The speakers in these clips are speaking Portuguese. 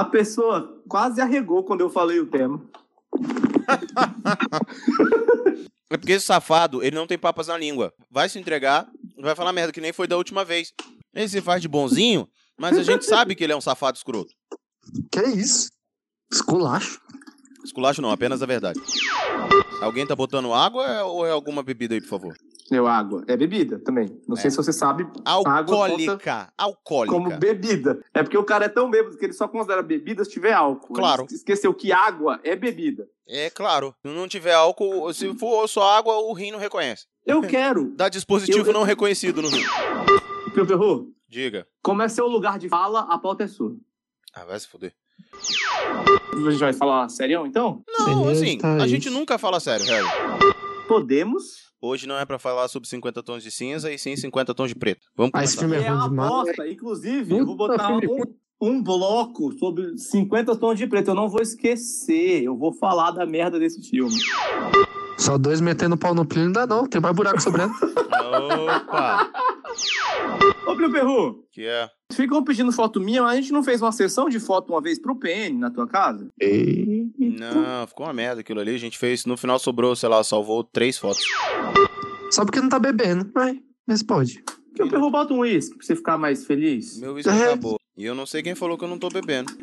A pessoa quase arregou quando eu falei o tema. É porque esse safado, ele não tem papas na língua. Vai se entregar, vai falar merda, que nem foi da última vez. Ele se faz de bonzinho, mas a gente sabe que ele é um safado escroto. Que isso? Esculacho. Esculacho não, apenas a verdade. Alguém tá botando água ou é alguma bebida aí, por favor? Meu água. É bebida também. Não É. sei se você sabe. Alcoólica. Alcoólica. como bebida. É porque o cara é tão bêbado que ele só considera bebida se tiver álcool. Claro. Ele esqueceu que água é bebida. É claro. Se não tiver álcool, se for só água, o rim não reconhece. Eu quero. Dá dispositivo Eu- não reconhecido no rim. Pio Ferru, Diga. como é seu lugar de fala, a pauta é sua. Ah, vai se fuder. A gente vai falar serião, então? Não, Beleza, assim, tá a gente nunca fala sério, Harry. Podemos. Hoje não é pra falar sobre 50 tons de cinza e sim 50 tons de preto. Vamos Ah, esse começar. filme é É ruim demais. aposta. Inclusive, eu vou Puta, botar filme um, um bloco sobre 50 tons de preto. Eu não vou esquecer. Eu vou falar da merda desse filme. Só dois metendo pau no plino não dá não, tem mais buraco sobrando. Opa! Ô, Plio Perru, Que é. ficam pedindo foto minha, mas a gente não fez uma sessão de foto uma vez pro PN na tua casa? Eita. Não, ficou uma merda aquilo ali. A gente fez. No final sobrou, sei lá, salvou três fotos. Só porque não tá bebendo. Mas, mas pode. Plio Perru, bota um uísque pra você ficar mais feliz. Meu uísque É. acabou. E eu não sei quem falou que eu não tô bebendo.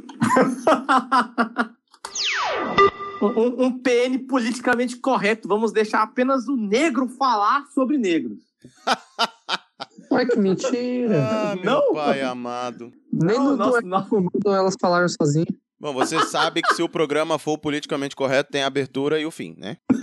um, um- PN politicamente correto. Vamos deixar apenas o negro falar sobre negros. Ai, que mentira. Ah, meu Não. pai amado. Nem Não, no nossa, não. elas falaram sozinhas. Bom, você sabe que se o programa for politicamente correto, tem a abertura e o fim, né?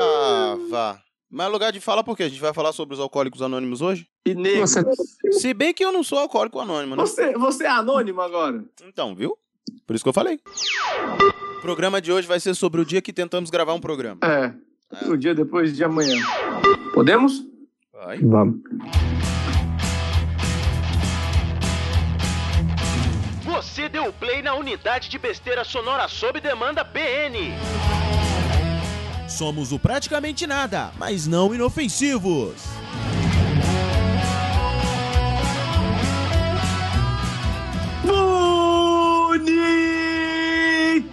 Ah, vá. Mas lugar de fala por quê? A gente vai falar sobre os alcoólicos anônimos hoje? E negros. Você- Se bem que eu não sou alcoólico anônimo, né? Você, você é anônimo agora? Então, viu? Por isso que eu falei. O programa de hoje vai ser sobre o dia que tentamos gravar um programa. É. O dia depois de amanhã. Podemos? Vai. Vamos. Você deu play na unidade de besteira sonora sob demanda PN. Somos o praticamente nada, mas não inofensivos.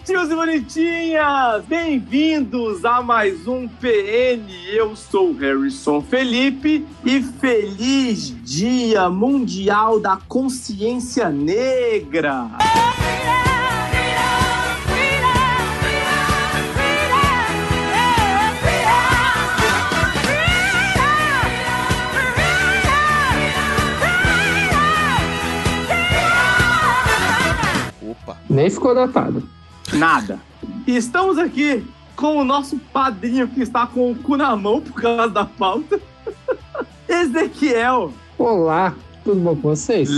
Bonitinhos e bonitinhas! Bem-vindos a mais um PN. Eu sou o Harrison Felipe e feliz Dia Mundial da Consciência Negra! Opa. Nem ficou datado. Nada. Estamos aqui com o nosso padrinho que está com o cu na mão por causa da pauta. Ezequiel. Olá, tudo bom com vocês?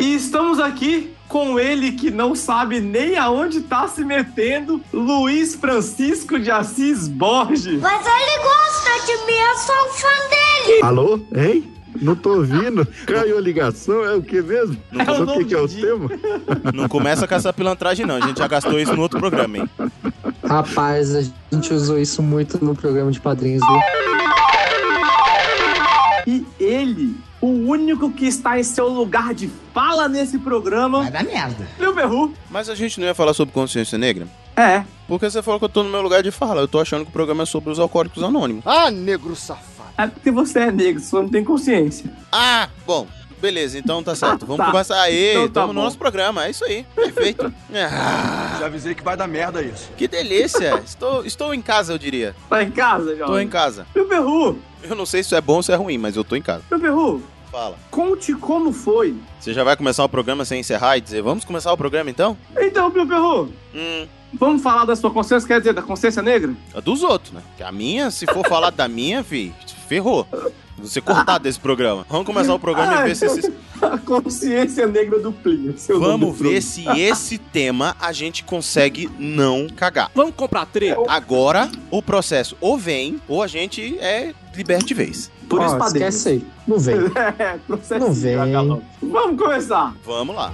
E estamos aqui com ele que não sabe nem aonde tá se metendo, Luiz Francisco de Assis Borges. Mas ele gosta de mim, eu sou fã dele. Alô? Hein? Não tô ouvindo. Caiu a ligação, é o que mesmo? Não, É o que, que é o tema? não começa com essa pilantragem, não. A gente já gastou isso no outro programa, hein? Rapaz, a gente usou isso muito no programa de padrinhos, viu? E ele, o único que está em seu lugar de fala nesse programa, Vai dar merda. Lil Berru. Mas a gente não ia falar sobre consciência negra? É. Porque você falou que eu tô no meu lugar de fala. Eu tô achando que o programa é sobre os alcoólicos anônimos. Ah, negro safado. É porque você é negro, você não tem consciência. Ah, bom. Beleza, então tá certo. Vamos Tá. começar aí. Então tá Tamo no nosso programa. É isso aí. Perfeito. Ah, Já avisei que vai dar merda isso. que delícia. Estou, estou em casa, eu diria. Tá em casa, Tô jovem? em casa. Lil Berru, Eu não sei se isso é bom ou se é ruim, mas eu tô em casa. Lil Berru, Fala. conte como foi. Você já vai começar o programa sem encerrar e dizer, vamos começar o programa então? Então, Lil Berru, Hum, vamos falar da sua consciência, quer dizer, da consciência negra? a dos outros, né? Que a minha, se for falar da minha, fi, ferrou. Vou ser cortado desse programa. Vamos começar o programa Ah, e ver se esses... A consciência negra do Plínio. Vamos ver se esse tema a gente consegue não cagar. Vamos comprar treta? Agora, o processo ou vem, ou a gente é liberto de vez. Por isso, Ó, padrinho. esquece aí. Não vem. É, processo. Não vem. Vamos começar. Vamos lá.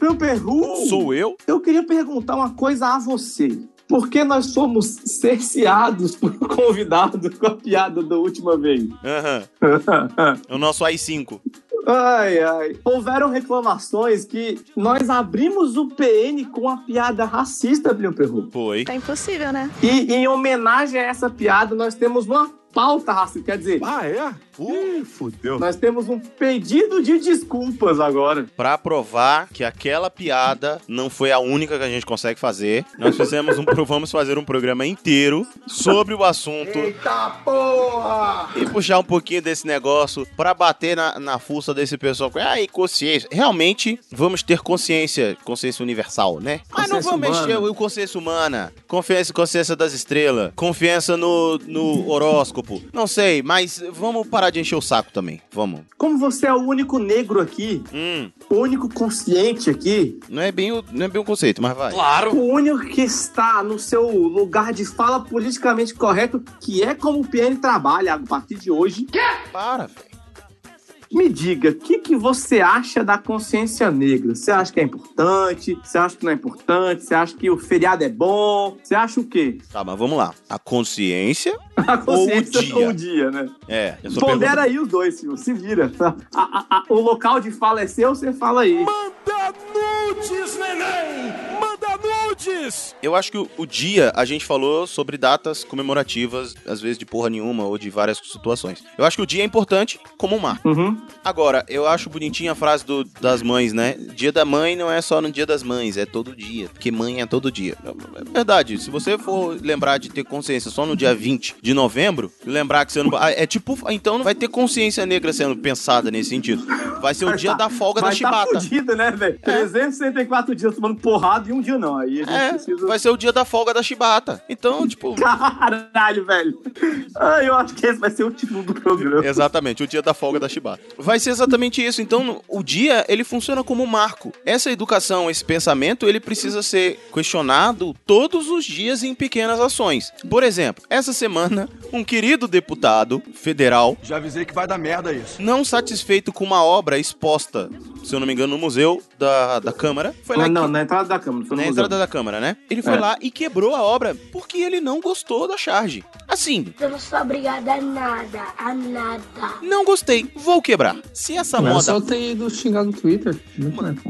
Meu perru! Sou eu? Eu queria perguntar uma coisa a você. Por que nós somos cerceados por convidado com a piada da última vez? Aham. O nosso AI5. Ai, ai. Houveram reclamações que nós abrimos o PN com a piada racista, Plínio Perru. Foi. Tá impossível, né? E em homenagem a essa piada, nós temos uma pauta racista. Quer dizer, Ah, é? Ih, fudeu. nós temos um pedido de desculpas agora. Pra provar que aquela piada não foi a única que a gente consegue fazer, nós fizemos um, vamos fazer um programa inteiro sobre o assunto Eita porra! e puxar um pouquinho desse negócio pra bater na, na fuça desse pessoal. com, Ai, consciência. Realmente, vamos ter consciência, consciência universal, né? Mas não Consciência vamos mexer humana. o consciência humana, confiança, consciência das estrelas, confiança no, no horóscopo. Não sei, mas vamos parar de encher o saco também. Vamos. Como você é o único negro aqui, Hum, o único consciente aqui, não é bem o, não é bem o conceito, mas vai. o único que está no seu lugar de fala politicamente correto, que é como o PN trabalha a partir de hoje, Para, velho. Me diga, o que, que você acha da consciência negra? Você acha que é importante? Você acha que não é importante? Você acha que o feriado é bom? Você acha o quê? Tá, mas vamos lá. A consciência A consciência dia. ou o dia, né? é. Sou Pondera aí os dois, senhor. Se vira. A- a- a- o local de fala é seu, você fala aí. Manda! Manda Eu acho que o, o dia a gente falou sobre datas comemorativas, às vezes de porra nenhuma ou de várias situações. Eu acho que o dia é importante como um marco. Uhum. Agora, eu acho bonitinha a frase do- das mães, né? Dia da mãe não é só no dia das mães, é todo dia. Porque mãe é todo dia. É verdade. Se você for lembrar de ter consciência só no dia 20 de novembro, lembrar que você não. É tipo. Então não vai ter consciência negra sendo pensada nesse sentido. Vai ser o dia tá- da folga da Vai tá chibata. fudido, né, velho? 364 dias tomando porrada e um dia não. Aí a gente É, precisa... vai ser o dia da folga da chibata. Então, tipo. Caralho, velho. Ah, eu acho que esse vai ser o título do programa. Exatamente, o dia da folga da chibata. Vai ser exatamente isso. Então, o dia, ele funciona como um marco. Essa educação, esse pensamento, ele precisa ser questionado todos os dias em pequenas ações. Por exemplo, essa semana, um querido deputado federal, Já avisei que vai dar merda isso. não satisfeito com uma obra exposta, se eu não me engano, no museu da, da Câmara, foi lá Não, e não, que- na entrada da câmara. Foi no na museu. entrada da Câmara, né? Ele foi É. lá e quebrou a obra porque ele não gostou da charge. Assim, Eu não sou obrigada a nada, a nada. não gostei, vou quebrar. Se essa Era moda só ter ido xingar no Twitter.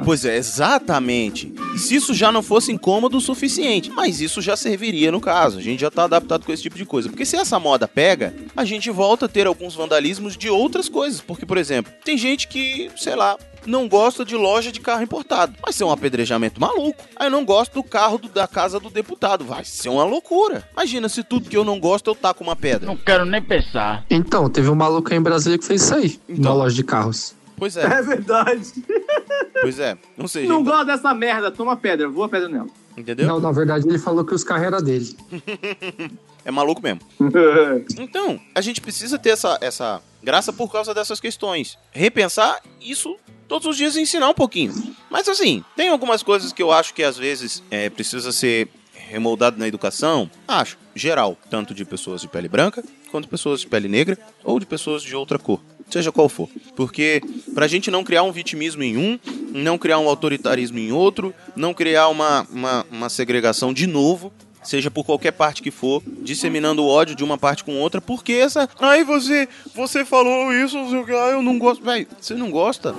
Pois é, exatamente. E se isso já não fosse incômodo o suficiente, mas isso já serviria no caso. A gente já tá adaptado com esse tipo de coisa. Porque se essa moda pega, a gente volta a ter alguns vandalismos de outras coisas. Porque, por exemplo, tem gente que, sei lá, não gosta de loja de carro importado. Vai ser um apedrejamento maluco. Aí eu não gosto do carro do- da casa do deputado. Vai ser uma loucura. Imagina se tudo que eu não gosto eu taco uma pedra. Não quero nem pensar. Então, teve um maluco aí em Brasília que fez isso aí, Então. numa loja de carros. Pois é, É verdade. pois é. Não sei, Não gente. gosto dessa merda. Toma pedra. Voa pedra nela. Entendeu? Não, na verdade, ele falou que os carros eram dele. É maluco mesmo. Então, a gente precisa ter essa, essa graça por causa dessas questões. Repensar isso todos os dias ensinar um pouquinho. Mas assim, tem algumas coisas que eu acho que às vezes é, precisa ser remoldado na educação. Acho, geral, tanto de pessoas de pele branca, quanto pessoas de pele negra, ou de pessoas de outra cor. Seja qual for. Porque pra gente não criar um vitimismo em um, não criar um autoritarismo em outro, não criar uma, uma, uma segregação de novo, seja por qualquer parte que for, disseminando o ódio de uma parte com outra, porque essa. Ai, você, você falou isso, eu não gosto. Véi, você não gosta?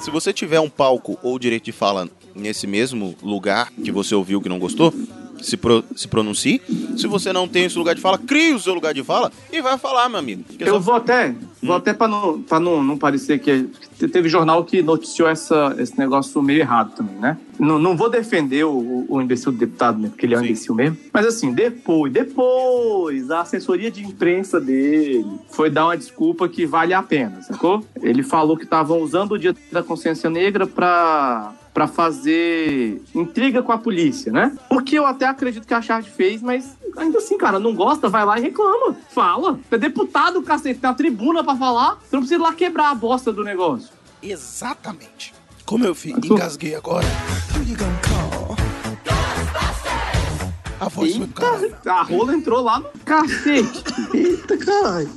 Se você tiver um palco ou direito de fala nesse mesmo lugar que você ouviu que não gostou, se, pro- se pronuncie. Se você não tem esse lugar de fala, crie o seu lugar de fala e vai falar, meu amigo. Porque Eu só- vou até, vou até pra, não, pra não, não parecer que. que Teve jornal que noticiou essa, esse negócio meio errado também, né? Não, não vou defender o, o imbecil do deputado, né? Porque ele é um Sim. imbecil mesmo. Mas assim, depois, depois, a assessoria de imprensa dele foi dar uma desculpa que vale a pena, sacou? Ele falou que estavam usando o Dia da Consciência Negra pra. Pra fazer intriga com a polícia, né? O que eu até acredito que a Charge fez, mas ainda assim, cara, não gosta, vai lá e reclama. Fala. Você é deputado, cacete, tem uma tribuna pra falar. Você não precisa ir lá quebrar a bosta do negócio. Exatamente. Como eu fiz, engasguei agora. A voz do cara. Eita, a rola entrou lá no cacete. Eita, caralho.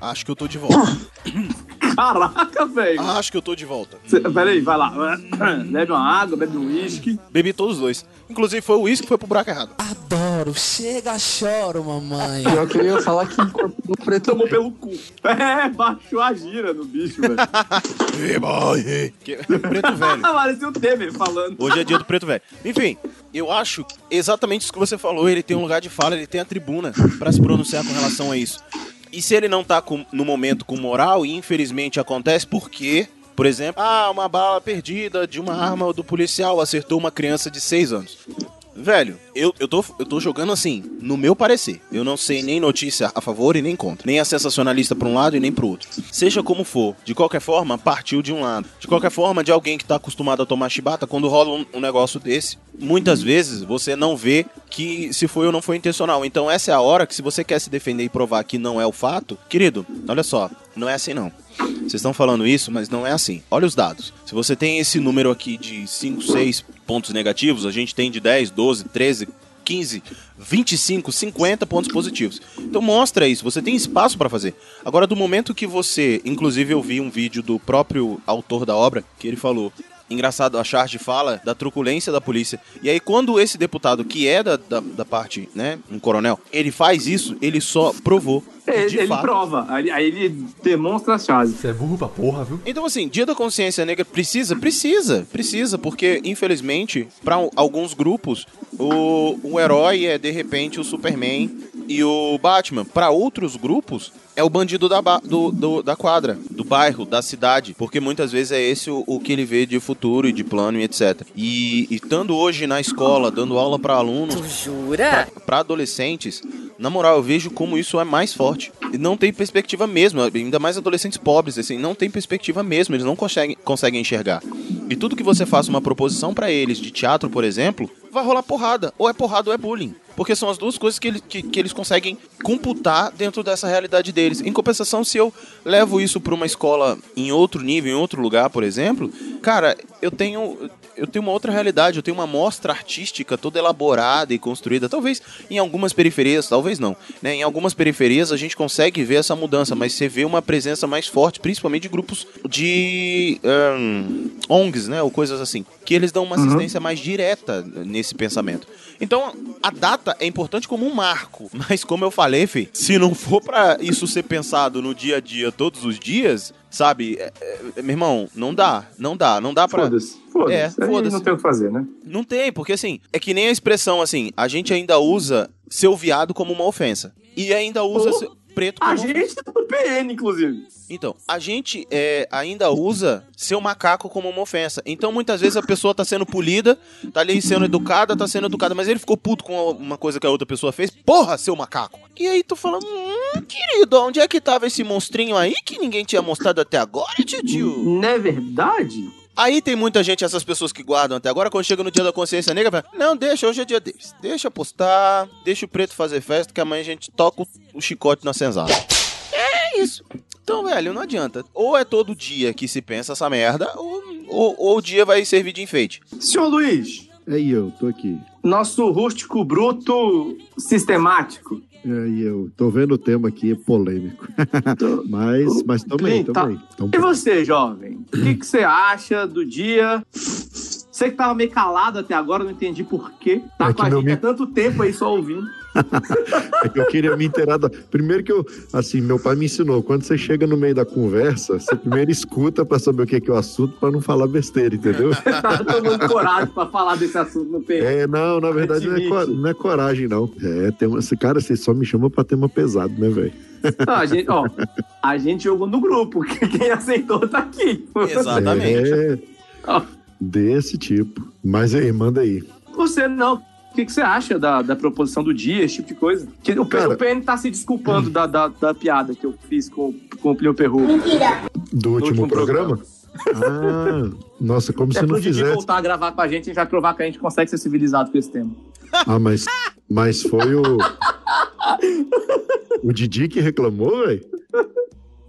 Acho que eu tô de volta. Caraca, velho. Ah, acho que eu tô de volta. Cê- Peraí, vai lá. Bebe uma água, bebe um uísque. Bebi todos os dois. Inclusive foi o uísque que foi pro buraco errado. Adoro, chega, choro, mamãe. Pior que eu ia falar que do preto Tomou pelo cu. É, baixou a gira no bicho, velho. Que- Preto velho. Parecia o Temer falando. Hoje é dia do preto velho. Enfim, eu acho exatamente isso que você falou. Ele tem um lugar de fala, ele tem a tribuna pra se pronunciar com relação a isso. E se ele não tá com- no momento com moral, e infelizmente acontece porque, por exemplo, ah, uma bala perdida de uma arma do policial acertou uma criança de 6 anos. Velho, eu, eu, tô, eu tô jogando assim, no meu parecer. Eu não sei nem notícia a favor e nem contra. Nem a sensacionalista pra um lado e nem pro outro. Seja como for, de qualquer forma, partiu de um lado. De qualquer forma, de alguém que tá acostumado a tomar chibata, quando rola um, um negócio desse, muitas vezes você não vê que se foi ou não foi intencional. Então essa é a hora que se você quer se defender e provar que não é o fato, querido, olha só, não é assim não. Vocês estão falando isso, mas não é assim. Olha os dados. Se você tem esse número aqui de 5, 6 pontos negativos, a gente tem de 10, 12, 13, 15, 25, 50 pontos positivos. Então mostra isso, você tem espaço para fazer. Agora, do momento que você, inclusive eu vi um vídeo do próprio autor da obra, que ele falou. Engraçado, a charge fala da truculência da polícia. E aí, quando esse deputado, que é da, da, da parte, né, um coronel, ele faz isso, ele só provou. Ele, de ele fato, prova, aí, aí ele demonstra as chaves. Você é burro pra porra, viu? Então, assim, Dia da Consciência Negra precisa? Precisa, precisa, porque, infelizmente, para alguns grupos, o, o herói é, de repente, o Superman e o Batman. Para outros grupos, é o bandido da, do, do- da quadra, do bairro, da cidade, porque muitas vezes é esse o, o que ele vê de futuro e de plano e etc. E, estando hoje na escola, dando aula para alunos, Jura? para adolescentes, na moral, eu vejo como isso é mais forte. E não tem perspectiva mesmo, ainda mais adolescentes pobres, assim, não tem perspectiva mesmo, eles não conseguem, conseguem enxergar. E tudo que você faça uma proposição para eles de teatro, por exemplo, vai rolar porrada. Ou é porrada ou é bullying. Porque são as duas coisas que, ele- que, que eles conseguem computar dentro dessa realidade deles. Em compensação, se eu levo isso para uma escola em outro nível, em outro lugar, por exemplo, cara, eu tenho eu tenho uma outra realidade, eu tenho uma mostra artística toda elaborada e construída. Talvez em algumas periferias, talvez não. Né? Em algumas periferias a gente consegue ver essa mudança, mas você vê uma presença mais forte, principalmente de grupos de ahn, ONGs, né? Ou coisas assim, que eles dão uma assistência mais direta nesse pensamento. Então, a data é importante como um marco, mas como eu falei, Fê, se não for pra isso ser pensado no dia a dia, todos os dias, sabe? É, é, meu irmão, não dá, não dá, não dá pra... Foda-se, foda-se. É, Aí foda-se. não tem o que fazer, né? Não tem, porque assim, é que nem a expressão assim, a gente ainda usa seu viado como uma ofensa. E ainda usa Oh, seu preto como A gente tá no PN, inclusive. então, a gente é, ainda usa seu macaco como uma ofensa. Então, muitas vezes a pessoa tá sendo polida, tá ali sendo educada, tá sendo educada, mas ele ficou puto com uma coisa que a outra pessoa fez. Porra, seu macaco! E aí tu fala, hum, querido, onde é que tava esse monstrinho aí que ninguém tinha mostrado até agora, tio? Não é verdade? Aí tem muita gente, essas pessoas que guardam até agora, quando chega no dia da consciência negra, fala, não, deixa, hoje é dia deles. Deixa postar, deixa o preto fazer festa, que amanhã a gente toca o, chicote na senzala. É isso. Então, velho, não adianta. Ou é todo dia que se pensa essa merda, ou, ou, ou o dia vai servir de enfeite. Senhor Luiz, Aí eu, tô aqui. nosso rústico bruto sistemático. Aí eu, tô vendo o tema aqui, é polêmico. mas, mas tamo aí, Tá. tamo aí. Tamo E você, jovem? O que, que você acha do dia? Você que tava meio calado até agora, não entendi por quê. Tá É com que a gente há tanto tempo aí só ouvindo. É que eu queria me inteirar. Da... Primeiro que eu, assim, meu pai me ensinou, quando você chega no meio da conversa, você primeiro escuta pra saber o que que é o assunto, pra não falar besteira, entendeu? tá tomando coragem pra falar desse assunto no PN. É, não, na verdade não é, Admite. co- não é coragem, não. É, tem uma, esse cara, você só me chama pra tema pesado, né, velho? Não, a, gente, ó, a gente jogou no grupo. Quem aceitou tá aqui. Exatamente. É, desse tipo. Mas aí, manda aí. Você não. O que, que você acha da, da proposição do dia, esse tipo de coisa? Que o, Cara- o PN tá se desculpando da, da, da piada que eu fiz com, com o Plio Perru. Do último, último programa? Ah, nossa, como É se não fizesse. voltar a gravar com a gente, a gente vai provar que a gente consegue ser civilizado com esse tema. Ah, mas, mas foi o. O Didi que reclamou, velho?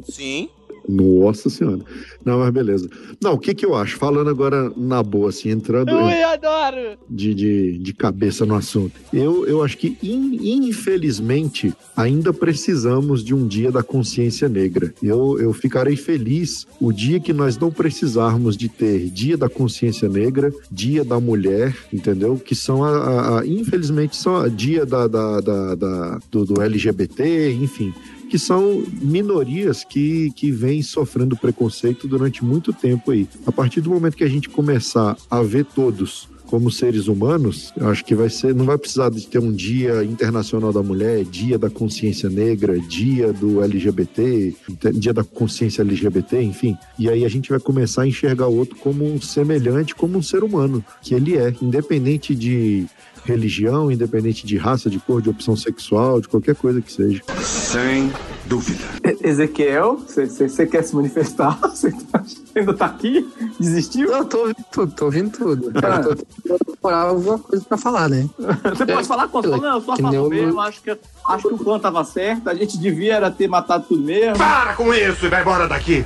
Sim. Nossa senhora. Não, mas beleza. Não, o que que eu acho? Falando agora na boa, assim, entrando adoro! de, de, de cabeça no assunto. Eu, eu acho que, in- infelizmente, ainda precisamos de um dia da consciência negra. Eu, eu ficarei feliz o dia que nós não precisarmos de ter dia da consciência negra, dia da mulher, entendeu? Que são, a, a- a- infelizmente, são a dia da, da, da- da- do, do LGBT, enfim que são minorias que, que vêm sofrendo preconceito durante muito tempo aí. A partir do momento que a gente começar a ver todos como seres humanos, eu acho que vai ser, não vai precisar de ter um dia internacional da mulher, dia da consciência negra, dia do LGBT, dia da consciência LGBT, enfim. E aí a gente vai começar a enxergar o outro como um semelhante, como um ser humano, que ele é, independente de religião, independente de raça, de cor, de opção sexual, de qualquer coisa que seja. Sem dúvida. Ezequiel, você quer se manifestar? Você tá- ainda tá aqui? Desistiu? Eu tô ouvindo tudo, tô ouvindo tudo. Ah. Eu tô procurar alguma coisa pra falar, né? Você pode falar com a não, eu favor eu mesmo, acho que, acho que o plano tava certo, a gente devia era ter matado tudo mesmo. Para com isso e vai embora daqui.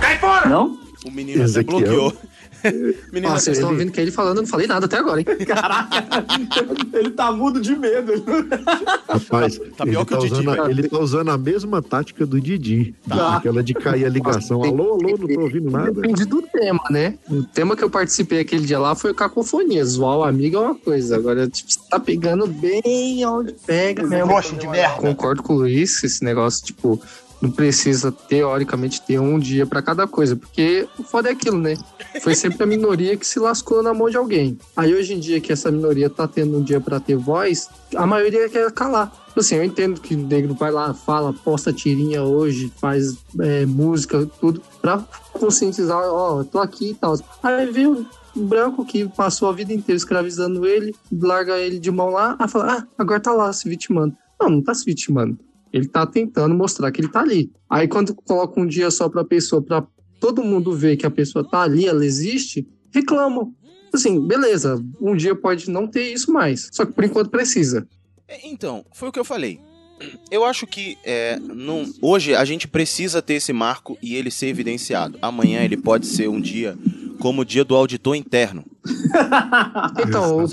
Cai fora! Não? O menino até Ezequiel. bloqueou. menino Nossa, vocês estão ouvindo que ele falando, eu não falei nada até agora, hein? Caraca, ele tá mudo de medo. Rapaz, Tá ele, pior que tá o Didi, usando, a- ele tá usando a mesma tática do Didi. Tá. Aquela de cair a ligação. Alô, alô, não tô ouvindo nada. Depende do tema, né? O tema que eu participei aquele dia lá foi cacofonia. Zoar o amigo é uma coisa. Agora, tipo, você tá pegando bem onde pega mesmo. Coxa de merda. Concordo com o Luiz, esse negócio, tipo, não precisa, teoricamente, ter um dia pra cada coisa. Porque o foda é aquilo, né? Foi sempre a minoria que se lascou na mão de alguém. Aí, hoje em dia, que essa minoria tá tendo um dia pra ter voz, a maioria quer calar. Assim, eu entendo que o negro vai lá, fala, posta tirinha hoje, faz é, música, tudo, pra conscientizar, ó, eu tô aqui e tal. Aí um branco que passou a vida inteira escravizando ele, larga ele de mão lá, aí fala, ah, agora tá lá se vitimando. Não, não tá se vitimando. Ele tá tentando mostrar que ele tá ali. Aí quando coloca um dia só pra pessoa, pra todo mundo ver que a pessoa tá ali, ela existe, reclamam. Assim, beleza, um dia pode não ter isso mais. Só que por enquanto precisa. É, Então, foi o que eu falei. Eu acho que é, não, hoje a gente precisa ter esse marco e ele ser evidenciado. Amanhã ele pode ser um dia como o dia do auditor interno. Então,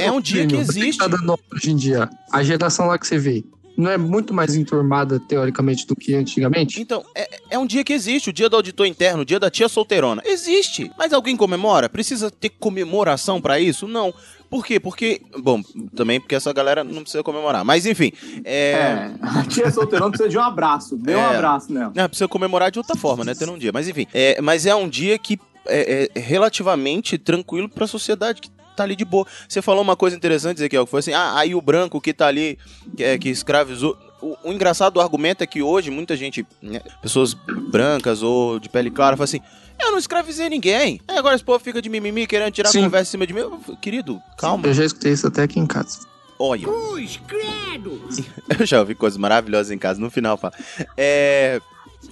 É um dia que existe. Tá dando hoje em dia. A geração lá que você vê, não é muito mais enturmada, teoricamente, do que antigamente? Então, é, é um dia que existe, o dia do auditor interno, o dia da tia solteirona. Existe. Mas alguém comemora? Precisa ter comemoração pra isso? Não. Por quê? Porque. Bom, também porque essa galera não precisa comemorar. Mas enfim. É. É, a tia solteirona precisa de um abraço. Dê um É. abraço nela. Não, precisa comemorar de outra forma, né? Tendo um dia. Mas enfim. É, mas é um dia que é, é relativamente tranquilo pra sociedade, que tá ali de boa. Você falou uma coisa interessante, Ezequiel, que foi assim: ah, aí o branco que tá ali, que, é, que escravizou. O, o engraçado do argumento é que hoje muita gente, né, pessoas brancas ou de pele clara, fala assim: eu não escravizei ninguém. Aí agora esse povo fica de mimimi querendo tirar Sim. conversa em cima de mim. Querido, calma. Eu já escutei isso até aqui em casa. Olha. Eu já ouvi coisas maravilhosas em casa. No final, fala. É.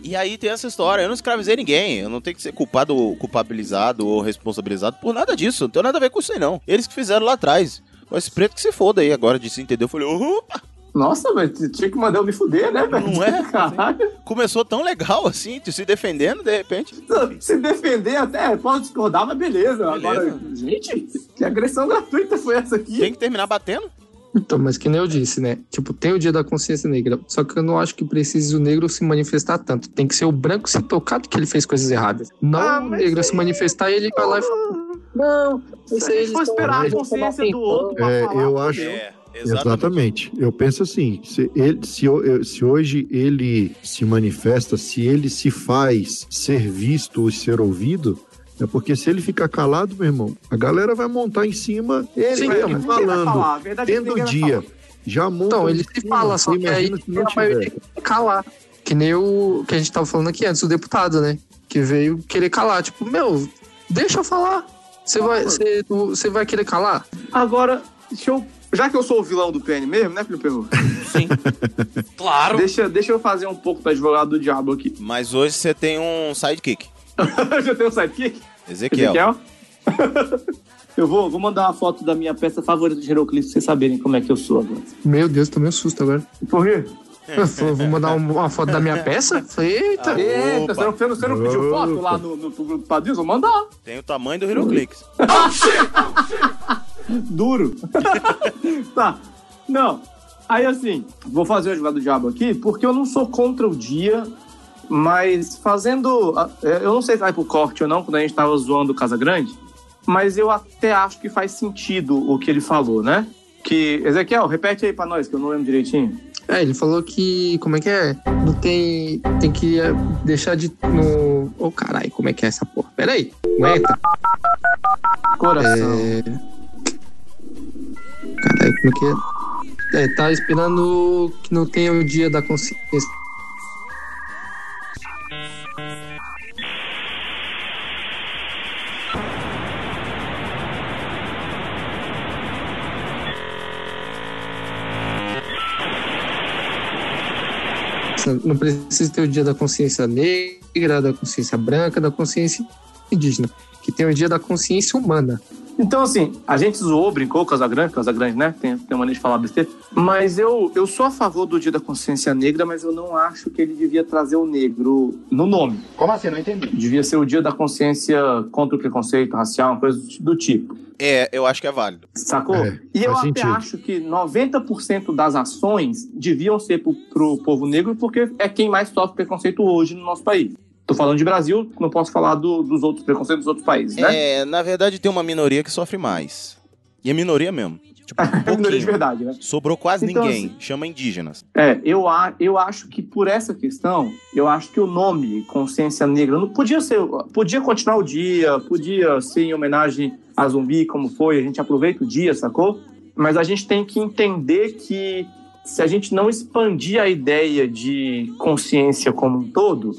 E aí tem essa história, eu não escravizei ninguém, eu não tenho que ser culpado, culpabilizado ou responsabilizado por nada disso, não tem nada a ver com isso aí não. Eles que fizeram lá atrás. Mas esse preto que se foda aí agora de se entendeu, eu falei, opa, Nossa, velho, tinha que mandar eu me fuder, né, velho? Não é? Caralho. começou tão legal assim, se defendendo de repente. Se defender até, pode discordar, mas beleza. Agora, gente, que agressão gratuita foi essa aqui? Tem que terminar batendo? Então, mas que nem eu disse, né? Tipo, tem o dia da consciência negra. Só que eu não acho que precise o negro se manifestar tanto. Tem que ser o branco se tocado que ele fez coisas erradas. Não Ah, o negro aí- se manifestar e ele vai lá e fala. Não, isso aí Se for esperar a consciência do outro É, falar, eu acho. É, Exatamente. Eu penso assim, se, ele, se, se hoje ele se manifesta, se ele se faz ser visto ou ser ouvido, é porque se ele ficar calado, meu irmão, a galera vai montar em cima ele, Sim, ele vai falando, falar, a verdade é tendo vai dia. falar. Já monta Então, ele se fala, só que aí a maioria calar. Que nem o que a gente tava falando aqui antes, o deputado, né? Que veio querer calar. Tipo, meu, deixa eu falar. Você vai, vai querer calar? Agora, deixa eu. Já que eu sou o vilão do PN mesmo, né, Felipe Perro? Sim. claro. Deixa, deixa eu fazer um pouco do advogado do diabo aqui. Mas hoje você tem um sidekick. Já tem um sidekick? Ezequiel. Ezequiel? eu vou, vou mandar uma foto da minha peça favorita de Heroclito pra vocês saberem como é que eu sou agora. Meu Deus, tomei um susto agora. Por quê? Falou, Vou mandar um- uma foto da minha peça? Eita. Eita, você não, você não- você não pediu Opa. foto lá no, no, no grupo do Padrinhos? Vou mandar. Tem o tamanho do HeroClix. Duro. tá. Não. Aí assim, vou fazer o advogado do diabo aqui, porque eu não sou contra o dia, mas fazendo. é, Eu não sei se vai pro corte ou não, quando a gente tava zoando o Casa Grande, mas eu até acho que faz sentido o que ele falou, né? Que. Ezequiel, repete aí pra nós, que eu não lembro direitinho. É, ele falou que. Como é que é? Não tem. Tem que é, deixar de. No. Ô, caralho, como é que é essa porra? Pera aí. Aguenta. Coração. É. Caralho, como é que é? É, tá esperando que não tenha o dia da consciência. Não precisa ter o dia da consciência negra, da consciência branca, da consciência indígena. Que tem o dia da consciência humana. Então, assim, a gente zoou, brincou com Casagrande, Casagrande, né? Tem, tem maneira de falar besteira. Mas eu, eu sou a favor do Dia da Consciência Negra, mas eu não acho que ele devia trazer o negro no nome. Como assim? Não entendi. Devia ser o Dia da Consciência contra o preconceito racial, uma coisa do tipo. É, eu acho que é válido. Sacou? É, e eu até sentido. acho que 90% das ações deviam ser pro, pro povo negro, porque é quem mais sofre preconceito hoje no nosso país. Tô falando de Brasil, não posso falar do- dos outros preconceitos dos outros países, né? É, na verdade tem uma minoria que sofre mais. E é minoria mesmo. Tipo, um É minoria de verdade, né? Sobrou quase Então, ninguém. assim- Chama indígenas. É, eu, a- eu acho que por essa questão, eu acho que o nome Consciência Negra não podia ser, podia continuar o dia, podia ser em homenagem a zumbi, como foi, a gente aproveita o dia, sacou? Mas a gente tem que entender que se a gente não expandir a ideia de consciência como um todo,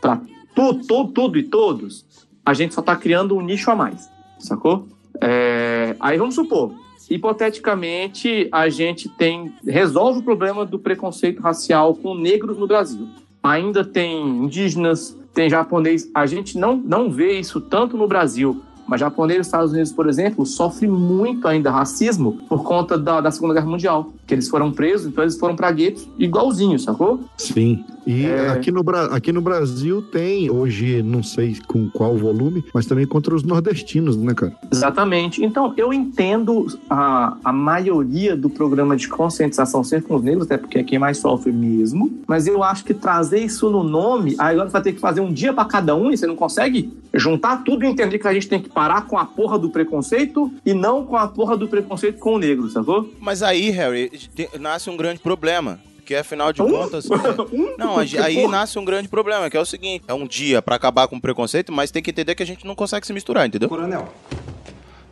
para tudo, tudo, tudo e todos, a gente só tá criando um nicho a mais, sacou? É, aí vamos supor, hipoteticamente, a gente tem resolve o problema do preconceito racial com negros no Brasil. Ainda tem indígenas, tem japonês. A gente não, não vê isso tanto no Brasil, mas japonês nos Estados Unidos, por exemplo, sofre muito ainda racismo por conta da, da Segunda Guerra Mundial. Que eles foram presos, então eles foram pra guetos igualzinho, sacou? Sim. E É. aqui, no, aqui no Brasil tem, hoje, não sei com qual volume, mas também contra os nordestinos, né, cara? Exatamente. Então, eu entendo a, a maioria do programa de conscientização ser com os negros, até porque é quem mais sofre mesmo. Mas eu acho que trazer isso no nome, aí agora você vai ter que fazer um dia pra cada um e você não consegue juntar tudo e entender que a gente tem que parar com a porra do preconceito e não com a porra do preconceito com o negro, sacou? Mas aí, Harry, nasce um grande problema. Porque afinal de Um? contas. Não, aí aí nasce um grande problema, que é o seguinte: é um dia pra acabar com o preconceito, mas tem que entender que a gente não consegue se misturar, entendeu? Coronel,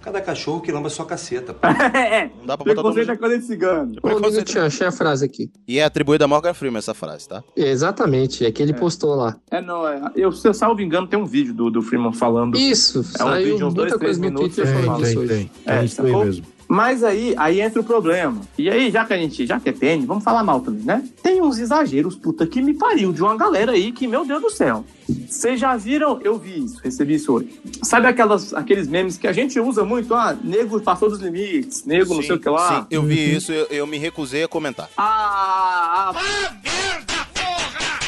cada cachorro que lamba sua caceta. pô. é, Não dá pra botar todo preconceito é mundo. coisa de cigano. Ô, Preconceito. minutinho, achei a frase aqui. E é atribuída a Morgan Freeman essa frase, tá? É, Exatamente, é que ele postou lá. É, não, é, eu, se eu salvo engano, tem um vídeo do, do Freeman falando. Isso, É um saiu vídeo, uns dois, muita três coisa no minutos, Twitter é, falando tem, disso tem, hoje. tem. É, isso aí mesmo. Mas aí, aí entra o problema. E aí, já que a gente, já que é PN, vamos falar mal também, né? Tem uns exageros, puta que me pariu, de uma galera aí que, meu Deus do céu. Vocês já viram? Eu vi isso, recebi isso hoje. Sabe aquelas, aqueles memes que a gente usa muito? Ah, nego passou dos limites, nego não sei o que lá. Sim, eu vi isso, eu, eu me recusei a comentar. Ah, ah,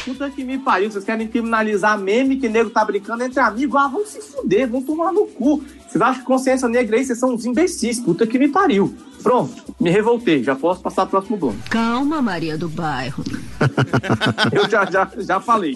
Puta que me pariu, vocês querem criminalizar meme que nego tá brincando entre amigos? Ah, vão se fuder, vão tomar no cu. Vocês acham que consciência negra aí, vocês são uns imbecis, puta que me pariu. Pronto, me revoltei, já posso passar pro próximo bloco. Calma, Maria do Bairro. Eu já, já, já falei.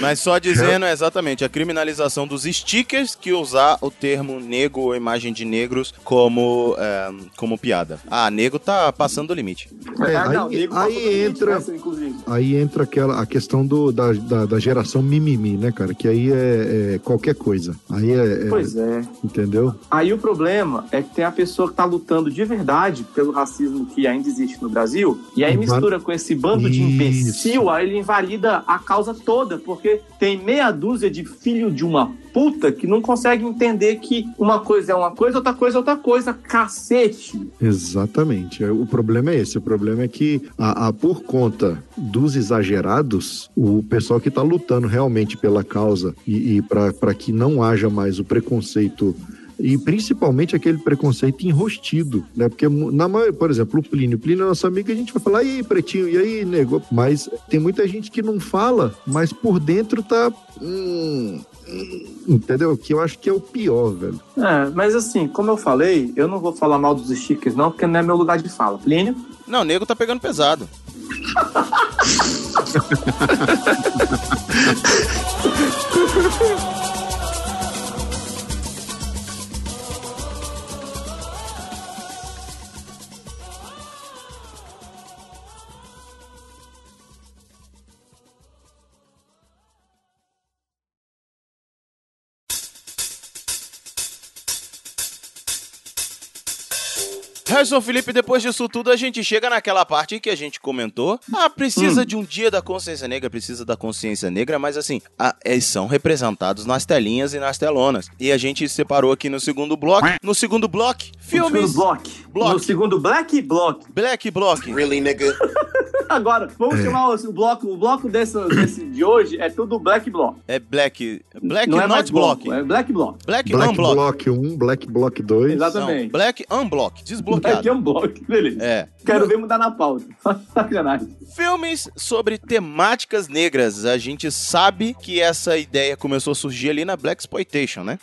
Mas só dizendo exatamente a criminalização dos stickers que usar o termo negro ou imagem de negros como, é, como piada. Ah, nego tá passando do limite. É, Ah, não, aí- nego aí limite entra- inclusive. Aí entra aquela, a questão do, da, da, da geração mimimi, né, cara? Que aí é, é qualquer coisa. Aí é, é- Pois é. Entendeu? Aí o problema é que tem a pessoa que tá lutando de verdade pelo racismo que ainda existe no Brasil, e aí Inva- mistura com esse bando de imbecil, aí ele invalida a causa toda, porque tem meia dúzia de filho de uma puta que não consegue entender que uma coisa é uma coisa, outra coisa é outra coisa, cacete. Exatamente. É, O problema é esse. O problema é que, a, a- por conta dos exagerados, o pessoal que está lutando realmente pela causa e, e para que não haja mais o preconceito E principalmente aquele preconceito enrostido, né? Porque, na maioria, por exemplo, o Plínio. O Plínio é nosso amigo, a gente vai falar, e aí, pretinho, e aí, nego? Mas tem muita gente que não fala, mas por dentro tá. Hum, hum, entendeu? Que eu acho que é o pior, velho. É, mas assim, como eu falei, eu não vou falar mal dos stickers, não, porque não é meu lugar de fala. Plínio? Não, o nego tá pegando pesado. Harrison Felipe, depois disso tudo, a gente chega naquela parte que a gente comentou. Ah, precisa Hum. de um dia da consciência negra, precisa da consciência negra, mas assim, ah, eles são representados nas telinhas e nas telonas. E a gente separou aqui no segundo bloco. No segundo bloco, filmes. No segundo bloco. Block. No segundo Black Block. Black Block. Really, nigga? Agora, vamos É. chamar o, o bloco. O bloco desse, desse de hoje é tudo Black Block. É Black. Black não é Not Block. bloco, é Black Block. Black, Black Unblock. Block 1, Black Block 2. Exatamente. Não, Black Unblock. Black Desbloqueado. um bloco, beleza. É. Quero ver mudar na pauta. Sacanagem. Filmes sobre temáticas negras. A gente sabe que essa ideia começou a surgir ali na Black Exploitation, né?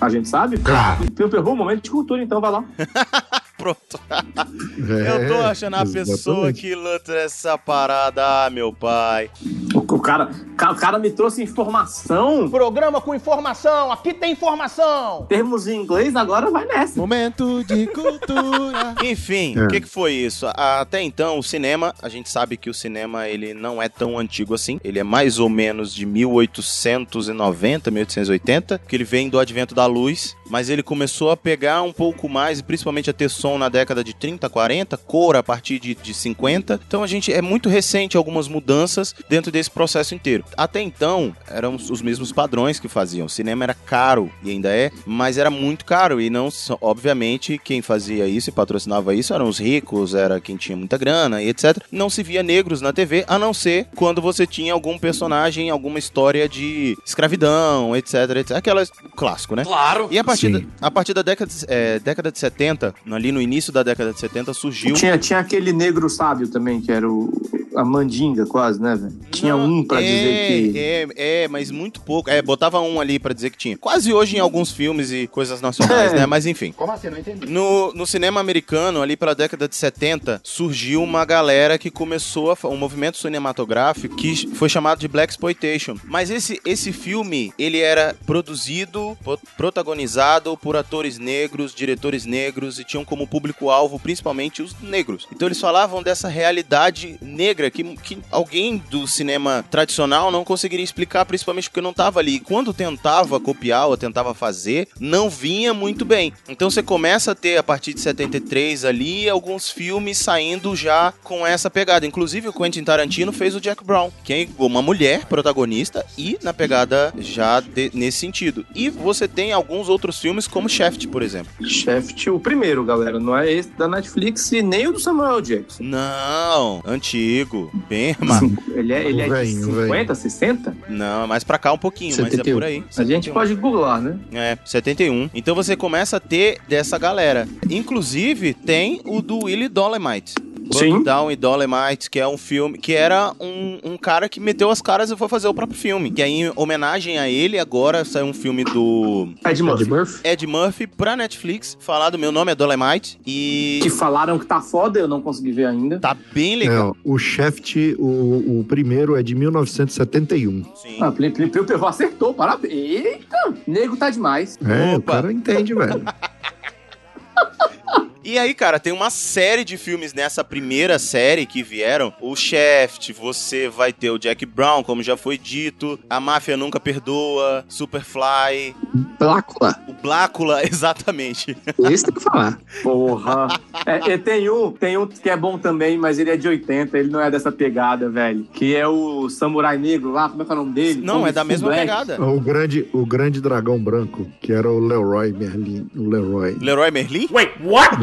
A gente sabe? Claro. Eu pergunto um momento de cultura, então vai lá. Pronto. É, Eu tô achando a pessoa exatamente. que luta essa parada, ah, meu pai. O, o cara, ca- o cara me trouxe informação. Programa com informação, aqui tem informação. Termos em inglês, agora vai nessa. Momento de cultura. Enfim, É. o que, que foi isso? Até então, o cinema, a gente sabe que o cinema ele não é tão antigo assim. Ele é mais ou menos de 1890, 1880, que ele vem do advento da luz, mas ele começou a pegar um pouco mais, principalmente a ter som na década de 30, 40, cor a partir de, de 50. Então a gente é muito recente algumas mudanças dentro desse processo inteiro. Até então, eram os mesmos padrões que faziam. O cinema era caro e ainda é, mas era muito caro e não, só- obviamente, quem fazia isso e patrocinava isso eram os ricos, era quem tinha muita grana e etc. Não se via negros na TV, a não ser quando você tinha algum personagem, alguma história de escravidão, etc, etc. Aquelas clássico, né? Claro. E a partir, da, a partir da década, de- é, década de 70, ali no início da década de 70, surgiu. Tinha, tinha aquele negro sábio também, que era o, a mandinga, quase, né, velho? Tinha Não, um pra é, dizer que. É, é, mas muito pouco. É, botava um ali pra dizer que tinha. Quase hoje em alguns filmes e coisas nacionais, É. né? Mas enfim. Como assim? Não entendi. No, no cinema americano, ali pela década de 70, surgiu uma galera que começou a, um movimento cinematográfico que foi chamado de Black Exploitation. Mas esse, esse filme, ele era produzido, protagonizado por atores negros, diretores negros e tinham como público-alvo principalmente os negros. Então eles falavam dessa realidade negra que, que alguém do cinema tradicional não conseguiria explicar, principalmente porque não estava ali. E quando tentava copiar ou tentava fazer, não vinha muito bem. Então você começa a ter, a partir de 73 ali, alguns filmes saindo já com essa pegada. Inclusive o Quentin Tarantino fez o Jack Brown, que é uma mulher protagonista e na pegada já de- nesse sentido. E você tem alguns outros filmes como Shaft, por exemplo. Shaft, o primeiro, galera. Não é esse da Netflix e nem o do Samuel Jackson. Não, antigo, bem, mas Ele é, ele é de Velhinho, 50, 60? não, é mais pra cá um pouquinho, mas é 71. por aí. A gente pode googlar, né? É, 71. Então você começa a ter dessa galera. Inclusive, tem o do Willie Dolemite. Sim. Down e Dolemite, que é um filme que era um, um cara que meteu as caras e foi fazer o próprio filme. Que aí, em homenagem a ele, agora saiu um filme do Ed Murphy. Ed Murphy? Ed Murphy pra Netflix, falado Meu Nome é Dolemite. E Que falaram que tá foda, eu não consegui ver ainda. tá bem legal. É, o Shaft, o, o primeiro é de 1971. Sim. Ah, Plim Plim Plim Plim acertou, parabéns. Eita, nego tá demais. É, o Opa. cara entende, velho. E aí, cara, tem uma série de filmes nessa primeira série que vieram. O Shaft, você vai ter o Jack Brown, como já foi dito. A Máfia Nunca Perdoa. Superfly. Blácula. O Blácula, exatamente. Esse tem que falar. Porra. É, tem um, tem um que é bom também, mas ele é de 80, ele não é dessa pegada, velho. Que é o Samurai Negro lá, como é que é o nome dele? Não, é da mesma Black. pegada. O grande, o grande dragão branco, que era o Leroy Merlin. O Leroy. Leroy Merlin?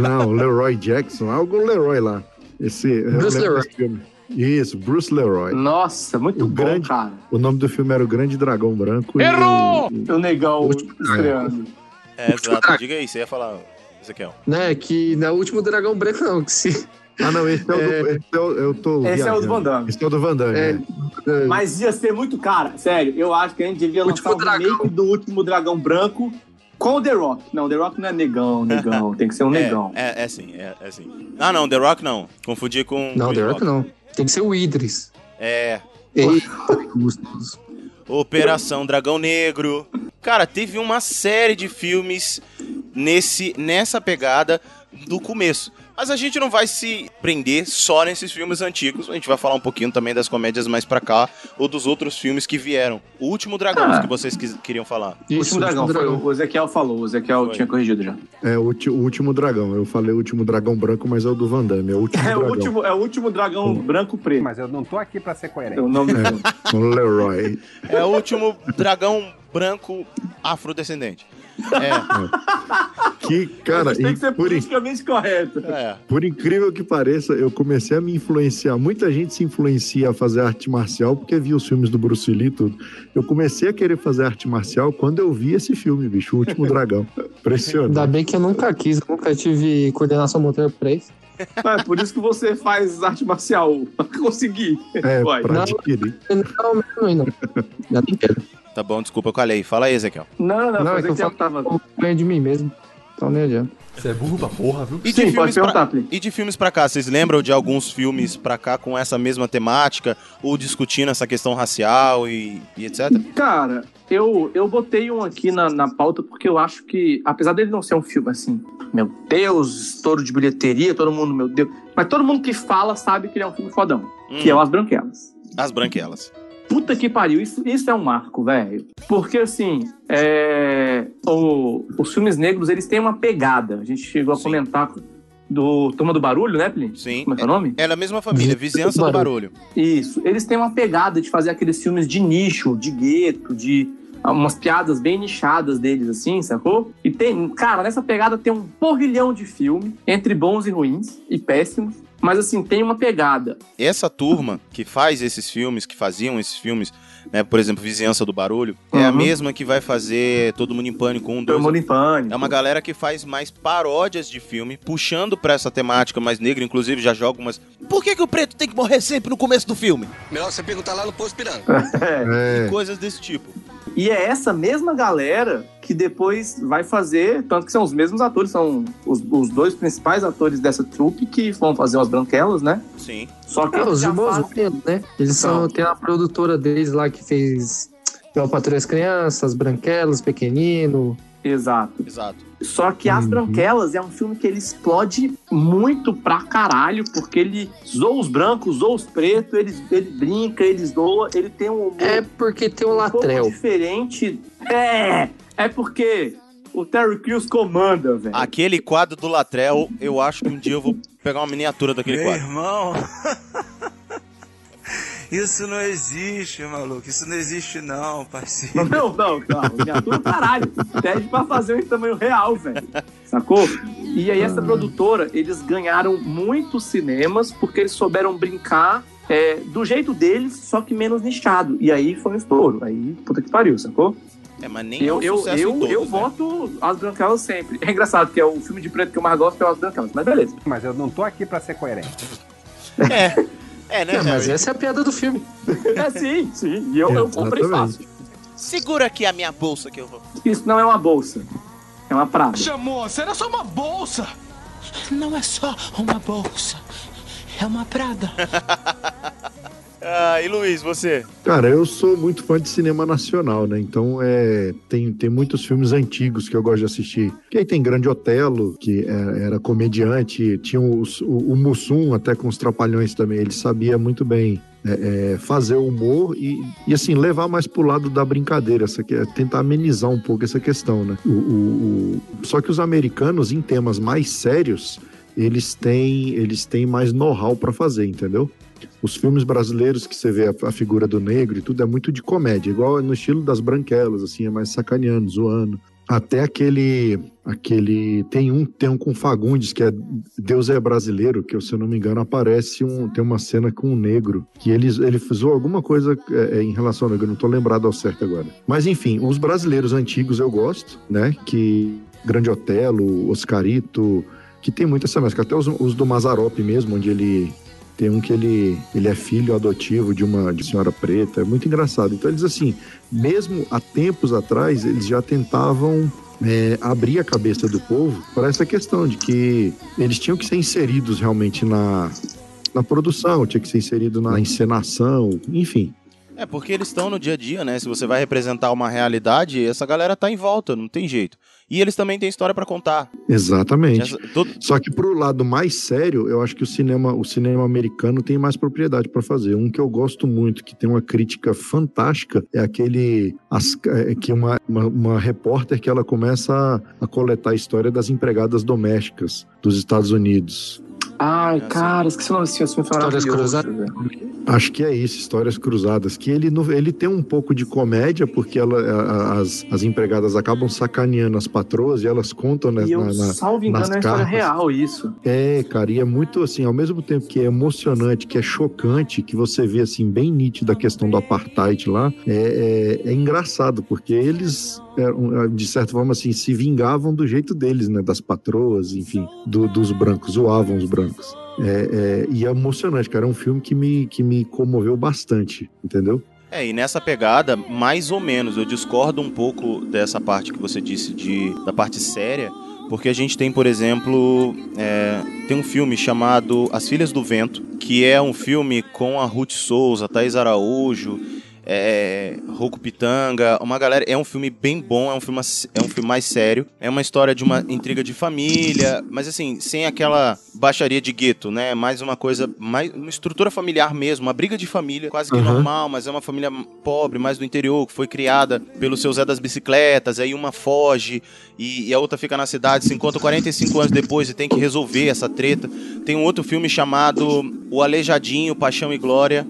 Não, o Leroy Jackson, algo Leroy lá. Esse, Bruce Leroy. Isso, Bruce Leroy. Nossa, muito O bom, grande- cara. O nome do filme era O Grande Dragão Branco. e Errou! o- O negão Último- estreando. É, exato. Diga aí, você ia falar, Ezequiel. Né, que não é o último dragão branco, não. Que se... Ah, não, esse é, o do, esse é o, eu tô Esse é o do viajando. Van Damme. Esse é o do Van Damme. É, é. Mas ia ser muito cara, sério. Eu acho que a gente devia lançar o remake do último dragão branco com o The Rock. Não, The Rock não é negão, negão. Tem que ser um negão. É, é, é sim, é, é sim. Ah, não, The Rock não. Confundi com. Não, The Rock não. Tem que ser o Idris. É. Eita, gostoso. Operação Dragão Negro. Cara, teve uma série de filmes nesse, nessa pegada do começo. Mas a gente não vai se prender só nesses filmes antigos. A gente vai falar um pouquinho também das comédias mais pra cá ou dos outros filmes que vieram. O Último Dragão, Ah. que vocês quis- queriam falar. O último dragão, foi, o Ezequiel falou, o Ezequiel Foi. tinha corrigido já. É o, ulti- o último dragão. Eu falei o último dragão branco, mas é o do Van Damme. É o último É o dragão. último, é o último dragão branco preto. Mas eu não tô aqui pra ser coerente. É o nome. É, o Leroy. É o último dragão branco afrodescendente. É, Que, cara, Tem que ser por, in- politicamente correto. é. por incrível que pareça, eu comecei a me influenciar. Muita gente se influencia a fazer arte marcial porque via os filmes do Bruce Lee e tudo. Eu comecei a querer fazer arte marcial quando eu vi esse filme, bicho, O Último Dragão. Impressionante. Ainda bem que eu nunca quis, eu nunca tive coordenação motora pra isso. É por isso que você faz arte marcial. Pra conseguir. É, Uai. pra Não. adquirir. Não, não, não, não. Tá bom, desculpa, eu calei. Fala aí, Ezequiel. Não, não, Não, eu tava... ganho de mim mesmo. Então nem adianta. Você é burro pra porra, viu? E de, Sim, pode filmes perguntar, pra, e de filmes pra cá, vocês lembram de alguns filmes pra cá com essa mesma temática? Ou discutindo essa questão racial e, e etc? Cara, eu, eu botei um aqui na, na pauta porque eu acho que, apesar dele não ser um filme assim, meu Deus, estouro de bilheteria, todo mundo, meu Deus. Mas todo mundo que fala sabe que ele é um filme fodão. Que é o As Branquelas. As Branquelas. Puta que pariu, isso, isso é um marco, velho. Porque, assim, é, o- os filmes negros, eles têm uma pegada. A gente chegou a Sim. comentar do Turma do Barulho, né, Plin? Sim. Como é que é o nome? É da mesma família, Vizinhança do Barulho. Isso. Eles têm uma pegada de fazer aqueles filmes de nicho, de gueto, de umas piadas bem nichadas deles, assim, sacou? E tem, cara, nessa pegada tem um porrilhão de filme, entre bons e ruins, e péssimos. Mas assim, tem uma pegada. Essa turma que faz esses filmes, que faziam esses filmes, né, por exemplo, Vizinhança do Barulho, é a Uhum. mesma que vai fazer Todo Mundo em Pânico 1, 2. Todo mundo em pânico. É uma galera que faz mais paródias de filme, puxando pra essa temática mais negra, inclusive já joga umas. Por que, que o preto tem que morrer sempre no começo do filme? Melhor você perguntar lá no posto piranga. É, coisas desse tipo. E é essa mesma galera que depois vai fazer, tanto que são os mesmos atores, são os, os dois principais atores dessa trupe que vão fazer as branquelas, né? Sim. Só que É, os irmãos fazem- né? Eles são, Não. tem a produtora deles lá que fez Eu Patrulho as Crianças, Branquelas, Pequenino. Exato. Exato. Só que As Uhum. Branquelas é um filme que ele explode muito pra caralho, porque ele zoa os brancos, zoa os pretos, ele, ele brinca, ele zoa, ele tem um humor É porque tem um um latrel. diferente. É! É porque o Terry Crews comanda, velho. Aquele quadro do Latrell, eu acho que um dia eu vou pegar uma miniatura daquele Meu quadro. irmão, isso não existe, maluco. Isso não existe, não, parceiro. Não, não, não. Miniatura, caralho. Pede pra fazer em tamanho real, velho. Sacou? E aí, essa produtora, eles ganharam muitos cinemas porque eles souberam brincar é, do jeito deles, só que menos nichado. E aí foi um estouro. Aí, puta que pariu, sacou? É, mas nem Eu, é um eu, sucesso eu, todos, eu né? voto As Branquelas sempre. É engraçado, que é o filme de preto que eu mais gosto é o As Branquelas. Mas beleza. Mas eu não tô aqui pra ser coerente. É, é né, É, mas essa é a piada do filme. É sim, sim. E eu, eu comprei fácil. Segura aqui a minha bolsa que eu vou. Isso não é uma bolsa. É uma prada. Chamou, será só uma bolsa? Não é só uma bolsa. É uma prada. Ah, e Luiz, você? Cara, eu sou muito fã de cinema nacional, né? Então é, tem, tem muitos filmes antigos que eu gosto de assistir. Que aí tem Grande Otelo, que é- era comediante, tinha o, o Mussum até com os Trapalhões também. Ele sabia muito bem é, é, fazer humor e, e assim, levar mais pro lado da brincadeira, essa, é tentar amenizar um pouco essa questão, né? O, o- o- só que os americanos, em temas mais sérios, eles têm, eles têm mais know-how para fazer, entendeu? Os filmes brasileiros que você vê a, a figura do negro e tudo é muito de comédia, igual no estilo das branquelas, assim, é mais sacaneando, zoando. Até aquele. aquele Tem um, tem um com Fagundes, que é Deus é Brasileiro, que se eu não me engano, aparece um. Tem uma cena com um negro, que ele, ele usou alguma coisa é, é, em relação ao negro, não tô lembrado ao certo agora. Mas enfim, os brasileiros antigos eu gosto, né? Que Grande Otelo, Oscarito, que tem muita essa mescla. Até os, os do Mazarop mesmo, onde ele tem um que ele, ele é filho adotivo de uma de senhora preta. É muito engraçado. Então eles assim, mesmo há tempos atrás, eles já tentavam é, abrir a cabeça do povo para essa questão de que eles tinham que ser inseridos realmente na, na produção, tinha que ser inserido na encenação, enfim. É, porque eles estão no dia a dia, né? Se você vai representar uma realidade, essa galera tá em volta, não tem jeito. E eles também têm história para contar. Exatamente. Essa, todo... Só que pro lado mais sério, eu acho que o cinema, o cinema americano tem mais propriedade para fazer. Um que eu gosto muito, que tem uma crítica fantástica, é aquele as, é, que uma, uma, uma, repórter que ela começa a, a coletar a história das empregadas domésticas dos Estados Unidos. Ai, cara, esqueci o nome desse filme. Histórias Cruzadas. Acho que é isso, Histórias Cruzadas. Que ele, ele tem um pouco de comédia, porque ela, as, as empregadas acabam sacaneando as patroas e elas contam né, e eu, na, na, salvo engano, nas é história real isso. É, cara, e é muito assim, ao mesmo tempo que é emocionante, que é chocante, que você vê assim, bem nítido a questão do apartheid lá, é, é, é engraçado, porque eles de certa forma, assim, se vingavam do jeito deles, né? Das patroas, enfim, do, dos brancos, zoavam os brancos. É, é, e é emocionante, cara. É um filme que me, que me comoveu bastante, entendeu? É, e nessa pegada, mais ou menos, eu discordo um pouco dessa parte que você disse de, da parte séria, porque a gente tem, por exemplo, é, tem um filme chamado As Filhas do Vento, que é um filme com a Ruth Souza, Thais Araújo é, Roku Pitanga, uma galera. É um filme bem bom, é um filme, é um filme mais sério. É uma história de uma intriga de família, mas assim, sem aquela baixaria de gueto, né? Mais uma coisa, mais uma estrutura familiar mesmo, uma briga de família, quase que uhum. normal, mas é uma família pobre, mais do interior, que foi criada pelo seu Zé das Bicicletas, aí uma foge e, e a outra fica na cidade, se encontra 45 anos depois e tem que resolver essa treta. Tem um outro filme chamado O Aleijadinho, Paixão e Glória,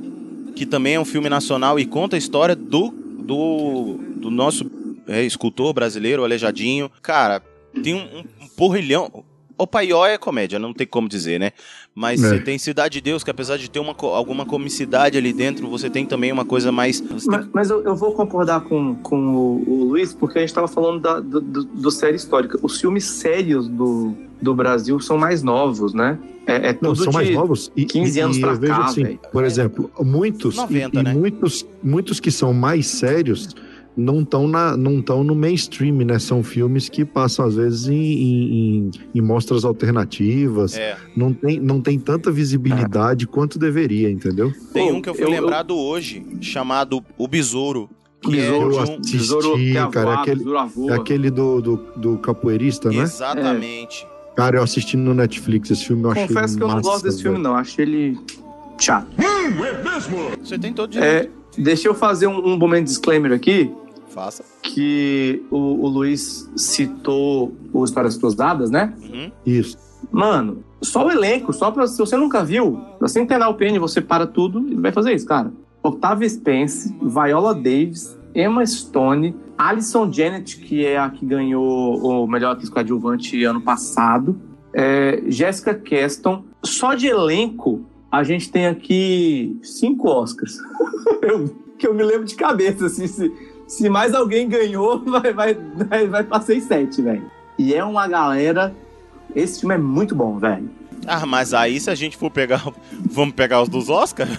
que também é um filme nacional e conta a história do, do, do nosso é, escultor brasileiro, Aleijadinho. Cara, tem um, um porrilhão. O Paió é comédia, não tem como dizer, né? Mas é. você tem Cidade de Deus, que apesar de ter uma, alguma comicidade ali dentro, você tem também uma coisa mais. Mas, mas eu, eu, vou concordar com, com o, o, Luiz, porque a gente estava falando da, do, do, do, série histórica. Os filmes sérios do, do Brasil são mais novos, né? É, é tudo Não, são mais novos. E, 15 anos para cá, assim, Por exemplo, muitos, 90, e, né? muitos, muitos que são mais sérios não estão não estão no mainstream, né? São filmes que passam às vezes em, em, em mostras alternativas. É. Não, tem, não tem tanta visibilidade é. quanto deveria, entendeu? Tem um que eu fui eu, lembrado eu... hoje, chamado O Besouro. Que Besouro, é um... assisti, Besouro que é cara, aquele, é aquele do, do, do capoeirista, né? Exatamente. É. Cara, eu assisti no Netflix esse filme, eu Confesso achei Confesso que eu não gosto desse velho. filme, não. Achei ele chato. Hum, é mesmo? Você tem todo direito. É, deixa eu fazer um, um momento de disclaimer aqui. Faça. Que o, o Luiz citou o Histórias Cruzadas, né? Uhum. Isso. Mano, só o elenco, só pra. Se você nunca viu, assim entender o PN, você para tudo e vai fazer isso, cara. Octavia Spence, Viola Davis, Emma Stone, Alison Janet, que é a que ganhou o melhor atriz coadjuvante ano passado, é, Jessica Keston. Só de elenco, a gente tem aqui cinco Oscars. eu, que eu me lembro de cabeça, assim, se, se mais alguém ganhou, vai, vai, vai, vai pra 6, 7, velho. E é uma galera. Esse filme é muito bom, velho. Ah, mas aí se a gente for pegar. Vamos pegar os dos Oscars?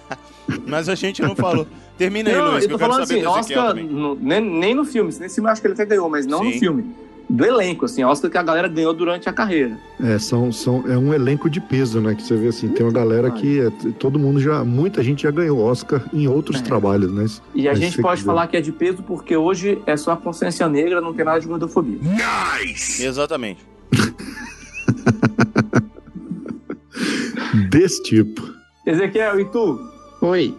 mas a gente não falou. Termina aí, não, Luiz, eu tô falando assim, Oscar, no, nem, nem no filme. Nesse filme eu acho que ele até ganhou, mas não Sim. no filme do elenco, assim, Oscar que a galera ganhou durante a carreira. É, são, são, é um elenco de peso, né? Que você vê assim, tem uma galera que é, todo mundo já, muita gente já ganhou Oscar em outros é. trabalhos, né? E a gente pode falar que é de peso porque hoje é só a consciência negra, não tem nada de gordofobia. Nice! Exatamente. Desse tipo. Ezequiel, e tu? Oi.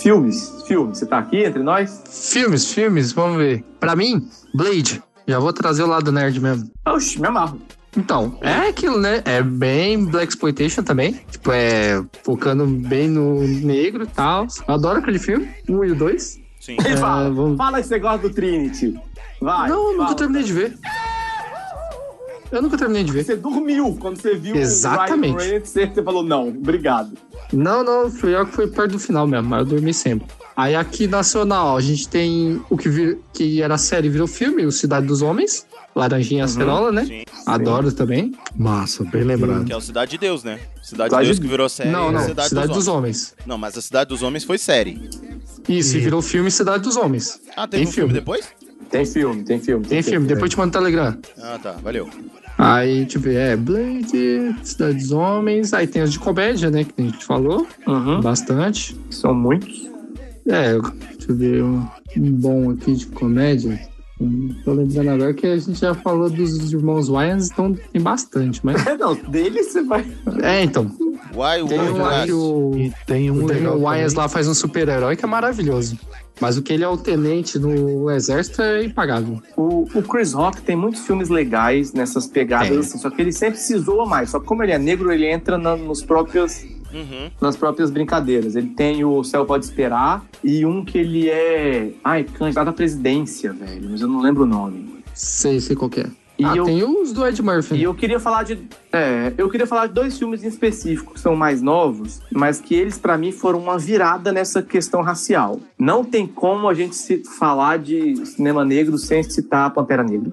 Filmes, filmes, você tá aqui entre nós? Filmes, filmes, vamos ver. Pra mim, Blade. Já vou trazer o lado nerd mesmo. Oxi, me amarro. Então, é aquilo, né? É bem Black Exploitation também. Tipo, é focando bem no negro e tal. Adoro aquele filme, um e o dois. Sim. É, fala, vamos... fala esse negócio do Trinity. Vai. Não, eu nunca terminei de ver. Eu nunca terminei de ver. Você dormiu quando você viu Exatamente. o Ryan Reynolds, você falou, não, obrigado. Não, não, foi eu que foi perto do final mesmo, mas eu dormi sempre. Aí aqui nacional, a gente tem o que, vir, que era série virou filme, o Cidade dos Homens. Laranjinha Acerola, né? Sim. Adoro também. Massa, bem lembrado. Que é o Cidade de Deus, né? Cidade, Cidade de Deus de- que virou série. Não, não, Cidade, Cidade dos, dos Homens. Homens. Não, mas a Cidade dos Homens foi série. Isso, e virou filme Cidade dos Homens. Ah, teve Tem um filme filme. depois? Tem filme, tem filme. Tem filme, depois te mando no Telegram. Ah, tá. Valeu. Aí, ver, é Blade, Cidade dos Homens, aí tem os de comédia, né, que a gente falou, Uhum. bastante. São muitos. É, deixa eu ver um, um bom aqui de comédia. Hum, Tô lembrando agora que a gente já falou dos irmãos Wayans, então tem bastante, mas... Não, dele você vai... É, então, Why tem um lá que o... E tem um O legal Damon Wayans lá faz um super-herói que é maravilhoso. Mas o que ele é o tenente no exército é impagável. O, o Chris Rock tem muitos filmes legais nessas pegadas, Tem. assim, só que ele sempre se zoa mais. Só que como ele é negro, ele entra na, nos próprios, Uhum. nas próprias brincadeiras. Ele tem o Céu Pode Esperar e um que ele é. Ai, candidato à presidência, velho, mas eu não lembro o nome. Sei, sei qual que é. E ah, eu- tem os do Ed Murphy. E eu queria falar de. É, eu queria falar de dois filmes em específico que são mais novos, mas que eles, pra mim, foram uma virada nessa questão racial. Não tem como a gente se falar de cinema negro sem citar a Pantera Negra.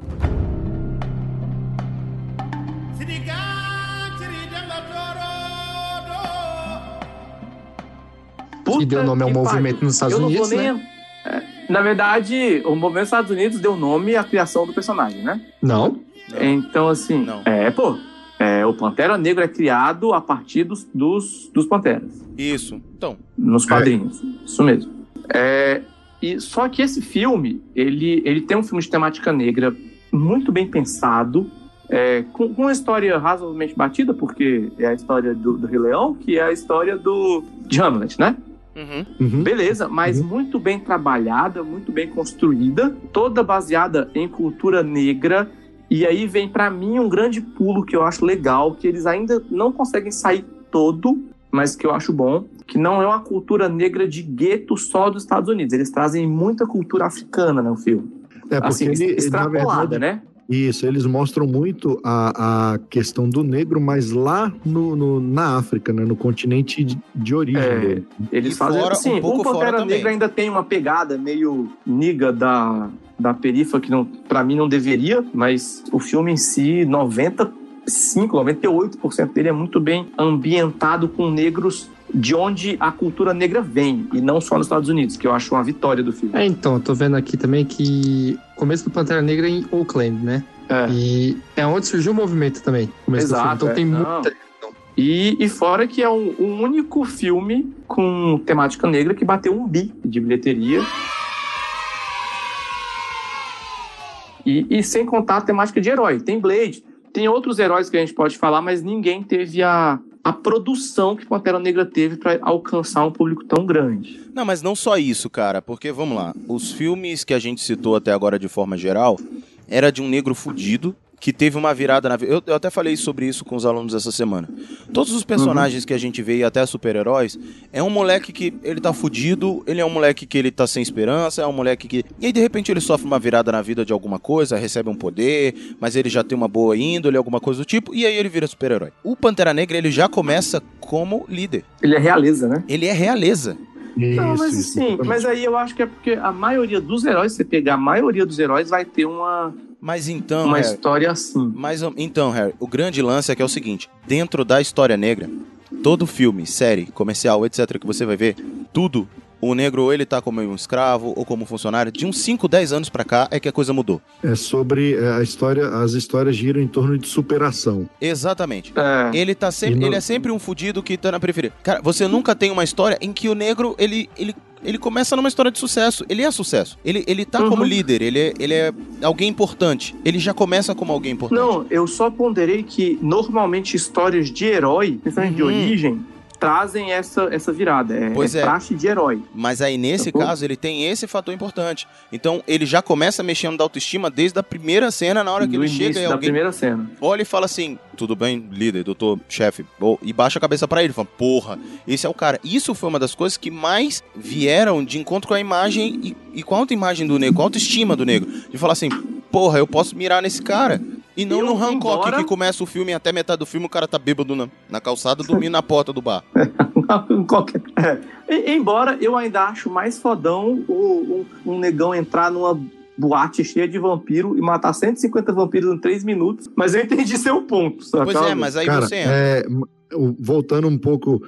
Que deu nome ao que movimento pariu. nos Estados Eu não vou Unidos, nem- né? É, Na verdade, o movimento dos Estados Unidos deu nome à criação do personagem, né? Não? Então, assim, Não. é, pô, é, o Pantera Negra é criado a partir dos, dos, dos Panteras. Isso. Então, Nos quadrinhos. Isso mesmo. É, e só que esse filme, ele, ele tem um filme de temática negra muito bem pensado, é, com, com uma história razoavelmente batida, porque é a história do, do Rei Leão, que é a história do de Hamlet, né? Uhum. Uhum. Beleza, mas muito bem trabalhada, muito bem construída, toda baseada em cultura negra. E aí vem pra mim um grande pulo que eu acho legal, que eles ainda não conseguem sair todo, mas que eu acho bom, que não é uma cultura negra de gueto só dos Estados Unidos. Eles trazem muita cultura africana no filme. É porque assim, ele, na extrapolada, verdade, né? Isso, eles mostram muito a, a questão do negro, mas lá no, no- na África, né, no continente de, de origem É, dele. Eles E fazem fora- assim, um pouco o Pantera também. Negra ainda tem uma pegada meio niga da, da perifa que não, para mim não deveria, mas o filme em si, 95, 98% dele é muito bem ambientado com negros de onde a cultura negra vem e não só nos Estados Unidos, que eu acho uma vitória do filme. É, então, eu tô vendo aqui também que o começo do Pantera Negra é em Oakland, né? É. E é onde surgiu o movimento também. Começo do filme. Exato, Então é. tem Não. muita. E, e fora que é o o único filme com temática negra que bateu um bi de bilheteria. E, e sem contar a temática de herói. Tem Blade, tem outros heróis que a gente pode falar, mas ninguém teve a, a produção que Pantera Negra teve para alcançar um público tão grande. Não, mas não só isso, cara, porque vamos lá, os filmes que a gente citou até agora de forma geral era de um negro fudido que teve uma virada na vida. Eu, eu até falei sobre isso com os alunos essa semana. Todos os personagens que a gente vê e até super-heróis é um moleque que ele tá fudido, ele é um moleque que ele tá sem esperança, é um moleque que e aí de repente ele sofre uma virada na vida de alguma coisa, recebe um poder, mas ele já tem uma boa índole, alguma coisa do tipo, e aí ele vira super-herói. O Pantera Negra ele já começa como líder. Ele é realeza, né? Ele é realeza. Não, mas isso, assim, exatamente. mas aí eu acho que é porque a maioria dos heróis, se você pegar a maioria dos heróis, vai ter uma, Mas então, uma Harry, história assim. mas então, Harry, o grande lance é que é o seguinte: dentro da história negra, todo filme, série, comercial, etc., que você vai ver, tudo, o negro ou ele tá como um escravo ou como funcionário, de uns 5, 10 anos pra cá é que a coisa mudou. É sobre é, a história, as histórias giram em torno de superação. Exatamente. É, Ele tá sempre, no- ele é sempre um fudido que tá na periferia. Cara, você nunca tem uma história em que o negro, ele, ele, ele começa numa história de sucesso. Ele é sucesso. Ele, ele tá Uhum. como líder, ele é, ele é alguém importante. Ele já começa como alguém importante. Não, eu só ponderei que normalmente histórias de herói, principalmente de Uhum. origem, trazem essa, essa virada. É, Pois é é. praxe de herói. Mas aí, nesse Sacou? caso, ele tem esse fator importante. Então, ele já começa mexendo da autoestima desde a primeira cena, na hora que no ele chega da alguém primeira cena. olha e fala assim: tudo bem, líder, doutor, chefe, e baixa a cabeça pra ele. Fala, porra, esse é o cara. Isso foi uma das coisas que mais vieram de encontro com a imagem e, e com a autoimagem do negro, com a autoestima do negro. De falar assim, porra, eu posso mirar nesse cara. E não Eu, no Hancock, embora- que começa o filme e até metade do filme o cara tá bêbado na, na calçada dormindo na porta do bar. É. E- Embora eu ainda acho mais fodão o, um, um negão entrar numa boate cheia de vampiro e matar 150 vampiros em 3 minutos, mas eu entendi seu ponto, sabe? Pois é, mas aí Cara, você entra. é, voltando um pouco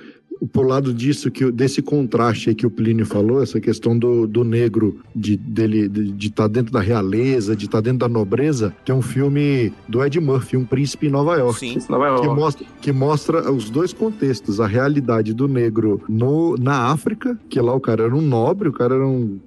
pro lado disso, que, desse contraste aí que o Plínio falou, essa questão do, do negro, de dele de estar dentro da realeza, de estar dentro da nobreza, tem um filme do Ed Murphy, Um Príncipe em Nova York. Sim. Nova York. Que mostra, que mostra os dois contextos, a realidade do negro no, na África, que lá o cara era um nobre, o cara era um,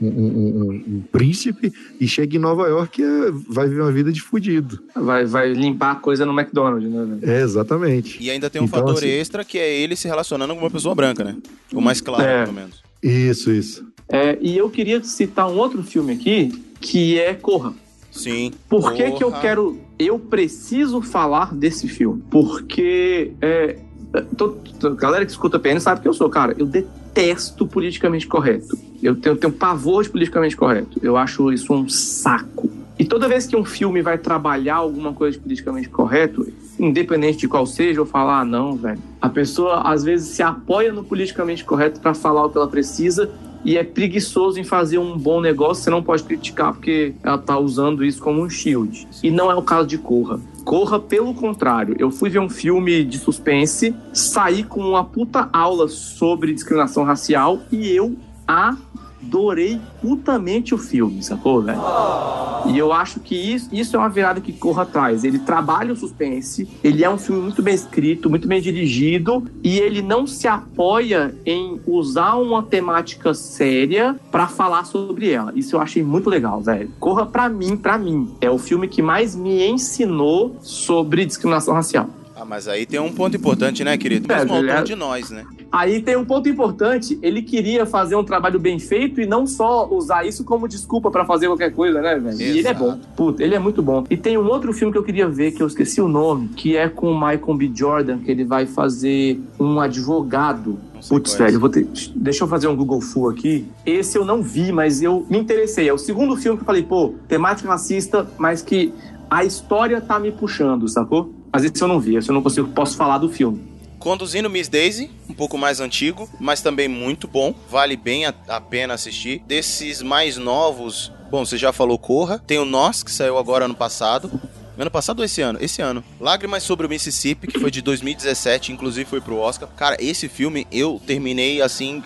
um, um- um- príncipe, e chega em Nova York e é- vai viver uma vida de fudido. Vai, vai limpar a coisa no McDonald's, né? É, exatamente. E ainda tem um Então, fator assim- extra que é ele se relacionando com uma pessoa branca, né? O mais claro, É. pelo menos. Isso, isso. É, e eu queria citar um outro filme aqui, que é Corra. Sim. Por que, que eu quero. Eu preciso falar desse filme. Porque. É, tô- tô- galera que escuta PN sabe que eu sou, cara. Eu detesto politicamente correto. Eu tenho, tenho pavor de politicamente correto. Eu acho isso um saco. E toda vez que um filme vai trabalhar alguma coisa de politicamente correto, independente de qual seja, eu falo, ah, não, velho. A pessoa às vezes se apoia no politicamente correto para falar o que ela precisa e é preguiçoso em fazer um bom negócio, você não pode criticar porque ela tá usando isso como um shield. E não é o caso de Corra. Corra, pelo contrário, eu fui ver um filme de suspense, saí com uma puta aula sobre discriminação racial e eu adorei putamente o filme, sacou, velho? E eu acho que isso, isso é uma virada que Corra traz. Ele trabalha o suspense, ele é um filme muito bem escrito, muito bem dirigido, e ele não se apoia em usar uma temática séria pra falar sobre ela. Isso eu achei muito legal, velho. Corra, pra mim, pra mim, é o filme que mais me ensinou sobre discriminação racial. Ah, mas aí tem um ponto importante, né, querido? É, Mesmo autor ele é- de nós, né? Aí tem um ponto importante, ele queria fazer um trabalho bem feito e não só usar isso como desculpa pra fazer qualquer coisa, né, velho? E ele é bom. Puta, ele é muito bom. E tem um outro filme que eu queria ver, que eu esqueci o nome, que é com o Michael B. Jordan, que ele vai fazer um advogado. Putz, é velho, vou ter... deixa eu fazer um Google Full aqui. Esse eu não vi, mas eu me interessei. É o segundo filme que eu falei, pô, temática racista, mas que a história tá me puxando, sacou? Mas esse eu não vi, esse eu não consigo, posso falar do filme. Conduzindo Miss Daisy, um pouco mais antigo, mas também muito bom. Vale bem a, a pena assistir. Desses mais novos, bom, você já falou Corra. Tem o Nós, que saiu agora ano passado. Ano passado ou esse ano? Esse ano. Lágrimas sobre o Mississippi, que foi de 2017, inclusive foi pro Oscar. Cara, esse filme eu terminei assim.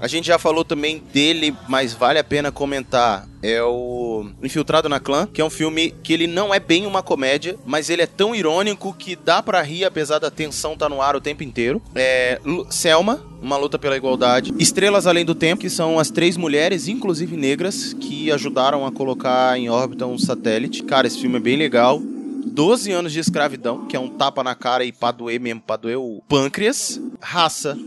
A gente já falou também dele, mas vale a pena comentar. É o Infiltrado na Clã, que é um filme que ele não é bem uma comédia, mas ele é tão irônico que dá pra rir, apesar da tensão tá no ar o tempo inteiro. É Selma, uma luta pela igualdade. Estrelas Além do Tempo, que são as três mulheres, inclusive negras, que ajudaram a colocar em órbita um satélite. Cara, esse filme é bem legal. 12 anos de escravidão, que é um tapa na cara e pra doer mesmo, pra doer o pâncreas. Raça,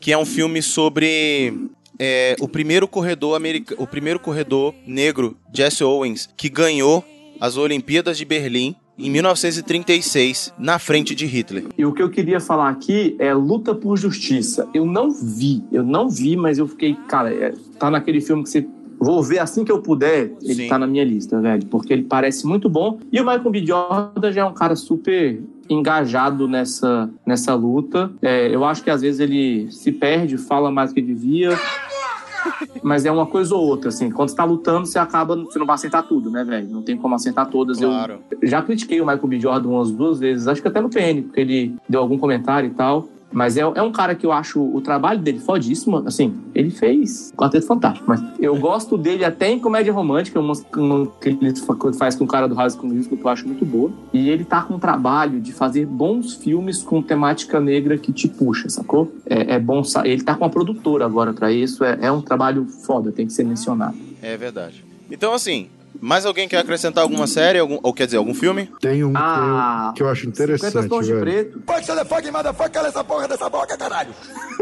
que é um filme sobre é, o primeiro corredor americano, o primeiro corredor negro, Jesse Owens, que ganhou as Olimpíadas de Berlim em 1936 na frente de Hitler. E o que eu queria falar aqui é luta por justiça. Eu não vi, eu não vi, mas eu fiquei, cara, é, tá naquele filme que você. Vou ver assim que eu puder, ele Sim. tá na minha lista, velho, porque ele parece muito bom. E o Michael B. Jordan já é um cara super engajado nessa, nessa luta. É, eu acho que às vezes ele se perde, fala mais do que devia. Mas é uma coisa ou outra, assim. Quando você tá lutando, você acaba. Você não vai acertar tudo, né, velho? Não tem como acertar todas. Eu- Claro. já critiquei o Michael B. Jordan umas duas vezes, acho que até no PN, porque ele deu algum comentário e tal. Mas é, é um cara que eu acho o trabalho dele fodíssimo. Assim, ele fez Quarteto Fantástico, mas eu gosto dele até em comédia romântica, uma, uma que ele fa- faz com o cara do High School Musical, que eu acho muito boa. E ele tá com um trabalho de fazer bons filmes com temática negra que te puxa, sacou? É, é bom. Ele tá com uma produtora agora pra isso. É, é um trabalho foda, tem que ser mencionado. É verdade. Então, assim, mais alguém quer acrescentar alguma série, algum, ou quer dizer, algum filme? Tem um que, Ah, eu, que eu acho interessante, tons de preto. Motherfucker, cala essa porra dessa boca, caralho.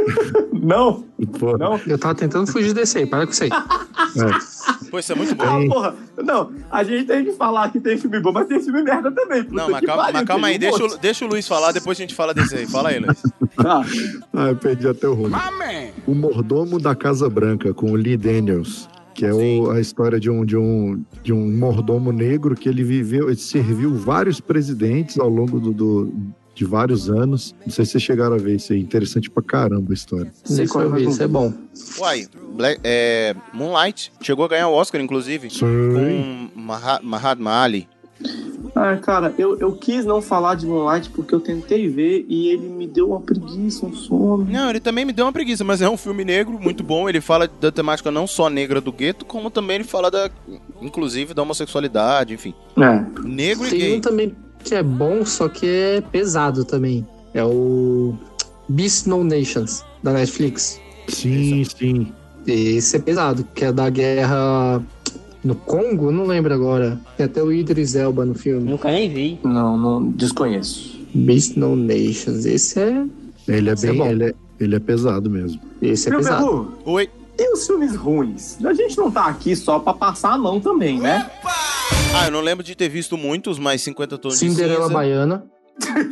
Não, Pô, não. Eu tava tentando fugir desse aí, para com isso aí. é. Pô, isso é muito bom. Ah, porra. Não, a gente tem que falar que tem filme bom, mas tem filme merda também. puta Não, mas que calma, pariu, mas calma aí, deixa, o, deixa o Luiz falar, depois a gente fala desse aí. Fala aí, Luiz. Ah, Ah, eu perdi até o rumo. O Mordomo da Casa Branca, com o Lee Daniels. Que é o- a história de um, de, um, de um mordomo negro que ele viveu, ele serviu vários presidentes ao longo do, do- de vários anos. Não sei se vocês chegaram a ver isso aí. Interessante pra caramba a história. Sei qual é, isso é bom. Uai, Black- é, Moonlight chegou a ganhar o Oscar, inclusive, com Maha- Mahatma Ali. Ah, cara, eu, eu quis não falar de Moonlight porque eu tentei ver e ele me deu uma preguiça, um sono. Não, ele também me deu uma preguiça, mas é um filme negro muito bom. Ele fala da temática não só negra do gueto, como também ele fala da, inclusive, da homossexualidade, enfim. É. Negro e Tem gay. um também que é bom, só que é pesado também. É o Beast No Nations, da Netflix. Sim, sim. Esse é pesado, que é da guerra no Congo, não lembro agora. Tem até o Idris Elba no filme. Nunca nem vi. Não, não desconheço. Beast No Nations. Esse é. Ele é Esse é bem. bom. ele, é, ele é pesado mesmo. Esse é Meu pesado. Perru, Oi. e os filmes ruins? A gente não tá aqui só pra passar a mão também, né? Ah, eu não lembro de ter visto muitos, mas 50 tons de Cinderela cinza. Baiana.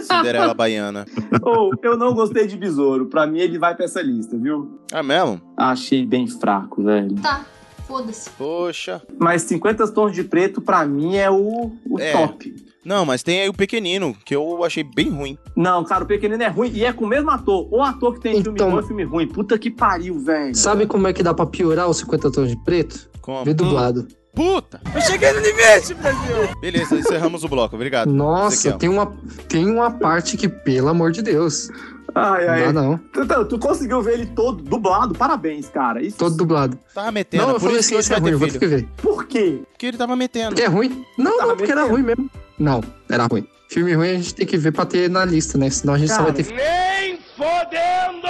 Cinderela Baiana. Ou, eu não gostei de Besouro. Pra mim, ele vai pra essa lista, viu? Ah, mesmo? Achei bem fraco, velho. Tá, foda-se. Poxa. Mas 50 tons de preto, pra mim, é o, o É. top. Não, mas tem aí o Pequenino, que eu achei bem ruim. Não, cara, o Pequenino é ruim e é com o mesmo ator. O ator que tem filme Então- bom e filme ruim. Puta que pariu, velho. Sabe como é que dá pra piorar os 50 tons de preto? Como? Vê dublado. Puta! Eu cheguei no limite, Brasil! Beleza, encerramos o bloco, obrigado. Nossa, tem uma, tem uma parte que, pelo amor de Deus. Ai, ai. Não não. Tu, tu- tu conseguiu ver ele todo dublado? Parabéns, cara. Isso... Todo dublado. Tava metendo, não, eu por falei isso que assim, hoje esse é vai ruim, eu ter vou ter filho. que ver. Por quê? Porque ele tava metendo. Porque é ruim? Não, não, porque era metendo. ruim mesmo. Não, era ruim. Filme ruim a gente tem que ver pra ter na lista, né? Senão a gente só vai Cara, ter Nem fodendo!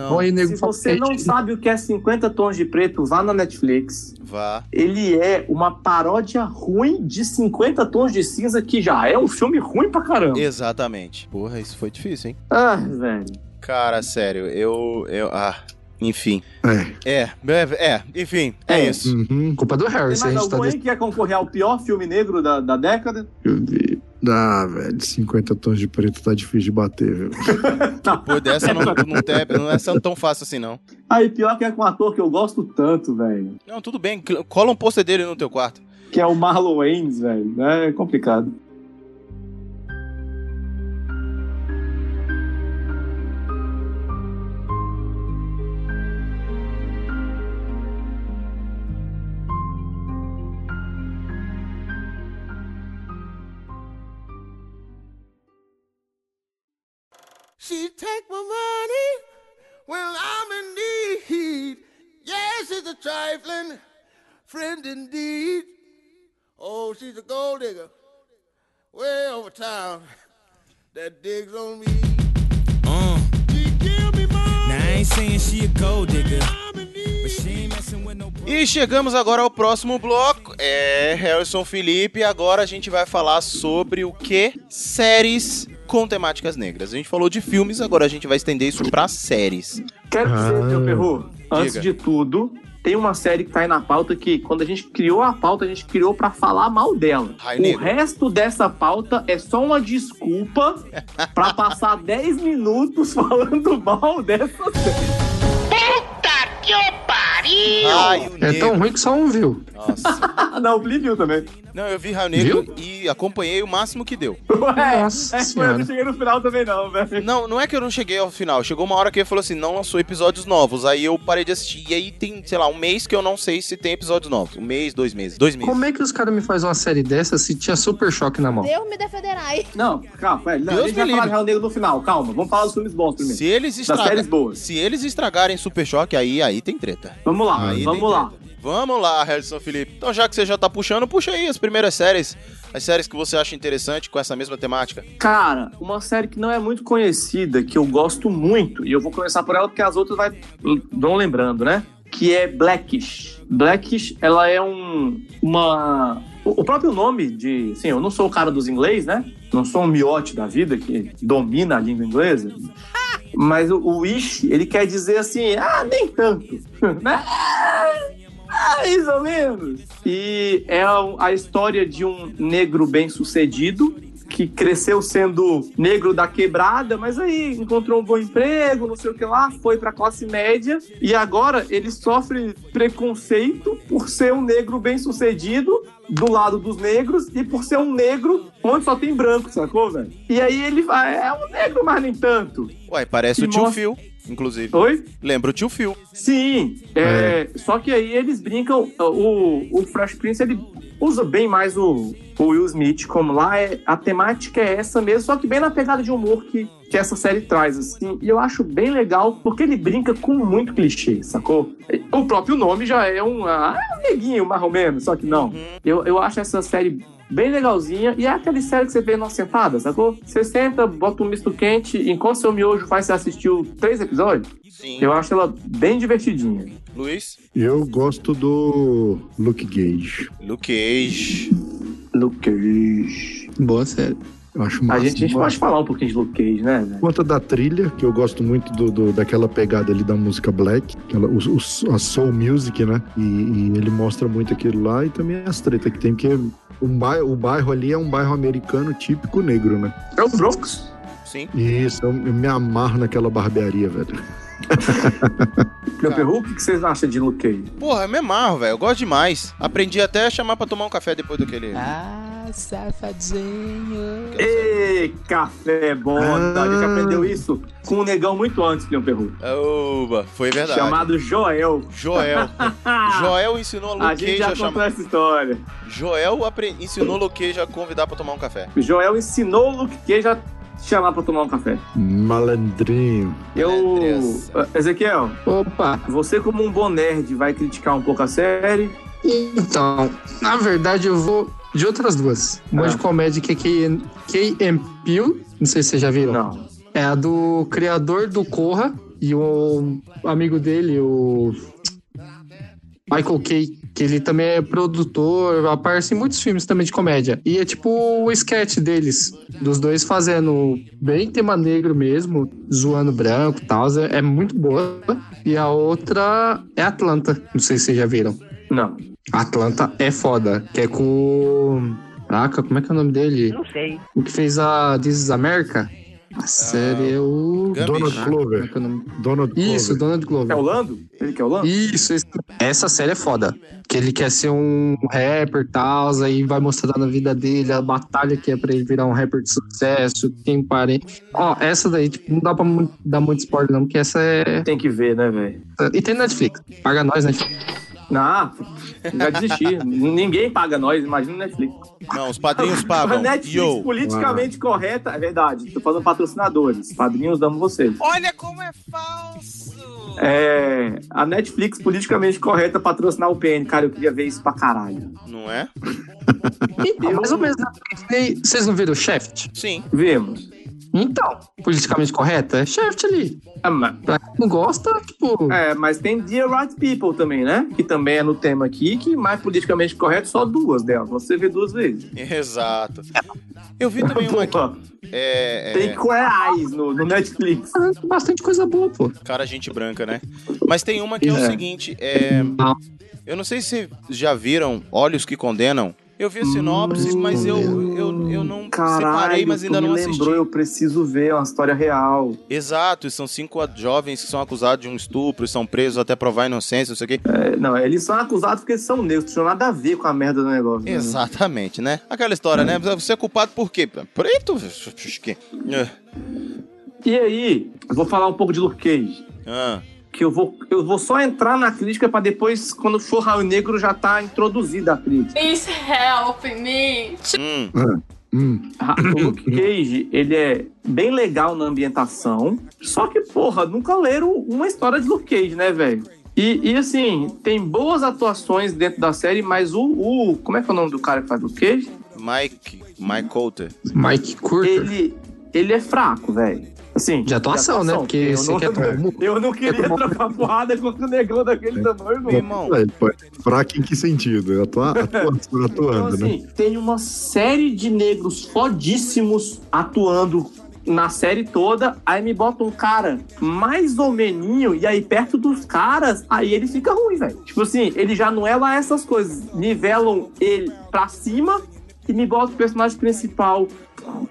Não, Bom, Se você não sabe o que é 50 tons de preto, vá na Netflix. vá. Ele é uma paródia ruim de 50 tons de cinza, que já é um filme ruim pra caramba. Exatamente. Porra, isso foi difícil, hein? Ah, velho. Cara, sério, eu. eu ah, enfim. É. É, é, é, enfim, é, É. isso. Uhum. Culpa do Tem Harris, a mais tá algum aí desse... que quer concorrer ao pior filme negro da, da década? Deixa eu ver. Ah, velho, 50 tons de preto tá difícil de bater, viu? Pô, dessa não, não, tem, não é tão fácil assim, não. Aí, pior que é com um ator que eu gosto tanto, velho. Não, tudo bem, cola um pôster dele no teu quarto. Que é o Marlon Waynes, velho. É complicado. She take my money when I'm in need. Yes, she's a trifling friend indeed. Oh, she's a gold digger way over town that digs on me. Uh. She give me money. Now I ain't saying she a gold digger, but she ain't messing with no. E chegamos agora ao próximo bloco. É Harrison Felipe. Agora a gente vai falar sobre o que? Séries com temáticas negras. A gente falou de filmes, agora a gente vai estender isso pra séries. Quero dizer, Ah. meu perru, antes Diga. de tudo, tem uma série que tá aí na pauta que, quando a gente criou a pauta, a gente criou pra falar mal dela. Ai, o nego. resto dessa pauta é só uma desculpa pra passar 10 minutos falando mal dessa série. Raio É tão Negro. ruim que só um viu. Nossa. Não, o Bli viu também. Não, eu vi Raio Negro e acompanhei o máximo que deu. Ué, Nossa é, eu não cheguei no final também não, velho. Não, não é que eu não cheguei ao final. Chegou uma hora que ele falou assim, não lançou episódios novos. Aí eu parei de assistir. E aí tem, sei lá, um mês que eu não sei se tem episódios novos. Um mês, dois meses. Dois meses. Como é que os caras me fazem uma série dessa se tinha Super Choque na mão? Deus me defenderai. Não, calma, velho. Não, Deus a gente vai me falar livre. de Raio Negro no final, calma. Vamos falar dos filmes bons primeiro. Se eles Das estragarem, séries boas. se eles estragarem Super Choque, aí, aí tem treta. Vamos lá, Aí vamos lá. Vamos lá, Harrison Felipe. Então, já que você já tá puxando, puxa aí as primeiras séries. As séries que você acha interessante com essa mesma temática. Cara, uma série que não é muito conhecida, que eu gosto muito, e eu vou começar por ela porque as outras vai, vão lembrando, né? Que é Blackish. Blackish, ela é um. Uma. O o próprio nome de. Sim, eu não sou o cara dos inglês, né? Não sou um miote da vida que domina a língua inglesa. Mas o, o ish, ele quer dizer assim, ah, nem tanto. né? Mais ou menos. E é a, a história de um negro bem-sucedido que cresceu sendo negro da quebrada, mas aí encontrou um bom emprego, não sei o que lá, foi pra classe média e agora ele sofre preconceito por ser um negro bem sucedido do lado dos negros e por ser um negro onde só tem branco, sacou, velho? E aí ele vai, é um negro, mas nem tanto. Ué, parece Que o tio mostra- Phil, inclusive. Oi? Lembra o tio Phil. Sim, é, só que aí eles brincam, o, o Fresh Prince ele usa bem mais o, o Will Smith, como lá é, a temática é essa mesmo, só que bem na pegada de humor que, que essa série traz, assim, e eu acho bem legal porque ele brinca com muito clichê, sacou? O próprio nome já é um, ah, é um neguinho, mais ou menos, só que não. Eu, eu acho essa série bem legalzinha e é aquela série que você vê numa sentada, sacou? Você senta, bota um misto quente, enquanto seu miojo faz você assistir três episódios, Sim. eu acho ela bem divertidinha. Luiz? Eu gosto do Luke Gage. Luke Cage. Luke Cage. Boa série. Eu acho A massa. gente, a gente pode falar um pouquinho de Luke Cage, né? velho? Por conta da trilha, que eu gosto muito do, do- daquela pegada ali da música black, aquela, o, o- a soul music, né? E, e ele mostra muito aquilo lá e também as tretas que tem, porque o bairro, o bairro ali é um bairro americano típico negro, né? É o Brooks. Sim. Isso, eu, eu me amarro naquela barbearia, velho. Meu perru, o que que vocês acham de Luke Cage? Porra, eu me amarro, velho. Eu gosto demais. Aprendi até a chamar pra tomar um café depois daquele. Ah, safadinho. Ê, café bom. Ah. A gente aprendeu isso com um negão muito antes, Leon Perru. Oba, foi verdade. Chamado Joel. Joel. Joel ensinou a A já a contou chamar. essa história. Joel apre... ensinou Cage a convidar pra tomar um café. Joel ensinou Cage a chamar pra tomar um café. Malandrinho. Eu. Ezequiel, Opa! você, como um bom nerd, vai criticar um pouco a série. Então, na verdade, eu vou de outras duas. Uma Ah. de comédia que é Peele, não sei se vocês já viram. Não. É a do criador do Corra e o amigo dele, o Michael Kay, que ele também é produtor, aparece em muitos filmes também de comédia. E é tipo o sketch deles, dos dois fazendo bem tema negro mesmo, zoando branco e tal. É, é muito boa. E a outra é Atlanta, não sei se vocês já viram. Não. Atlanta é foda, que é com o... Caraca, como é que é o nome dele? Não sei. O que fez a This is America? A série é o... Donald Caraca, como é Glover. que é o nome? Donald Isso, Glover. Donald Glover. É o Lando? Ele que é o Lando? Isso, esse- essa série é foda. Que ele quer ser um rapper e tal, aí vai mostrando a vida dele, a batalha que é pra ele virar um rapper de sucesso, tem parente. Ó, essa daí, tipo, não dá pra dar muito spoiler não, porque essa é... Tem que ver, né, velho? E tem Netflix, paga nós, Netflix. Não, já desisti. Ninguém paga nós, imagina o Netflix. Não, os padrinhos A pagam. Netflix Yo. politicamente correta, é verdade. Tô falando patrocinadores. Padrinhos damos vocês. Olha como é falso! É, a Netflix politicamente correta patrocinar o PN. Cara, eu queria ver isso pra caralho. Não é? Então, mais ou menos, né? Vocês não viram o Shaft? Sim. Vemos. Então, politicamente correta é Shaft ali. Ah, mas, Pra quem não gosta, tipo... é, mas tem Dear Right People também, né? Que também é no tema aqui, que mais politicamente correto, só duas delas. Você vê duas vezes. Exato. Eu vi também uma aqui. Pô, É, tem é, Queer Eyes no, no Netflix. Bastante coisa boa, pô. cara, gente branca, né? Mas tem uma que é o É. seguinte: é, eu não sei se já viram Olhos que Condenam. Eu vi a sinopse, mas eu, eu, eu não Caralho, separei, mas ainda não assisti. lembrou, eu preciso ver, é uma história real. Exato, e são cinco jovens que são acusados de um estupro e são presos até provar inocência, não sei o quê. É, não, eles são acusados porque eles são negros, não tinha nada a ver com a merda do negócio. né? Exatamente, né? Aquela história, né? Você é culpado por quê? Preto? É. E aí, eu vou falar um pouco de Luke Cage. Ah, Que eu vou, eu vou só entrar na crítica pra depois, quando for Raul Negro, já tá introduzida a crítica. Please help me. hum, Hum, Ah, O Luke Cage, ele é bem legal na ambientação, só que, porra, nunca leram uma história de Luke Cage, né, velho? E, e, assim, tem boas atuações dentro da série, mas o, o. Como é que é o nome do cara que faz Luke Cage? Mike, Mike Coulter. Mike Curter. Ele, ele é fraco, velho. Assim, De atuação, né? Porque eu você não, quer tomar um- eu não queria trocar porrada contra o negão daquele tamanho, Meu não. irmão, é, fraco em que sentido? Atua, atua, Então, atuando, né? assim, tem uma série de negros fodíssimos atuando na série toda, aí me bota um cara mais ou meninho, e aí perto dos caras, aí ele fica ruim, velho. Tipo assim, ele já não é lá essas coisas. Nivelam ele pra cima e me bota o personagem principal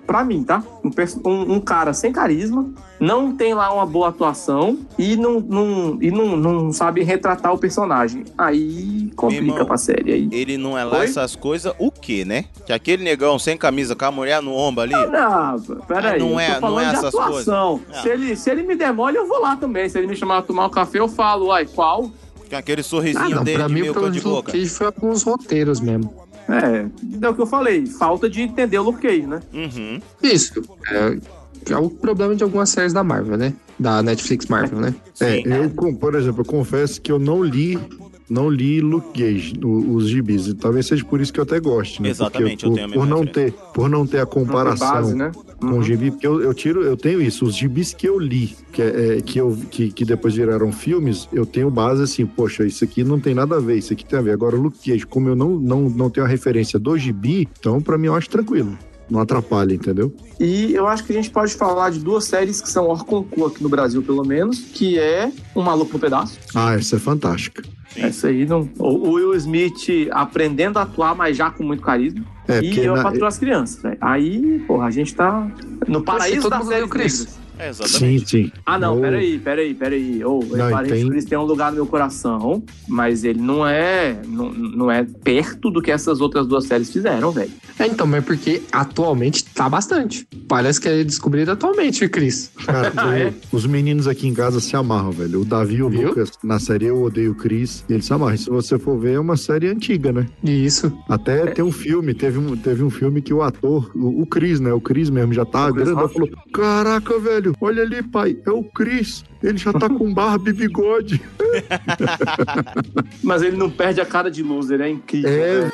pra mim, tá? Um, um- um cara sem carisma, não tem lá uma boa atuação e não, não, e não, não sabe retratar o personagem. Aí complica Irmão, pra série. Aí. Ele não é lá Oi? essas coisas, o quê, né? Que aquele negão sem camisa com a mulher no ombro ali. Não, peraí. Ah, não é- não é de essas atuação. coisas. Ah. Se, ele, se ele me der mole, eu vou lá também. Se ele me chamar pra tomar um café, eu falo, uai, qual? Com aquele Ah, sorrisinho não, dele pra de mim meio cor de boca. Foi alguns roteiros mesmo. É, é o que eu falei. Falta de entender o Luke Cage, né? Uhum. Isso. É, é o problema de algumas séries da Marvel, né? Da Netflix Marvel, né? É, eu, por exemplo, eu confesso que eu não li. Não li Luke Cage, o- os gibis. E talvez seja por isso que eu até goste, né? Exatamente, Porque eu por, tenho a por não ter Por não ter a comparação base, né? com o gibi, porque eu, eu tiro, eu tenho isso, os gibis que eu li, que, é, é, que, eu, que, que depois viraram filmes, eu tenho base assim, poxa, isso aqui não tem nada a ver, isso aqui tem a ver. Agora o Luke Cage, como eu não, não, não tenho a referência do gibi, então pra mim eu acho tranquilo. Não atrapalha, entendeu? E eu acho que a gente pode falar de duas séries que são Orconcu aqui no Brasil, pelo menos, que é Um Maluco no Pedaço. Ah, essa é fantástica. Essa aí não. O Will Smith aprendendo a atuar, mas já com muito carisma. É, e eu na- patroa as crianças, velho. Aí, porra, a gente tá no paraíso da série negras. É, Sim, exatamente. sim. Ah, não, Eu- peraí, peraí, peraí. Ô, Não, não, e Parente tem- um lugar no meu coração, mas ele não é, não, não é perto do que essas outras duas séries fizeram, velho. É, então, mas porque atualmente tá bastante. Parece que é descobrido atualmente, Cris. Cara, Ah, o- é? os meninos aqui em casa se amarram, velho. O Davi e o Viu? Lucas, na série Eu Odeio o Chris, eles se amarram. Se você for ver, é uma série antiga, né? Isso. Até tem um filme, teve um, teve um filme que o ator, o, o Chris, né? O Chris mesmo já tá Rock. falou: Caraca, velho, olha ali, pai, é o Chris. Ele já tá com barba e bigode. Mas ele não perde a cara de loser, é incrível. É,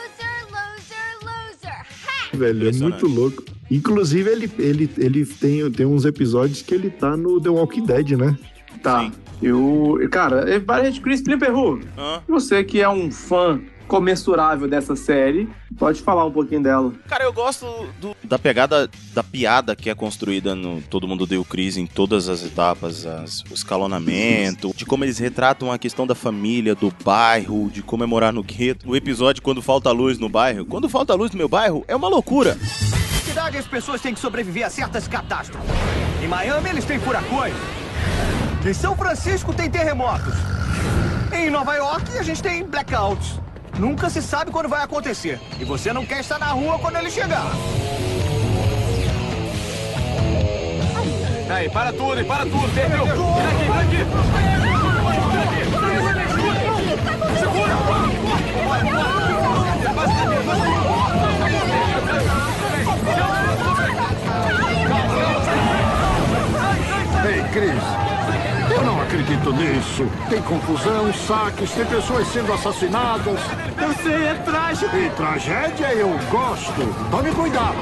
velho. velho, é muito louco. Inclusive, ele, ele, ele tem, tem uns episódios que ele tá no The Walking Dead, né? Tá. Eu. Cara, é Parente Chris Plimperru. Hã? Você que é um fã comensurável dessa série, pode falar um pouquinho dela. Cara, eu gosto do- da pegada da piada que é construída no Todo Mundo Deu Crise em todas as etapas, as- o escalonamento, de como eles retratam a questão da família, do bairro, de comemorar no gueto. O episódio quando falta luz no bairro. Quando falta luz no meu bairro, é uma loucura. Na cidade, as pessoas têm que sobreviver a certas catástrofes. Em Miami, eles têm furacões. Em São Francisco, tem terremotos. Em Nova York, a gente tem blackouts. Nunca se sabe quando vai acontecer. E você não quer estar na rua quando ele chegar. Aí, para tudo, e para tudo, perdeu. Vem aqui, vem aqui. Segura! Bora, aqui, Ei, Cris, acredito nisso. Tem confusão, saques, tem pessoas sendo assassinadas. Eu sei, é trágico. E tragédia eu gosto. Tome cuidado.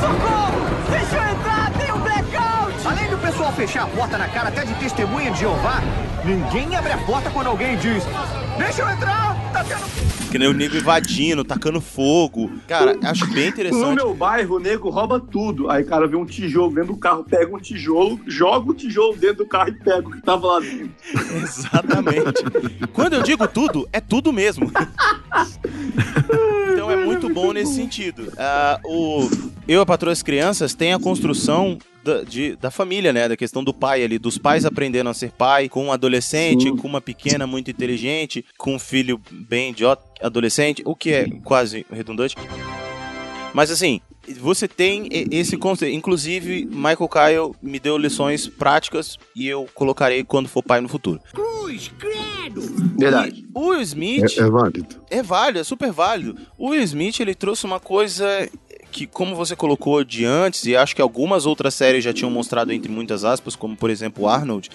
Socorro! Deixa eu entrar, tem um blackout! Além do pessoal fechar a porta na cara até de testemunha de Jeová, ninguém abre a porta quando alguém diz: Deixa eu entrar! Que nem o nego invadindo, tacando fogo. Cara, acho bem No interessante. meu bairro, o nego rouba tudo. Aí o cara vê um tijolo dentro do carro, pega um tijolo, joga o tijolo dentro do carro e pega o que tava lá dentro. Exatamente. Quando eu digo tudo, é tudo mesmo. Bom nesse sentido. Ah, o Eu, a Patroa as Crianças tem a construção da, de- da família, né? Da questão do pai ali, dos pais aprendendo a ser pai, com um adolescente, com uma pequena muito inteligente, com um filho bem idiota, adolescente, o que é quase redundante. Mas assim, você tem esse conceito. Inclusive, Michael Kyle me deu lições práticas e eu colocarei quando for pai no futuro. Cruz, credo! Verdade. E o Will Smith É, é válido. é válido, é super válido. O Will Smith, ele trouxe uma coisa que, como você colocou de antes, e acho que algumas outras séries já tinham mostrado entre muitas aspas, como por exemplo Arnold,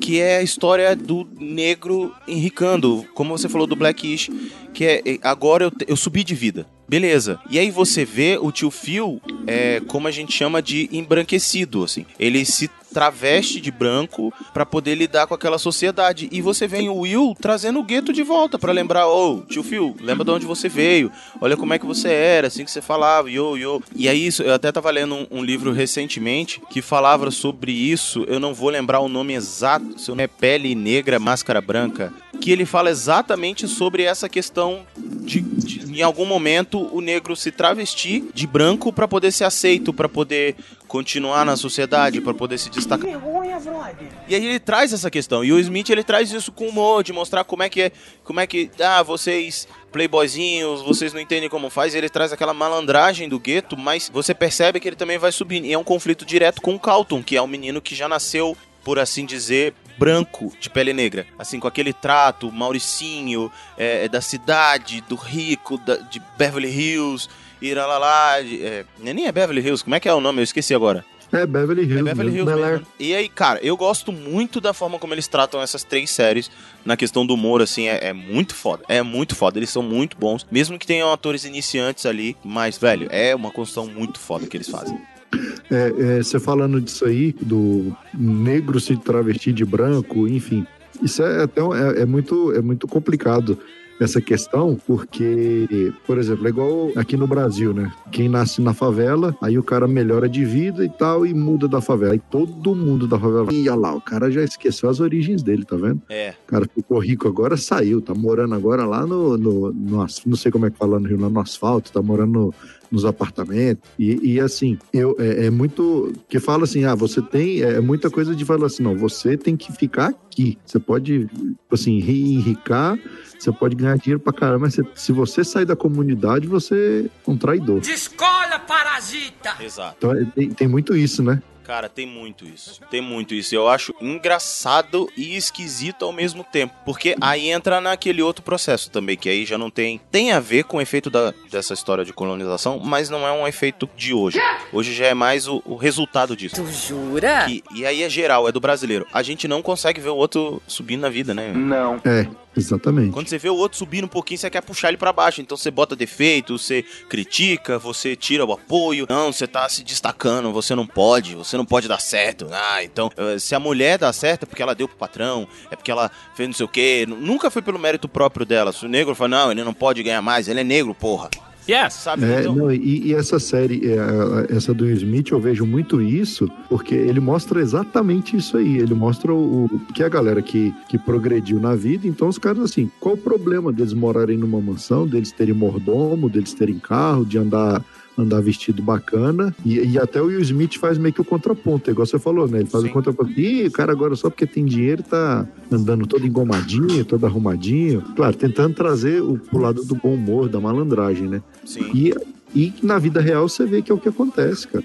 que é a história do negro enricando, como você falou do Blackish, que é agora eu, eu subi de vida. Beleza. E aí você vê o tio Phil é, como a gente chama de embranquecido, assim. Ele se traveste de branco pra poder lidar com aquela sociedade. E você vem o Will trazendo o gueto de volta pra lembrar, ô, tio Phil, lembra de onde você veio? Olha como é que você era, assim que você falava, yo, yo. E aí, isso, eu até tava lendo um, um livro recentemente que falava sobre isso, eu não vou lembrar o nome exato, se não é Pele Negra, Máscara Branca, que ele fala exatamente sobre essa questão de, de em algum momento o negro se travestir de branco pra poder ser aceito, pra poder continuar na sociedade, pra poder se destacar. Vergonha. E aí ele traz essa questão. E o Smith ele traz isso com humor, de mostrar como é que é, como é que ah, vocês playboyzinhos, vocês não entendem como faz, ele traz aquela malandragem do gueto, mas você percebe que ele também vai subindo. E é um conflito direto com o Calton, que é um menino que já nasceu, por assim dizer, branco, de pele negra. Assim, com aquele trato, Mauricinho, é, da cidade, do rico, da, de Beverly Hills, iralalá, de, é, nem é Beverly Hills, como é que é o nome? Eu esqueci agora. É Beverly Hills. É Beverly mesmo. Hills mesmo. E aí, cara, eu gosto muito da forma como eles tratam essas três séries na questão do humor, assim, é, é muito foda. É muito foda, eles são muito bons. Mesmo que tenham atores iniciantes ali, mas, velho, é uma construção muito foda que eles fazem. É, é, você falando disso aí, do negro se travestir de branco, enfim, isso é até é, é muito, é muito complicado essa questão, porque, por exemplo, é igual aqui no Brasil, né? Quem nasce na favela, aí o cara melhora de vida e tal, e muda da favela. Aí todo mundo da favela. Ih, olha lá, o cara já esqueceu as origens dele, tá vendo? É. O cara ficou rico agora, saiu, tá morando agora lá no, no, no não sei como é que fala no Rio, lá no asfalto, tá morando no- nos apartamentos. E, e, assim, eu, é, é muito. Que fala assim, ah, você tem. É muita coisa de falar assim, não, você tem que ficar aqui. Você pode, assim, ri- enricar, você pode ganhar dinheiro pra caramba, mas você- se você sair da comunidade, você é um traidor. Descola, parasita! Exato. Então é, tem, tem muito isso, né? Cara, tem muito isso. Tem muito isso. Eu acho engraçado e esquisito ao mesmo tempo. Porque aí entra naquele outro processo também, que aí já não tem. Tem a ver com o efeito da, dessa história de colonização, mas não é um efeito de hoje. Hoje já é mais o, o resultado disso. Tu jura? E, e aí é geral, é do brasileiro. A gente não consegue ver o outro subindo na vida, né? Não. É, exatamente. Quando você vê o outro subindo um pouquinho, você quer puxar ele pra baixo. Então você bota defeito, você critica, você tira o apoio. Não, você tá se destacando, você não pode, você não pode dar certo. Ah, então, eh, se a mulher dá certo é porque ela deu pro patrão, é porque ela fez não sei o quê. Nunca foi pelo mérito próprio dela. Se o negro fala, não, ele não pode ganhar mais, ele é negro, porra. Yes. Sabe? É, então, não, e, e essa série, é, a- essa do Will Smith, eu vejo muito isso, porque ele mostra exatamente isso aí. Ele mostra o, o- que a galera que, que progrediu na vida, então os caras, assim, qual o problema deles morarem numa mansão, deles terem mordomo, deles terem carro, de andar. Andar vestido bacana, e, e até o Will Smith faz meio que o contraponto, igual você falou, né? Ele faz Sim. o contraponto. Ih, o cara agora só porque tem dinheiro tá andando todo engomadinho, todo arrumadinho. Claro, tentando trazer o, pro lado do bom humor, da malandragem, né? sim. E, e na vida real você vê que é o que acontece, cara.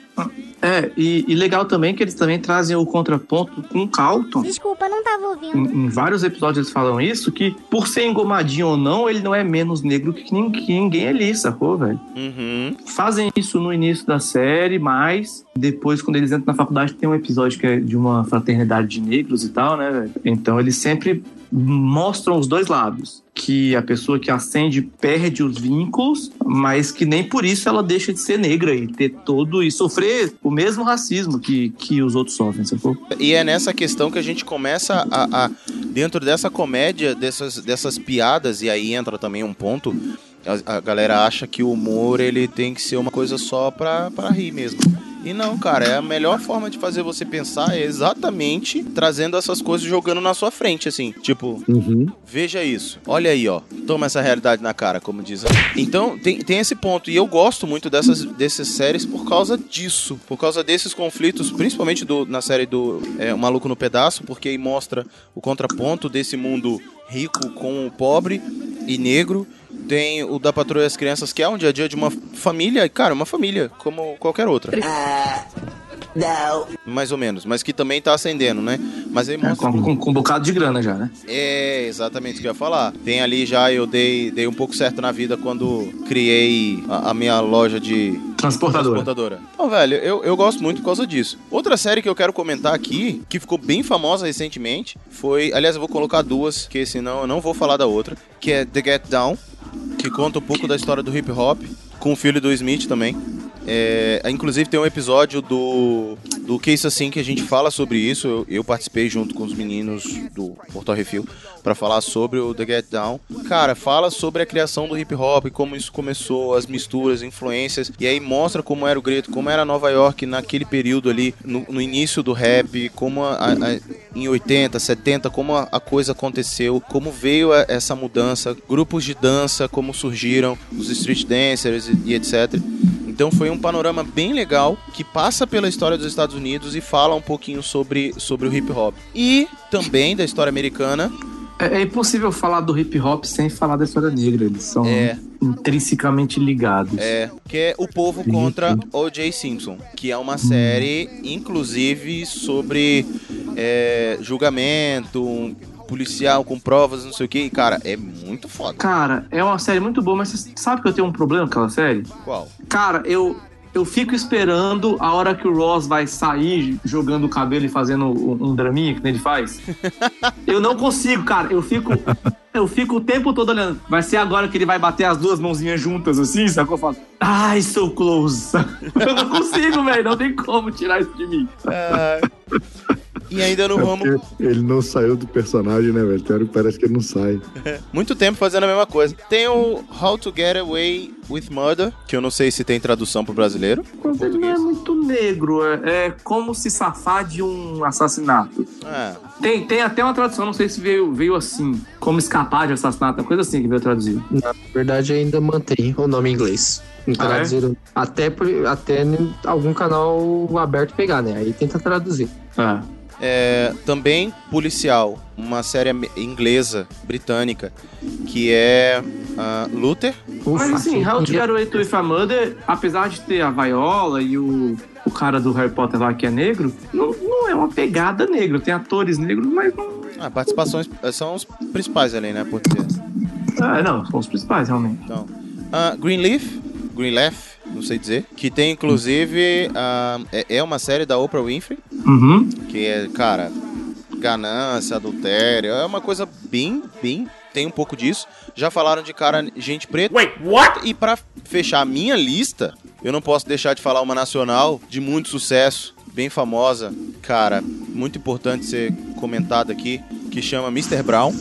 É, e, e legal também que eles também trazem o contraponto com o Calton. Desculpa, não tava ouvindo. Em, em vários episódios eles falam isso, que por ser engomadinho ou não, ele não é menos negro que, nin- que ninguém ali, sacou, velho? Uhum. Fazem isso no início da série, mas depois, quando eles entram na faculdade, tem um episódio que é de uma fraternidade de negros e tal, né, velho? Então eles sempre mostram os dois lados. Que a pessoa que ascende perde os vínculos, mas que nem por isso ela deixa de ser negra e ter todo e sofrer o mesmo racismo que, que os outros sofrem, sacou? E é nessa questão que a gente começa a, a- dentro dessa comédia, dessas, dessas piadas, e aí entra também um ponto. A, a galera acha que o humor ele tem que ser uma coisa só pra, pra rir mesmo. E não, cara, é a melhor forma de fazer você pensar é exatamente trazendo essas coisas jogando na sua frente, assim. Tipo, Uhum. Veja isso. Olha aí, ó. Toma essa realidade na cara, como dizem. Então, tem, tem esse ponto. E eu gosto muito dessas, dessas séries por causa disso. Por causa desses conflitos, principalmente do, na série do é, O Maluco no Pedaço, porque aí mostra o contraponto desse mundo rico com o pobre e negro. Tem o da Patrulha das Crianças, que é um dia a dia de uma família, cara, uma família, como qualquer outra. Não. Mais ou menos, mas que também tá ascendendo, né? Mas aí É, mostra. com, com, com um bocado de grana já, né? É exatamente o que eu ia falar. Tem ali já, eu dei, dei um pouco certo na vida quando criei a, a minha loja de Transportadora. transportadora. Então, velho, eu, eu gosto muito por causa disso. Outra série que eu quero comentar aqui, que ficou bem famosa recentemente, foi. Aliás, eu vou colocar duas, que senão eu não vou falar da outra, que é The Get Down, que conta um pouco da história do hip hop, com o filho do Smith também. É, inclusive tem um episódio do do Case Assim que a gente fala sobre isso. Eu, eu participei junto com os meninos do Portal Refil para falar sobre o The Get Down. Cara, fala sobre a criação do hip hop, como isso começou, as misturas, influências, e aí mostra como era o Greto, como era Nova York naquele período ali, no, no início do rap, como a, a, em 80, 70, como a, a coisa aconteceu, como veio essa mudança, grupos de dança, como surgiram, os street dancers e, e etc. Então foi um panorama bem legal que passa pela história dos Estados Unidos e fala um pouquinho sobre, sobre o hip hop. E também da história americana. É, é impossível falar do hip hop sem falar da história negra. Eles são intrinsecamente ligados. É, que é O Povo contra O.J. Simpson, que é uma série, inclusive, sobre é, julgamento, um policial com provas, não sei o que. E, cara, é muito foda. Cara, é uma série muito boa, mas você sabe que eu tenho um problema com aquela série? Qual? Cara, eu, eu fico esperando a hora que o Ross vai sair jogando o cabelo e fazendo um, um draminha que nem ele faz. eu não consigo, cara. Eu fico. Eu fico o tempo todo olhando. Vai ser agora que ele vai bater as duas mãozinhas juntas assim, sacou? Eu falo, ai, so close. eu não consigo, velho. Não tem como tirar isso de mim. E ainda no É ramo. ele não saiu do personagem, né, velho? Tem hora que parece que ele não sai. Muito tempo fazendo a mesma coisa. Tem o How to Get Away with Murder, que eu não sei se tem tradução pro brasileiro. Mas ele não é muito negro. É, é como se safar de um assassinato. É. Tem, tem até uma tradução, não sei se veio, veio assim. Como escapar de assassinato, uma coisa assim que veio traduzir. Na verdade, ainda mantém o nome em inglês. Não Ah, é? traduziram até, até em algum canal aberto pegar, né? Aí tenta traduzir. É. É, também Policial, uma série inglesa, britânica, que é ah, Luther. Mas assim, How to Get Away with a Murder, apesar de ter a Viola e o, o cara do Harry Potter lá que é negro, não, não é uma pegada negra. Tem atores negros, mas não. Ah, participações eh, são os principais ali, né? Por ter. Ah, não, são os principais, realmente. Então, ah, Greenleaf, Greenleaf, não sei dizer, que tem inclusive é, é uma série da Oprah Winfrey, Uhum. que é, cara, ganância, adultério, é uma coisa bem, bem, tem um pouco disso. Já falaram de cara, gente preta. Wait, what? E pra fechar a minha lista, eu não posso deixar de falar uma nacional de muito sucesso, bem famosa, cara, muito importante ser comentada aqui, que chama Mr. Brown,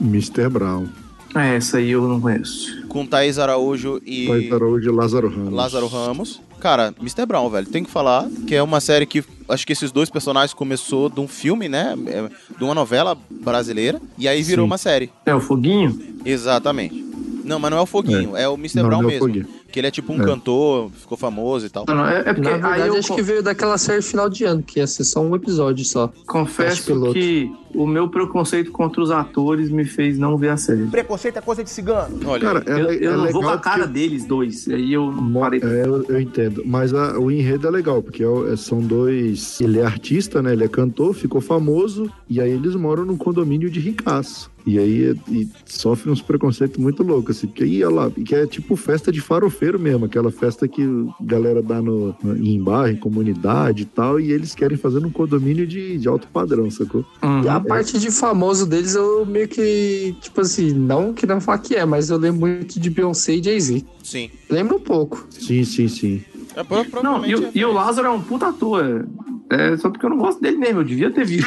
Mr. Brown. É, essa aí eu não conheço. Com Thaís Araújo e Thaís Araújo e Lázaro Ramos. Lázaro Ramos. Cara, Mr. Brown, velho, tem que falar que é uma série que acho que esses dois personagens começou de um filme, né? é, De uma novela brasileira. E aí virou Sim. uma série. É o Foguinho? Exatamente. Não, mas não é o Foguinho, é, o Mr. Não, Brown não é o mesmo. Foguinho. Que ele é tipo um É. cantor, ficou famoso e tal. Não, não, é, é porque Na verdade, aí eu acho que veio daquela série final de ano, que ia ser só um episódio só. confesso que o meu preconceito contra os atores me fez não ver a série. Preconceito é coisa de cigano. Olha, Cara, é, eu eu é não vou com a cara deles dois. Aí eu não parei. É, eu, eu entendo. Mas a- o enredo é legal, porque é é- são dois. Ele é artista, né? Ele é cantor, ficou famoso, e aí eles moram num condomínio de ricaço. E aí e sofre uns preconceitos muito loucos, assim, porque aí, olha lá, que é tipo festa de farofeiro mesmo, aquela festa que a galera dá no, no- em bairro, em comunidade e tal, e eles querem fazer num condomínio de, de alto padrão, sacou? Uhum. E a parte de famoso deles, eu meio que, tipo assim, não querendo falar que é, mas eu lembro muito de Beyoncé e Jay-Z. Sim. Lembro um pouco. Sim, sim, sim. É, pro- Não, e, o- é- e o Lázaro é um puta ator. É só porque eu não gosto dele mesmo. Eu devia ter visto.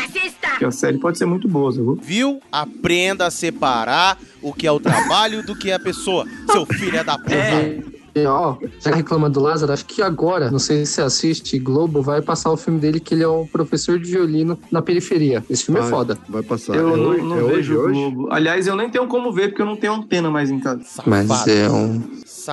Porque a série pode ser muito boa, sacou? Viu? Aprenda a separar o que é o trabalho do que é a pessoa. Seu filho é da puta. E, ó, já que reclama do Lázaro, acho que agora, não sei se você assiste, Globo vai passar o filme dele que ele é um professor de violino na periferia. Esse filme é Vai- foda. Vai passar. Eu é não, hoje, não é hoje, vejo o hoje? Globo. Aliás, eu nem tenho como ver porque eu não tenho antena mais em casa. Mas é um.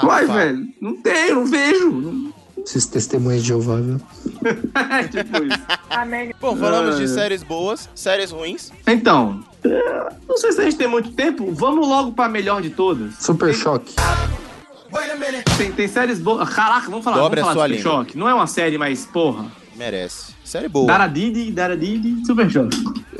Uai, velho, não tenho, não vejo. Não- Esses testemunhos de Jeová, viu? tipo isso. Bom, falamos de É. séries boas, séries ruins. Então, é, não sei se a gente tem muito tempo. Vamos logo pra melhor de todas. Super choque. Tem, tem séries boas. Caraca, vamos falar, Dobre a vamos falar sua de Super língua. Choque. Não é uma série, mas porra. Merece. Série boa. Daradidi, Daradidi, Super Choque.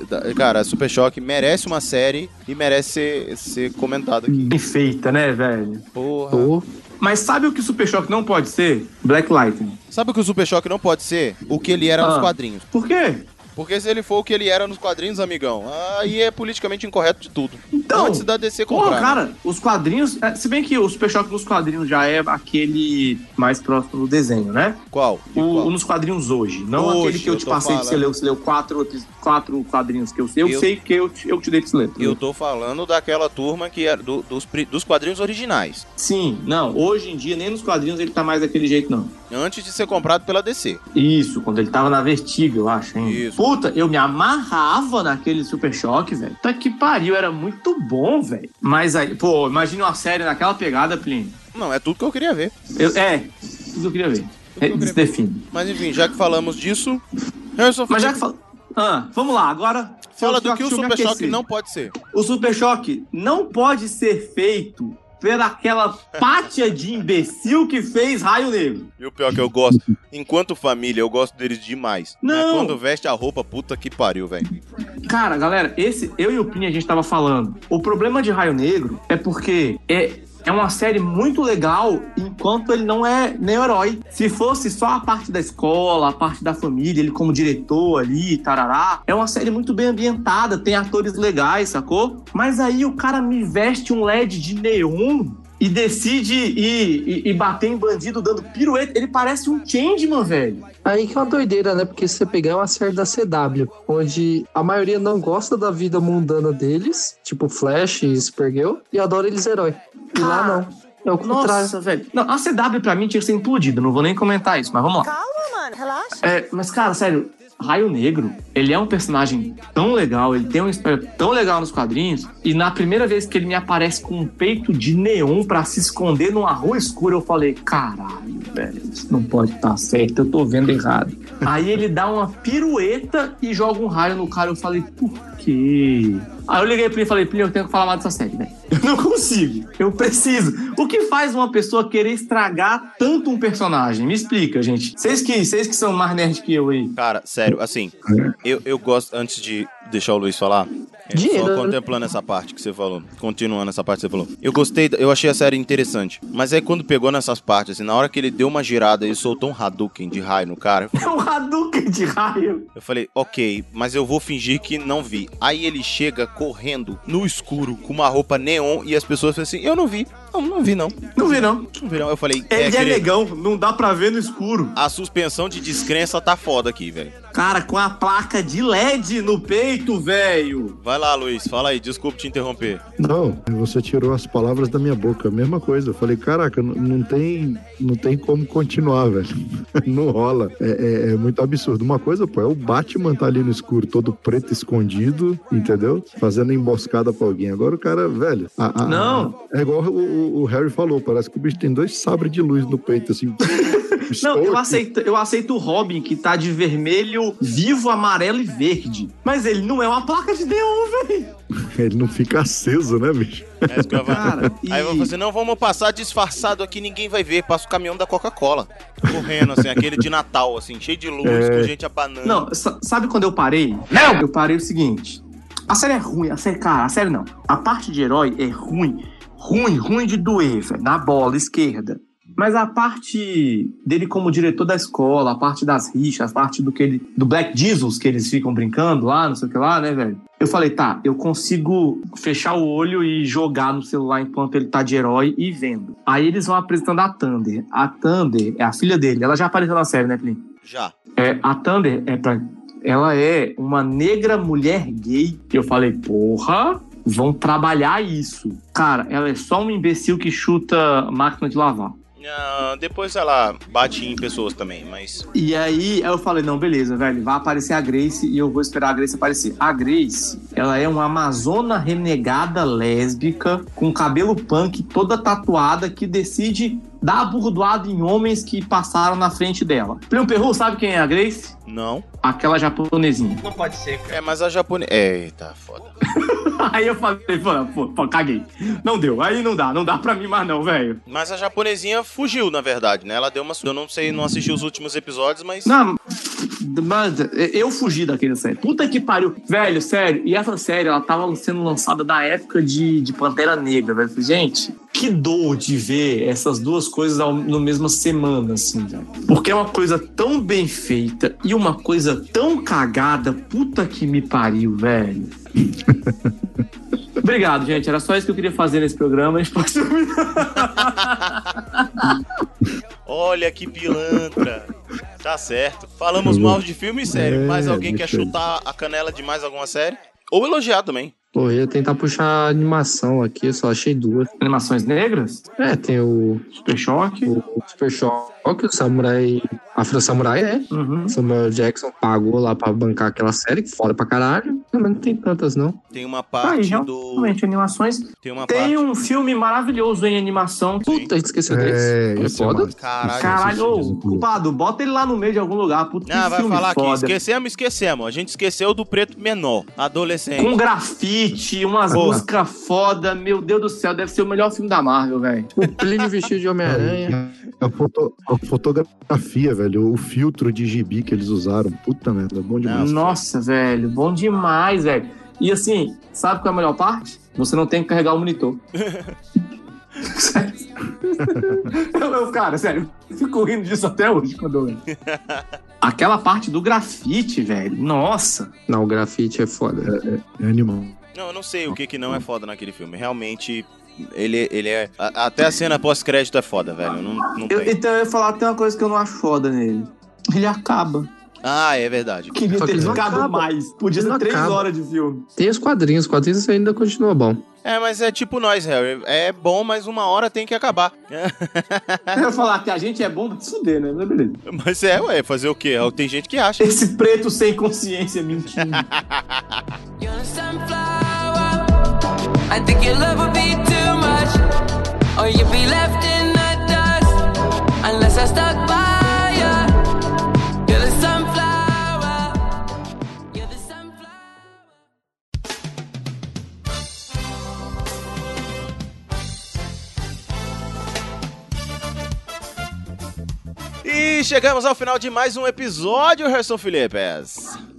Da- Cara, Super Choque merece uma série e merece ser, ser comentado aqui. Bem feita, né, velho? Porra. Mas sabe o que Super Choque não pode ser? Black Lightning. Sabe o que o Super Choque não pode ser? O que ele era nos Ah. quadrinhos. Por quê? Porque se ele for o que ele era nos quadrinhos, amigão, aí é politicamente incorreto de tudo. Então, Antes da DC Porra, comprar. né? cara, os quadrinhos. é, se bem que o Super Choque nos quadrinhos já é aquele mais próximo do desenho, né? Qual? O, o nos quadrinhos hoje. Não Hoje, aquele que eu eu te passei que você falando. leu. Você leu quatro, quatro quadrinhos que eu sei. Eu, Eu- sei que eu, te- eu te dei pra você ler. Eu tô falando daquela turma que era do- dos, dos quadrinhos originais. Sim, não. Hoje em dia, nem nos quadrinhos ele tá mais daquele jeito, não. Antes de ser comprado pela DC. Isso, quando ele tava na Vertigo, eu acho, hein? Isso. Puta, eu me amarrava naquele Super Choque, velho. Tá que pariu, era muito bom, velho. Mas aí, pô, imagine uma série naquela pegada, Plínio. Não, é tudo que eu queria ver. Eu, é, tudo que eu queria ver. É, Desdefine. Mas enfim, já que falamos disso. Harrison Mas já que fal... Ah, vamos lá, agora. fala do que o Super Choque não pode ser. O Super Choque não pode ser feito pelaquela pátia de imbecil que fez Raio Negro. E o pior que eu gosto, enquanto família, eu gosto deles demais. Não. quando veste a roupa, puta que pariu, velho. Cara, galera, esse eu e o Pini a gente tava falando. O problema de Raio Negro é porque é é uma série muito legal enquanto ele não é nem herói. Se fosse só a parte da escola, a parte da família, ele como diretor ali, tarará, é uma série muito bem ambientada, tem atores legais, sacou? Mas aí o cara me veste um LED de neon e decide ir, ir bater em bandido dando pirueta. Ele parece um Changeman, velho. Aí que é uma doideira, né? Porque se você pegar uma série da CW, onde a maioria não gosta da vida mundana deles, tipo Flash e Supergirl, e adora eles herói. E lá não. É o contrário. Nossa, velho. Não, a CW pra mim tinha que ser implodida, não vou nem comentar isso, mas vamos lá. Calma, mano, relaxa. É, mas, cara, sério, Raio Negro, ele é um personagem tão legal, ele tem uma história tão legal nos quadrinhos, e na primeira vez que ele me aparece com um peito de neon pra se esconder numa rua escura, eu falei, caralho, velho, isso não pode estar certo, eu tô vendo errado. Aí ele dá uma pirueta e joga um raio no cara, eu falei, por quê? Aí eu liguei pra ele e falei, Plínio, eu tenho que falar mais dessa série, velho. Eu não consigo, eu preciso. O que faz uma pessoa querer estragar tanto um personagem? Me explica, gente. Vocês que, vocês que são mais nerds que eu aí. Cara, sério, assim, eu, eu gosto, antes de deixar o Luiz falar, é, Dinheiro. só contemplando essa parte que você falou, continuando essa parte que você falou. Eu gostei, eu achei a série interessante, mas aí quando pegou nessas partes, assim, na hora que ele deu uma girada e soltou um Hadouken de raio no cara, É um Hadouken de raio. eu falei, ok, mas eu vou fingir que não vi. Aí ele chega correndo no escuro com uma roupa neon e as pessoas falam assim, eu não vi. Não, não vi não. Não vi não. Não vi não. Eu falei, Ele é, querido, negão, não dá pra ver no escuro. a suspensão de descrença tá foda aqui, velho. Cara, com a placa de LED no peito, velho. Vai lá, Luiz, fala aí, desculpa te interromper. Não, você tirou as palavras da minha boca. Mesma coisa. Eu falei, caraca, não- não tem, não tem como continuar, velho. Não rola. É, é- é muito absurdo. Uma coisa, pô, é o Batman tá ali no escuro, todo preto escondido, entendeu? Fazendo emboscada pra alguém. Agora o cara, velho. a- a- Não. É igual o, o- o Harry falou, parece que o bicho tem dois sabres de luz no peito, assim. Não, eu aceito, eu aceito o Robin, que tá de vermelho, vivo, amarelo e verde. Mas ele não é uma placa de neon, velho. Ele não fica aceso, né, bicho? É isso que eu ia falar. Cara, Aí eu vou fazer, não, vamos passar disfarçado aqui, ninguém vai ver. Passa o caminhão da Coca-Cola. Correndo, assim, aquele de Natal, assim, cheio de luz, É. com gente abanando. Não, sa- sabe quando eu parei? Não! Eu parei o seguinte. A série é ruim, a série, cara, a série não. A parte de herói é ruim. Ruim, ruim de doer, velho, na bola esquerda. Mas a parte dele como diretor da escola, a parte das rixas, a parte do que ele, do Black Jesus que eles ficam brincando lá, não sei o que lá, né, velho? Eu falei, tá, eu consigo fechar o olho e jogar no celular enquanto ele tá de herói e vendo. Aí eles vão apresentando a Thunder. A Thunder é a filha dele. Ela já apareceu na série, né, Plin? Já. É, a Thunder é pra. Ela é uma negra mulher gay. Eu falei, porra, vão trabalhar isso. Cara, ela é só um imbecil que chuta máquina de lavar. Ah, depois ela bate em pessoas também, mas. E aí eu falei, não, beleza, velho, vai aparecer a Grace e eu vou esperar a Grace aparecer. A Grace, ela é uma amazona renegada lésbica, com cabelo punk, toda tatuada, que decide dar burdoada em homens que passaram na frente dela. Plínio Perru, sabe quem é a Grace? Não. Aquela japonesinha. Não pode ser, cara. É, mas a japonesa. Eita, foda. Aí eu falei, pô, pô, pô, caguei. Não deu, aí não dá, não dá pra mim mais não, velho. Mas a japonesinha fugiu, na verdade, né? Ela deu uma. Eu não sei, não assisti os últimos episódios, mas. Não, mas eu fugi daquele série. Puta que pariu. Velho, sério. E essa série, ela tava sendo lançada da época de, de Pantera Negra, velho. Gente, que dor de ver essas duas coisas no mesma semana, assim, velho. Porque é uma coisa tão bem feita e uma coisa tão cagada. Puta que me pariu, velho. Obrigado, gente. Era só isso que eu queria fazer nesse programa. A gente pode Olha que pilantra. Tá certo. Falamos mal de filme e série. É, mas alguém quer chutar a canela de mais alguma série? Ou elogiar também. Pô, eu ia tentar puxar animação aqui, eu só achei duas. Animações negras? É, tem o Super Choque. O Super Choque, o Samurai. Afro Samurai, é. Uhum. Samuel Jackson pagou lá pra bancar aquela série, foda pra caralho. Não, mas não tem tantas, não. Tem uma Tá parte do. realmente, animações. Tem uma Tem parte. um filme maravilhoso em animação. Puta, a gente esqueceu É, desse. É é foda. Caralho. Caralho, ô, culpado, bota ele lá no meio de algum lugar. Puta, que Ah, vai filme falar aqui. foda. Esquecemos, esquecemos. A gente esqueceu do preto menor, adolescente. Com grafite, umas Boa. músicas foda. Meu Deus do céu, deve ser o melhor filme da Marvel, velho. O Plínio vestido de Homem-Aranha. A, foto- a fotografia, velho, o filtro de gibi que eles usaram. Puta merda, é bom demais. Nossa, velho, bom demais, velho. E assim, sabe qual é a melhor parte? Você não tem que carregar o monitor. eu, eu, cara, sério, eu fico rindo disso até hoje quando eu lembro. Aquela parte do grafite, velho. Nossa. Não, o grafite é foda. É, é animal. Não, eu não sei o que que não é foda naquele filme. Realmente, ele, ele é. a- até a cena pós-crédito é foda, velho. Não, não Eu- então eu ia falar, tem uma coisa que eu não acho foda nele. Ele acaba. Ah, é verdade. Queria Só ter ficado mais. Podia ser três acaba. horas de filme. Tem os quadrinhos, os quadrinhos ainda continua bom. É, mas é tipo nós, Harry. É bom, mas uma hora tem que acabar. Eu ia falar que a gente é bom pra fuder, né? Mas beleza. Mas é, ué, fazer o quê? Tem gente que acha. Esse preto sem consciência mentindo. You're a sunflower. I think your love would be too left in the dust unless I stuck by you. You're the sunflower. You're the sunflower. E chegamos ao final de mais um episódio, Gerson Filipes.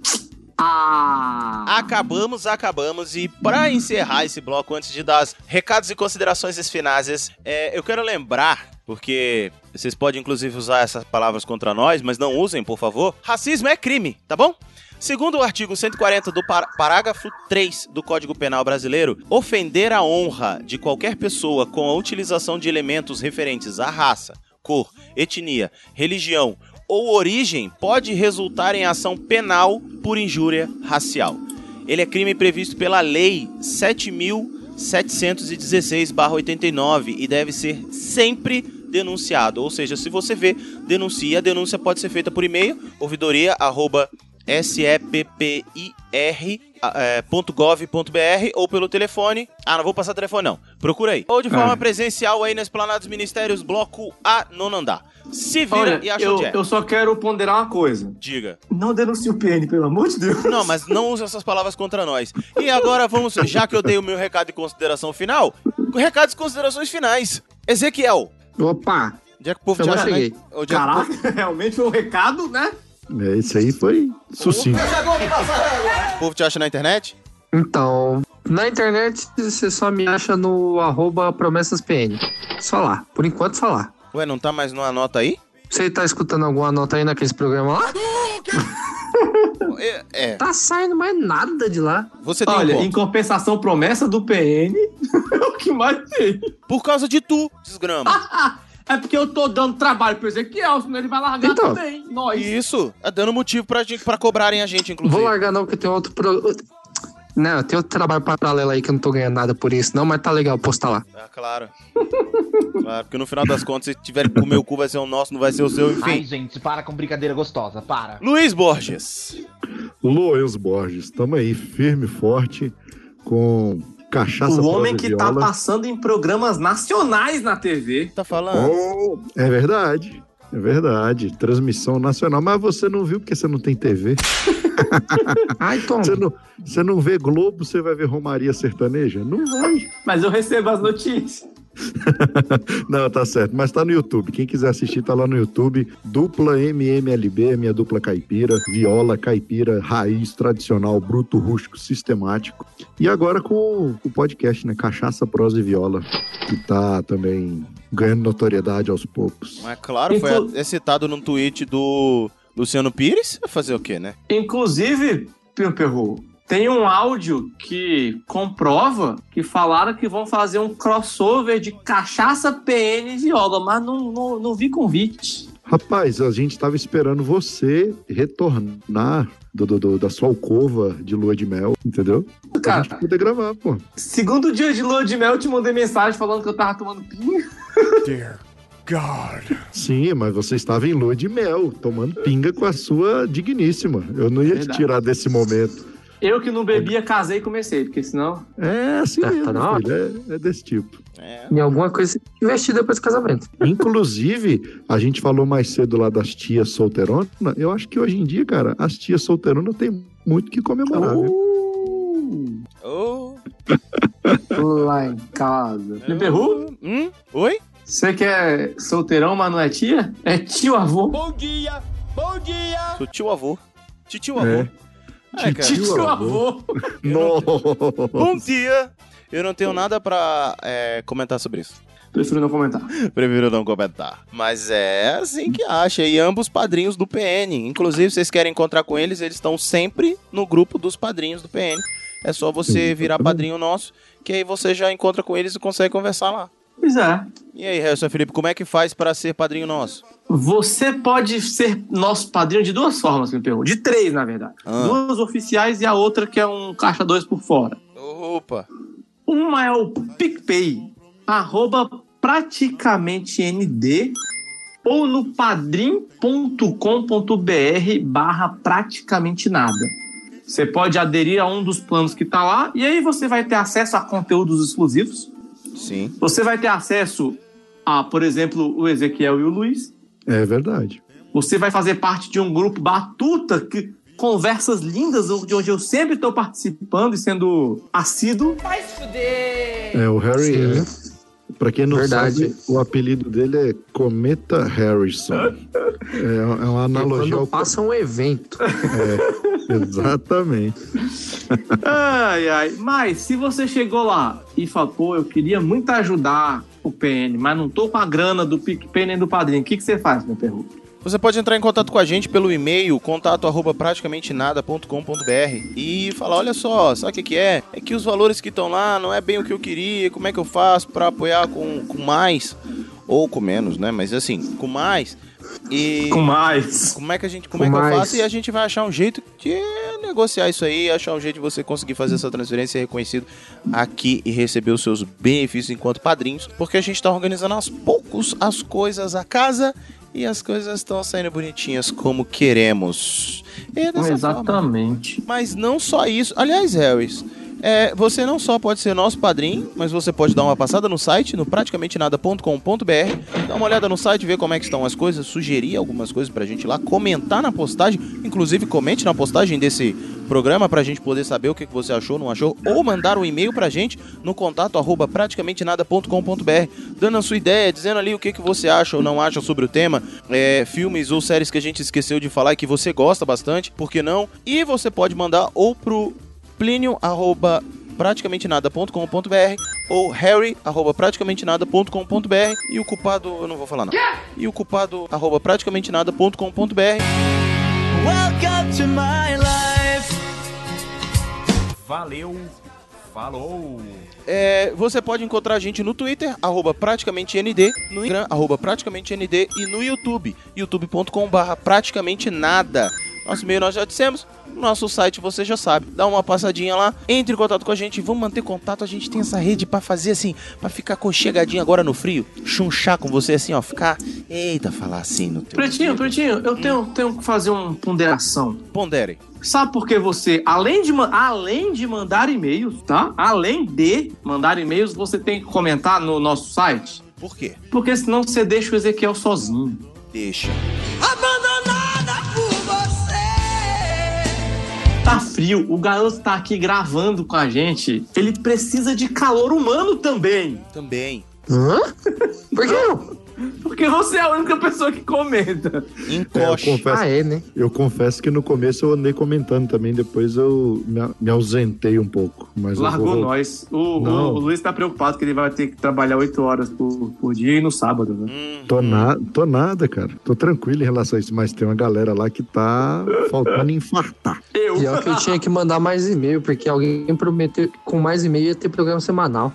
Ah! Acabamos, acabamos. E para encerrar esse bloco, antes de dar os recados e considerações finais, é, eu quero lembrar, porque vocês podem inclusive usar essas palavras contra nós, mas não usem, por favor. Racismo é crime, tá bom? Segundo o artigo 140 do par- parágrafo 3 do Código Penal Brasileiro, ofender a honra de qualquer pessoa com a utilização de elementos referentes à raça, cor, etnia, religião ou origem pode resultar em ação penal por injúria racial. Ele é crime previsto pela Lei 7.716-89 e deve ser sempre denunciado. Ou seja, se você vê, denuncie. A denúncia pode ser feita por e-mail, ouvidoria, arroba, seppir.gov.br ou pelo telefone. Ah, não vou passar telefone não. Procura aí. Ou de forma Ah. presencial aí na Esplanada dos Ministérios, bloco A, nono andar. Se vira Olha, e acha eu, onde é. eu só quero ponderar uma coisa. Diga. Não denuncie o PN, pelo amor de Deus. Não, mas não use essas palavras contra nós. E agora vamos, já que eu dei o meu recado de consideração final, recados e considerações finais. Ezequiel. Opa! Onde é que o povo Eu te já acha? é que o povo- Caraca, realmente foi um recado, né? É, esse aí foi sucinto. o povo te acha na internet? Então, na internet você só me acha no arroba promessaspn. Só lá. Por enquanto, só lá. Ué, não tá mais numa nota aí? Você tá escutando alguma nota aí naqueles programas lá? É. é. Tá saindo mais nada de lá. Você tem Olha, um em compensação, promessa do PN é o que mais tem. Por causa de tu, desgrama. É porque eu tô dando trabalho pro Ezequiel, senão ele vai largar Então. também. Nós. Isso, é dando motivo pra, gente, pra cobrarem a gente, inclusive. Vou largar não, que tem outro pro... Não, tem outro trabalho paralelo aí que eu não tô ganhando nada por isso, não, mas tá legal postar lá. Ah, claro. claro, porque no final das contas, se tiver que comer o cu, vai ser o nosso, não vai ser o seu, Ai, enfim. gente, para com brincadeira gostosa, para. Luiz Borges. Loens Borges, tamo aí, firme e forte, com cachaça O homem que tá viola. passando em programas nacionais na TV. Tá falando? Oh, é verdade, é verdade. Transmissão nacional, mas você não viu porque você não tem TV. Ai, Tom. Você não, você não vê Globo, você vai ver Romaria Sertaneja? Não vai. Mas eu recebo as notícias. Não, tá certo. Mas tá no YouTube. Quem quiser assistir, tá lá no YouTube. Dupla MMLB, minha dupla caipira. Viola, caipira, raiz, tradicional, bruto, rústico, sistemático. E agora com o podcast, né? Cachaça, prosa e viola. Que tá também ganhando notoriedade aos poucos. Mas claro, foi Inclu- é citado num tweet do Luciano Pires. Vai fazer o quê, né? Inclusive, Pio Perru, tem um áudio que comprova que falaram que vão fazer um crossover de cachaça, PN e viola, mas não, não, não vi convite. Rapaz, a gente tava esperando você retornar do, do- do- da sua alcova de lua de mel, entendeu? Pra Cara. gente poder gravar, pô. Segundo dia de lua de mel, eu te mandei mensagem falando que eu tava tomando pinga. Dear God. Sim, mas você estava em lua de mel, tomando pinga com a sua digníssima. Eu não ia te Verdade. tirar desse momento. Eu que não bebia, casei e comecei, porque senão. É assim Tá- mesmo, tá na hora. filho. É, é desse tipo. Em alguma coisa investir depois do casamento. Inclusive, a gente falou mais cedo lá das tias solteironas. Eu acho que hoje em dia, cara, as tias solteironas têm muito que comemorar. viu? Oh, Lá em casa. Perru, hum? Oi? você que é solteirão, mas não é tia? É tio avô. Bom dia, bom dia. Sou tio avô. Titio avô. É. É, cara. Titio avô. Bom dia! Eu não tenho nada pra é, comentar sobre isso. Prefiro não comentar. Prefiro não comentar. Mas é assim que acha. E ambos padrinhos do PN. Inclusive, vocês querem encontrar com eles, eles estão sempre no grupo dos padrinhos do PN. É só você virar padrinho nosso, que aí você já encontra com eles e consegue conversar lá. Pois é. E aí, Harrison Felipe, como é que faz para ser padrinho nosso? Você pode ser nosso padrinho de duas formas, me pergunto. De três, na verdade. Ah. Duas oficiais e a outra que é um caixa dois por fora. Opa! Uma é o PicPay, arroba praticamente ND, ou no padrim.com.br barra praticamente nada. Você pode aderir a um dos planos que tá lá, e aí você vai ter acesso a conteúdos exclusivos. Sim. Você vai ter acesso a, por exemplo, o Ezequiel e o Luiz. É verdade. Você vai fazer parte de um grupo Batuta que conversas lindas de onde eu sempre estou participando e sendo assíduo. Vai se fuder. É, o Harry, é, pra quem não Verdade. sabe, o apelido dele é Cometa Harrison. É, é uma analogia Quando ao. passa um evento. É, exatamente. Ai, ai. Mas se você chegou lá e falou, pô, eu queria muito ajudar o PN, mas não tô com a grana do PicPay nem do padrinho, o que, que você faz, meu perro? Você pode entrar em contato com a gente pelo e-mail, contato arroba praticamente nada.com.br e falar, olha só, sabe o que, que é? É que os valores que estão lá não é bem o que eu queria, como é que eu faço para apoiar com, com mais ou com menos, né? Mas assim, com mais. E Com mais. como é que a gente, como Com é que eu mais. faço? E a gente vai achar um jeito de negociar isso aí, achar um jeito de você conseguir fazer essa transferência reconhecido aqui e receber os seus benefícios enquanto padrinhos, porque a gente tá organizando aos poucos as coisas a casa e as coisas estão saindo bonitinhas como queremos. É dessa forma. Exatamente. Mas não só isso. Aliás, Harris, é, você não só pode ser nosso padrinho, mas você pode dar uma passada no site, no praticamente nada.com.br, dar uma olhada no site, ver como é que estão as coisas, sugerir algumas coisas pra gente lá, comentar na postagem, inclusive comente na postagem desse programa pra gente poder saber o que você achou, não achou, ou mandar um e-mail pra gente no contato arroba praticamente nada.com.br, dando a sua ideia, dizendo ali o que, que você acha ou não acha sobre o tema, é, filmes ou séries que a gente esqueceu de falar e que você gosta bastante, por que não? E você pode mandar ou pro Plínio, arroba praticamente nada.com.br ou harry, arroba praticamente nada.com.br e o culpado, eu não vou falar não. E o culpado, arroba praticamente nada.com.br Welcome to my life. Valeu. Falou. É, você pode encontrar a gente no Twitter, arroba praticamente ND, no Instagram, arroba praticamente ND e no YouTube, youtube.com barra praticamente nada. Nosso e-mail nós já dissemos, nosso site você já sabe. Dá uma passadinha lá, entre em contato com a gente, vamos manter contato. A gente tem essa rede pra fazer assim, pra ficar conchegadinho agora no frio, chunchar com você assim, ó, ficar, eita, falar assim no teu. Pretinho, Pretinho, eu tenho, tenho que fazer uma ponderação. Pondere. Sabe por que você, além de, além de mandar e-mails, tá? Além de mandar e-mails, você tem que comentar no nosso site? Por quê? Porque senão você deixa o Ezequiel sozinho. Deixa. Tá frio, o garoto tá aqui gravando com a gente. Ele precisa de calor humano também. Também. Hã? Por que não? Porque você é a única pessoa que comenta. É, eu, confesso, Ah, é, né? eu confesso que no começo eu andei comentando também, depois eu me, me ausentei um pouco. Mas Largou vou- nós. O, o, o Luiz tá preocupado que ele vai ter que trabalhar 8 horas por, por dia e no sábado, né? Tô, na, tô nada, cara. Tô tranquilo em relação a isso, mas tem uma galera lá que tá faltando infartar. Eu. Pior que eu tinha que mandar mais e-mail, porque alguém prometeu que com mais e-mail ia ter programa semanal.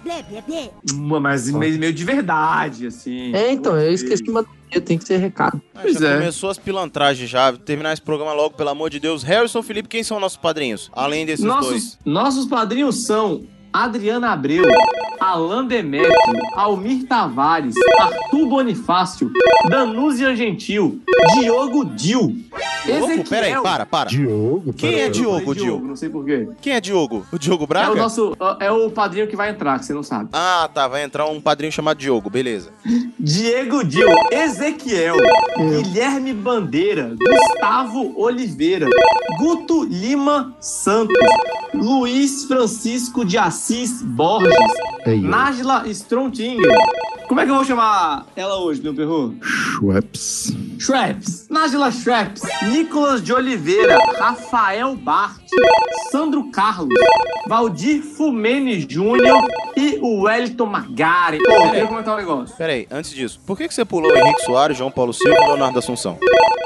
Uma, Mas meio de verdade, assim. É, então, eu esqueci de mandar tem que ter recado. Ah, Pois já é. começou as pilantragens já. Terminar esse programa logo, pelo amor de Deus. Harrison Felipe, quem são nossos padrinhos? Além desses dois. Nossos, nossos padrinhos são Adriana Abreu, Alain Demetrio, Almir Tavares, Arthur Bonifácio, Danúzia Gentil, Diogo Dil, Louco, peraí, para, para. Diogo? Quem pera- é Diogo, Diogo, Diogo? não sei porquê. Quem é Diogo? O Diogo Braga? É o nosso. É o padrinho que vai entrar, que você não sabe. Ah, tá. Vai entrar um padrinho chamado Diogo, beleza. Diego Dil, Ezequiel, Guilherme Bandeira, Gustavo Oliveira, Guto Lima Santos, Luiz Francisco de Assis Borges, É eu. Nájila Strontinger. Como é que eu vou chamar ela hoje, meu perro? Schweppes. Shreps, Nájila Shreps, Nicolas de Oliveira, Rafael Bart, Sandro Carlos, Valdir Fumene Júnior e o Wellington Magari. Pô, eu queria comentar um negócio. Peraí, antes disso, por que, que você pulou Henrique Soares, João Paulo Silva e Leonardo Assunção?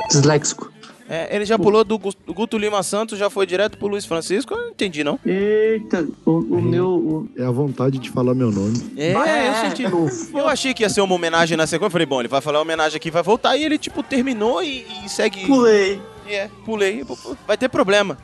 Disléxico. É, ele já pulou do Guto Lima Santos, já foi direto pro Luiz Francisco? Eu não entendi, não. Eita, o, o meu. o- É a vontade de falar meu nome. É, eu senti. Eu achei que ia ser uma homenagem na sequência. Eu falei, bom, ele vai falar uma homenagem aqui, vai voltar. E ele, tipo, terminou e, e segue. Pulei. É, pulei. Vai ter problema.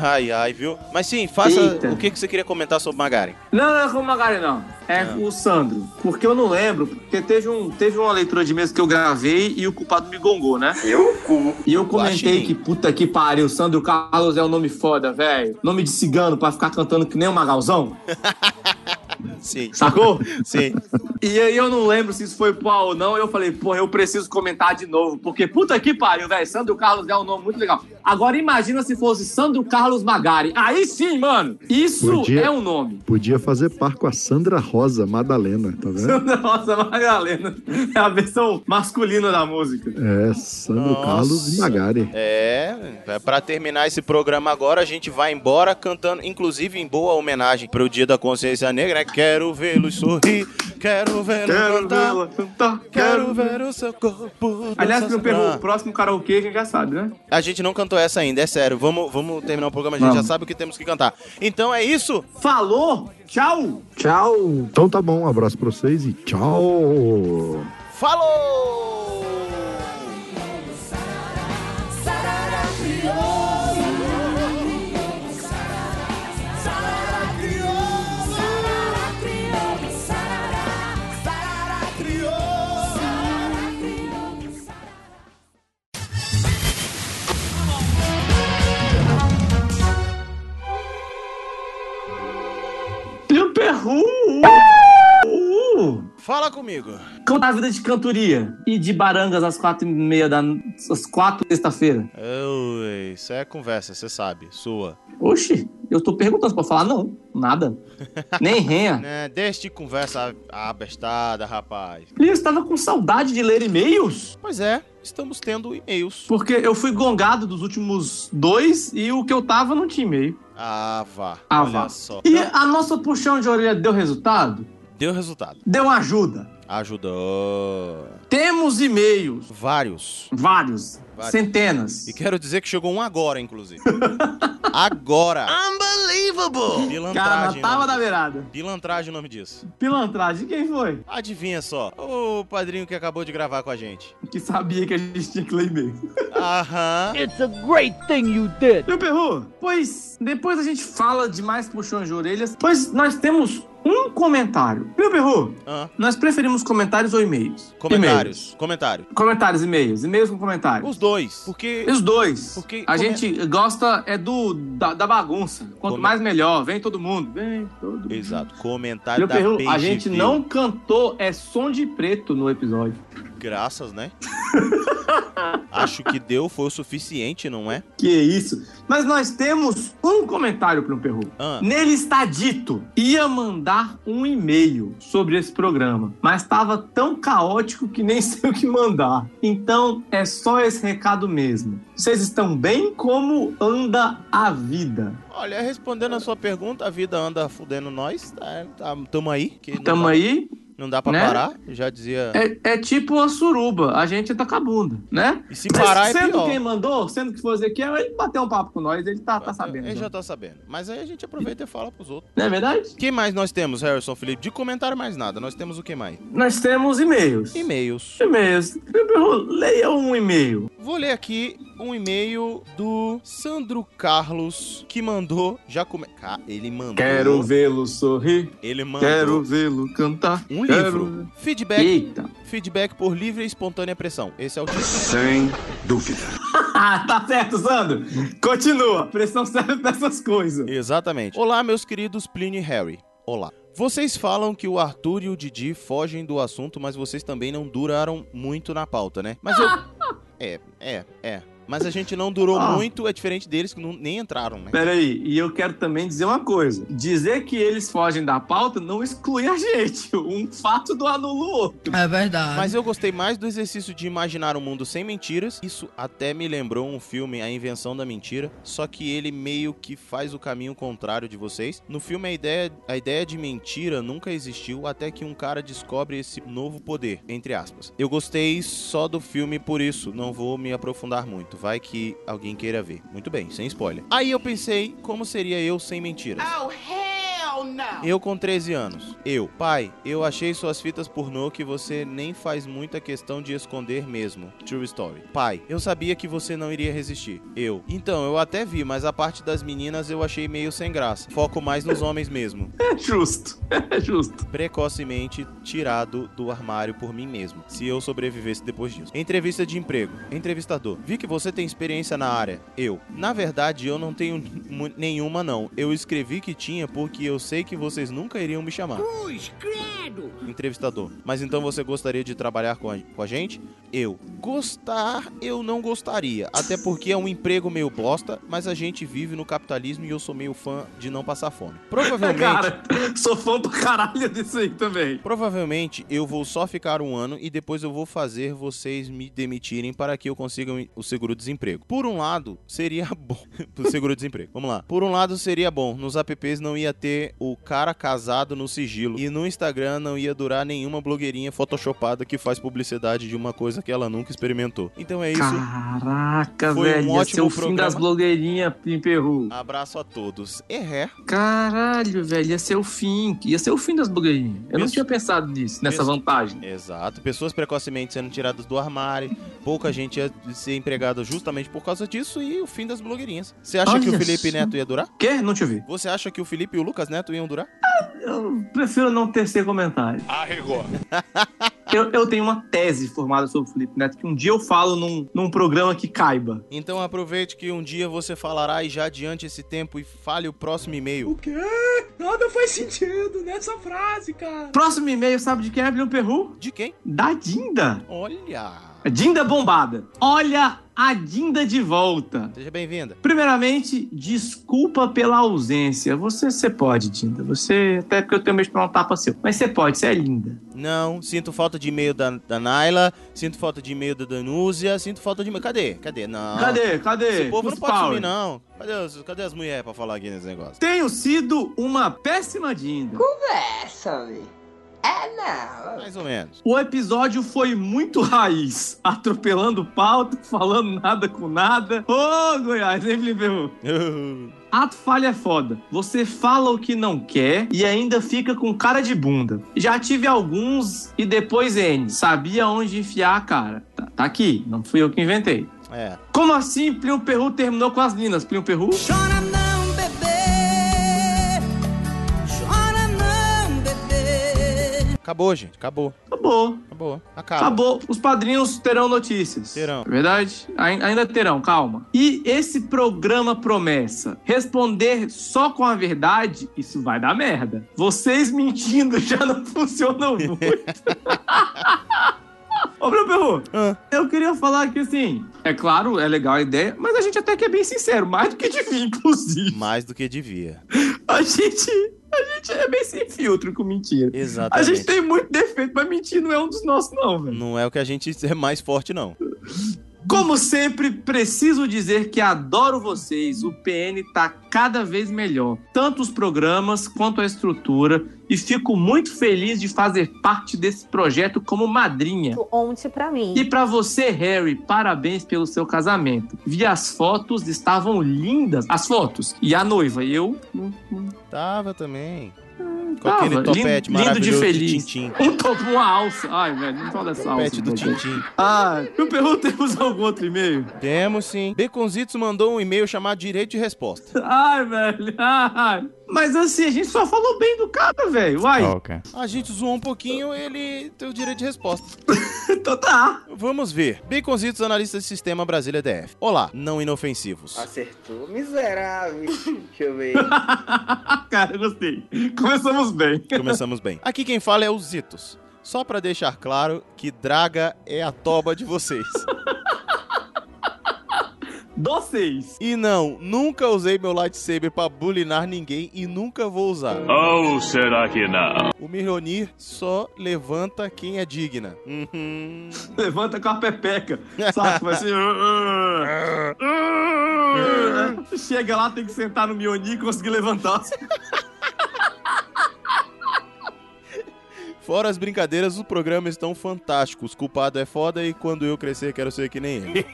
Ai, ai, viu? Mas sim, faça Eita. o que, que você queria comentar sobre Magaren. Não, não é com o Magari, não. É Ah. o Sandro. Porque eu não lembro, porque teve, um, teve uma leitura de mesa que eu gravei e o culpado me gongou, né? Eu cu. E eu comentei Guaxinim. que puta que pariu, Sandro Carlos é um nome foda, velho. Nome de cigano pra ficar cantando que nem um magalzão. Sim. Sacou? Sim. E aí eu não lembro se isso foi pau ou não. Eu falei, porra, eu preciso comentar de novo. Porque puta que pariu, velho. Sandro Carlos é um nome muito legal. Agora imagina se fosse Sandro Carlos Magari. Aí sim, mano. Isso Podia- é um nome. Podia fazer par com a Sandra Rosa Madalena, tá vendo? Nossa, Magalena. É a versão masculina da música. É, Sandro Nossa. Carlos Magari. É, é, pra terminar esse programa agora, a gente vai embora cantando, inclusive em boa homenagem pro Dia da Consciência Negra, né? Quero vê-lo sorrir, quero vê-lo Quero cantar, vê-la cantar. quero ver o seu corpo. Aliás, meu perro, o próximo karaokê a gente já sabe, né? A gente não cantou essa ainda, é sério. Vamos, vamos terminar o programa, a gente Vamos. já sabe o que temos que cantar. Então é isso. Falou! Tchau! Tchau! Então tá bom, um abraço pra vocês e tchau! Falou! Fala comigo. Conta a vida de cantoria e de barangas às quatro e meia da às quatro sexta-feira. Isso é conversa, você sabe, sua. Oxi, eu tô perguntando, pode falar não, nada. Nem renha. Né, deixa de conversa abestada, rapaz. Eu estava com saudade de ler e-mails. Pois é, estamos tendo e-mails. Porque eu fui gongado dos últimos dois e o que eu tava não tinha e-mail. Ah, vá. Ah, vá. só. E a nossa puxão de orelha deu resultado? Deu resultado. Deu ajuda. Ajudou. Temos e-mails. Vários. Vários. Vários. Centenas. E quero dizer que chegou um agora, inclusive. agora. Unbelievable! Pilantragem. Cara, tava da beirada. Pilantragem o nome disso. Pilantragem, quem foi? Adivinha só. O padrinho que acabou de gravar com a gente. Que sabia que a gente tinha que ler e-mail. Aham. It's a great thing you did. Meu perru, pois depois a gente fala de mais puxões de orelhas, pois nós temos um comentário. Meu perru, Ah. nós preferimos comentários ou e-mails? Comentários. Comentário. E-mails. Comentários, e-mails. E-mails com comentários. Os dois. Porque. Os dois. Porque a come- gente gosta é do da, da bagunça. Quanto Come- mais melhor. Vem todo mundo. Vem todo mundo. Exato. Comentário Meu da perru, a gente não cantou é som de preto no episódio. Graças, né? Acho que deu, foi o suficiente, não é? Que isso. Mas nós temos um comentário para o Perru. Ah. Nele está dito: ia mandar um e-mail sobre esse programa, mas estava tão caótico que nem sei o que mandar. Então é só esse recado mesmo. Vocês estão bem? Como anda a vida? Olha, respondendo a sua pergunta, a vida anda fudendo nós. Tá, tá, tamo aí. Tamo dá- aí. Não dá pra né? parar, já dizia. É, é tipo a suruba, a gente tá com a bunda, né? E se parar é sendo pior. quem mandou, sendo que foi o Ezequiel, ele bateu um papo com nós, ele tá, tá sabendo. Ele já. já tá sabendo. Mas aí a gente aproveita e fala pros outros. Não é verdade? O que mais nós temos, Harrison Felipe? De comentário mais nada. Nós temos o que mais? Nós temos e-mails. E-mails. E-mails. Leia um e-mail. Vou ler aqui um e-mail do Sandro Carlos, que mandou. Já come... Ca- Ele mandou. Quero vê-lo sorrir. Ele mandou. Quero vê-lo cantar. Um Quero livro. Feedback. Eita. Feedback por livre e espontânea pressão. Esse é o título. Sem dúvida. Ah, tá certo, Sandro. Continua. Pressão serve pra essas coisas. Exatamente. Olá, meus queridos Pliny e Harry. Olá. Vocês falam que o Arthur e o Didi fogem do assunto, mas vocês também não duraram muito na pauta, né? Mas eu. É, é, é. Mas a gente não durou Ah. muito, é diferente deles que não, nem entraram, né? Peraí, e eu quero também dizer uma coisa. Dizer que eles fogem da pauta não exclui a gente. Um fato do anula o outro. É verdade. Mas eu gostei mais do exercício de imaginar um mundo sem mentiras. Isso até me lembrou um filme, A Invenção da Mentira. Só que ele meio que faz o caminho contrário de vocês. No filme, a ideia, a ideia de mentira nunca existiu até que um cara descobre esse novo poder, entre aspas. Eu gostei só do filme por isso, não vou me aprofundar muito. Vai que alguém queira ver. Muito bem, sem spoiler. Aí eu pensei, como seria eu sem mentiras? Oh, no! Eu com 13 anos. Eu. Pai, eu achei suas fitas pornô que você nem faz muita questão de esconder mesmo. True story. Pai, eu sabia que você não iria resistir. Eu. Então, eu até vi, mas a parte das meninas eu achei meio sem graça. Foco mais nos homens mesmo. É justo. É justo. Precocemente tirado do armário por mim mesmo. Se eu sobrevivesse depois disso. Entrevista de emprego. Entrevistador. Vi que você tem experiência na área. Eu. Na verdade, eu não tenho nenhuma, não. Eu escrevi que tinha porque eu sei que vocês nunca iriam me chamar. Cruz, credo! Entrevistador. Mas então você gostaria de trabalhar com a, com a gente? Eu. Gostar, eu não gostaria. Até porque é um emprego meio bosta, mas a gente vive no capitalismo e eu sou meio fã de não passar fome. Provavelmente. Cara, sou fã pra caralho disso aí também. Provavelmente eu vou só ficar um ano e depois eu vou fazer vocês me demitirem para que eu consiga o seguro-desemprego. Por um lado, seria bom. o seguro-desemprego. Vamos lá. Por um lado, seria bom. Nos apps não ia ter o cara casado no sigilo. E no Instagram não ia durar nenhuma blogueirinha photoshopada que faz publicidade de uma coisa que ela nunca experimentou. Então é isso. Caraca, Foi um velho. ia ótimo ser o fim programa. das blogueirinhas em Peru. Abraço a todos. É. Caralho, velho. Ia ser o fim. Ia ser o fim das blogueirinhas. Eu não Isso. tinha pensado nisso, nessa Isso. vantagem. Exato. Pessoas precocemente sendo tiradas do armário. Pouca gente ia ser empregada justamente por causa disso e o fim das blogueirinhas. Você acha que o Olha Felipe só. Neto ia durar? Quê? Não te vi. Você acha que o Felipe e o Lucas Neto iam durar? Eu prefiro não tecer comentário. Arregou. Eu, eu tenho uma tese formada sobre o Felipe Neto que um dia eu falo num, num programa que caiba. Então aproveite que um dia você falará e já adiante esse tempo e fale o próximo e-mail. quê? Nada faz sentido nessa frase, cara. Próximo e-mail, sabe de quem é, Bruno Perru? De quem? Da Dinda. Olha! Dinda bombada. Olha a Dinda de volta. Seja bem-vinda. Primeiramente, desculpa pela ausência. Você, você pode, Dinda. Você, até porque eu tenho medo de tomar um tapa seu. Mas você pode, você é linda. Não, sinto falta de e-mail da, da Naila, sinto falta de e-mail da Danúzia, sinto falta de e-mail. Cadê? Cadê? Não. Cadê? Cadê? Esse povo não Os pode power. sumir, não. Cadê, os- cadê as mulheres pra falar aqui nesse negócio? Tenho sido uma péssima Dinda. Conversa, velho. É não. Mais ou menos. O episódio foi muito raiz, atropelando pauta, falando nada com nada. Ô, Goiás, hein, Felipe? Ato falha é foda. Você fala o que não quer e ainda fica com cara de bunda. Já tive alguns e depois N. Sabia onde enfiar a cara. Tá, tá aqui, não fui eu que inventei. É. Como assim Plínio Perru terminou com as Ninas? Plínio Perru? Chora não, Acabou, gente. Acabou. Acabou. Acabou. Acaba. Acabou. Os padrinhos terão notícias. Terão. É verdade? Ai- Ainda terão, calma. E esse programa promessa responder só com a verdade, isso vai dar merda. Vocês mentindo já não funcionam muito. Ô, meu perro, eu queria falar que, assim, é claro, é legal a ideia, mas a gente até que é bem sincero, mais do que devia, inclusive. Mais do que devia. A gente, a gente é bem sem filtro com mentira. Exatamente. A gente tem muito defeito, mas mentir não é um dos nossos, não, velho. Não é o que a gente é mais forte, não. Como sempre, preciso dizer que adoro vocês. O PN tá cada vez melhor, tanto os programas quanto a estrutura, e fico muito feliz de fazer parte desse projeto como madrinha. Ontem pra mim. E pra você, Harry, parabéns pelo seu casamento. Vi as fotos, estavam lindas. As fotos. E a noiva, e eu. Tava também. Com Tava, aquele topete lindo, lindo de feliz. Tintim. Um topo, uma alça. Ai, velho, não fala dessa alça. Topete do. Tintim. Ah, eu pergunto, temos algum outro e-mail? Temos sim. Baconzitos mandou um e-mail chamado Direito de Resposta. Ai, velho. Ai. Mas assim, a gente só falou bem do cara, velho. Uai. A gente zoou um pouquinho, ele tem o direito de resposta. então tá. Vamos ver. Baconzitos, analista de sistema Brasília DF. Olá, não inofensivos. Acertou, miserável. Deixa eu ver. Cara, eu gostei. Começamos bem. Começamos bem. Aqui quem fala é o Zitos. Só pra deixar claro que Draga é a toba de vocês. Doceis. E não, nunca usei meu lightsaber pra bulinar ninguém e nunca vou usar. Ou será que não? O Mihonir só levanta quem é digna. Uhum. Levanta com a pepeca. Sabe? Vai ser. Chega lá, tem que sentar no Mioni e conseguir levantar. Fora as brincadeiras, os programas estão fantásticos. Culpado é foda e quando eu crescer quero ser que nem ele.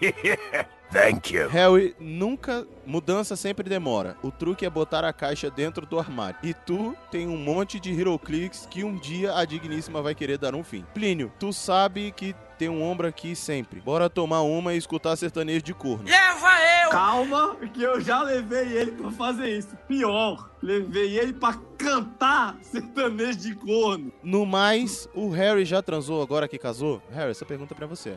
Thank you. Harry, nunca. Mudança sempre demora. O truque é botar a caixa dentro do armário. E tu tem um monte de Heroclix que um dia a digníssima vai querer dar um fim. Plínio, tu sabe que tem um ombro aqui sempre. Bora tomar uma e escutar sertanejo de corno. Leva eu! Calma, que eu já levei ele pra fazer isso. Pior, levei ele pra cantar sertanejo de corno. No mais, o Harry já transou agora que casou? Harry, essa pergunta é pra você.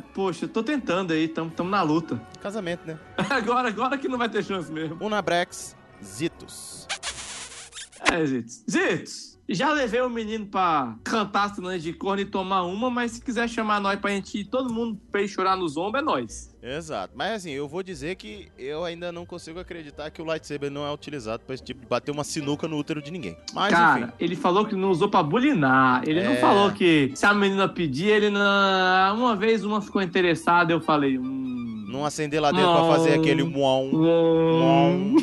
Poxa, eu tô tentando aí, tamo, tamo na luta. Casamento, né? Agora, agora que não vai ter chance mesmo. Unabrex, Zitos. É, Zitos. Zitos, já levei o menino pra cantar sertanejo de corno e tomar uma, mas se quiser chamar nós pra gente ir todo mundo pra ir chorar nos ombros, é nós. Exato. Mas assim, eu vou dizer que eu ainda não consigo acreditar que o lightsaber não é utilizado pra esse tipo de bater uma sinuca no útero de ninguém. Mas Cara, enfim. ele falou que não usou pra bulinar. Ele não É. falou que se a menina pedir, ele não. Uma vez uma ficou interessada, eu falei. Hum, Não acender lá dentro pra fazer aquele muão.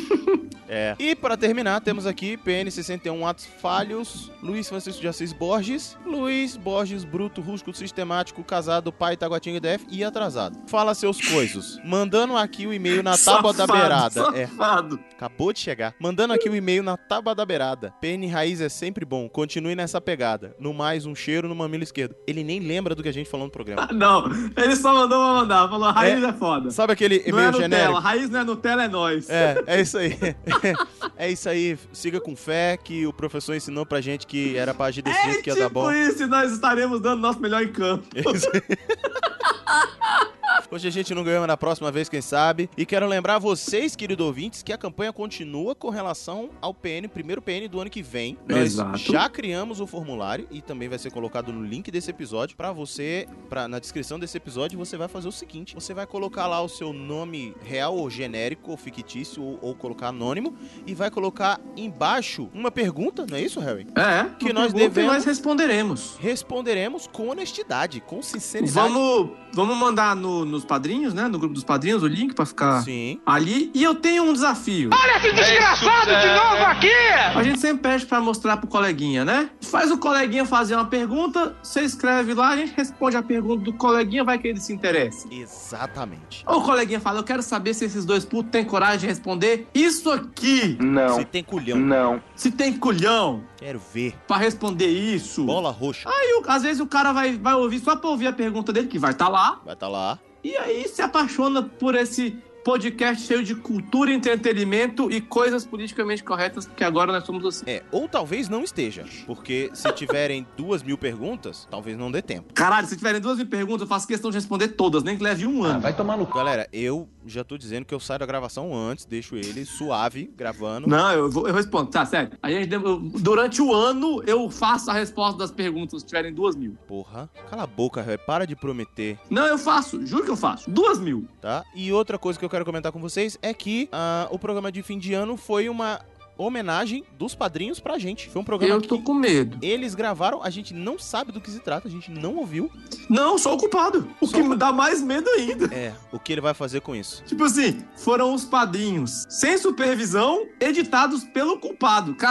É. E para terminar, temos aqui PN61 atos falhos, Luiz Francisco de Assis Borges, Luiz Borges bruto, rústico, sistemático, casado, pai, Taguatinga DF e atrasado. Fala seus coisos. Mandando aqui o e-mail na tábua da Safado, beirada. É. safado. Acabou de chegar. Mandando aqui o e-mail na tábua da beirada. PN Raiz é sempre bom. Continue nessa pegada. No mais, um cheiro no mamilo esquerdo. Ele nem lembra do que a gente falou no programa. Não, ele só mandou pra mandar. Falou, raiz é, foda. Sabe aquele não é e-mail Nutella, genérico? raiz não é Nutella, é nós. É, é isso aí. é isso aí. Siga com fé que o professor ensinou pra gente que era pra agir desse É jeito que ia dar tipo bom. isso, e nós estaremos dando nosso melhor em campo. Isso aí. Hoje a gente não ganhou, mas na próxima vez, quem sabe. E quero lembrar vocês, queridos ouvintes, que a campanha continua com relação ao PN, primeiro PN do ano que vem. Nós Exato. já criamos o formulário e também vai ser colocado no link desse episódio pra você, pra, na descrição desse episódio, você vai fazer o seguinte: você vai colocar lá o seu nome real ou genérico ou fictício ou, ou colocar anônimo e vai colocar embaixo uma pergunta, não é isso, Harry? É, que nós devemos nós responderemos. responderemos com honestidade, com sinceridade. Vamos, vamos mandar no- nos padrinhos, né? No grupo dos padrinhos, o link pra ficar Sim. ali. E eu tenho um desafio. Olha esse desgraçado de novo aqui! A gente sempre pede pra mostrar pro coleguinha, né? Faz o coleguinha fazer uma pergunta, você escreve lá, a gente responde a pergunta do coleguinha, vai que ele se interesse. Exatamente. Ou o coleguinha fala, eu quero saber se esses dois putos têm coragem de responder isso aqui. Não. Se tem culhão. Não. Se tem culhão Quero ver. pra responder isso. Bola roxa. Aí, o- às vezes, o cara vai, vai ouvir só pra ouvir a pergunta dele, que vai estar lá. Vai estar lá. E aí se apaixona por esse podcast cheio de cultura, entretenimento e coisas politicamente corretas, porque agora nós somos assim. É, ou talvez não esteja. Porque se tiverem duas mil perguntas, talvez não dê tempo. Caralho, se tiverem duas mil perguntas, eu faço questão de responder todas, nem que leve um ano. vai tomar no Galera, eu já tô dizendo que eu saio da gravação antes, deixo ele suave, gravando. Não, eu, vou, eu respondo, tá, sério. A gente, eu- durante o ano, eu faço a resposta das perguntas se tiverem duas mil. Porra, cala a boca, velho. Para de prometer, Não, eu faço, juro que eu faço. Duas mil. tá? E outra coisa que eu quero comentar com vocês é que ah, o programa de fim de ano foi uma homenagem dos padrinhos pra gente. Foi um programa Eu tô que com medo. eles gravaram, a gente não sabe do que se trata, a gente não ouviu. Não, sou o culpado. O que me dá mais medo ainda. É, o que ele vai fazer com isso? Tipo assim, foram os padrinhos sem supervisão, editados pelo culpado.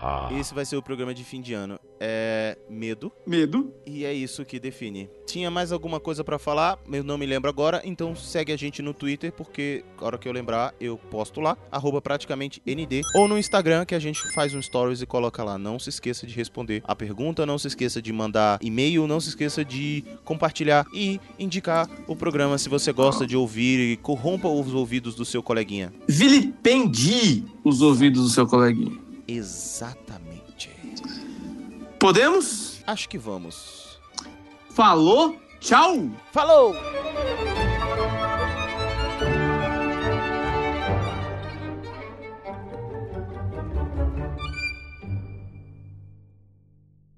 Caralho. Esse vai ser o programa de fim de ano. É medo. Medo. E é isso que define. Tinha mais alguma coisa pra falar? Eu não me lembro agora, então segue a gente no Twitter, porque a hora que eu lembrar, eu posto lá, arroba praticamente ND, ou no Instagram, que a gente faz um stories e coloca lá. Não se esqueça de responder a pergunta, não se esqueça de mandar e-mail, não se esqueça de compartilhar e indicar o programa se você gosta de ouvir e corrompa os ouvidos do seu coleguinha. Vilipendi os ouvidos do seu coleguinha. Exatamente. Podemos? Acho que vamos. Falou, tchau. Falou!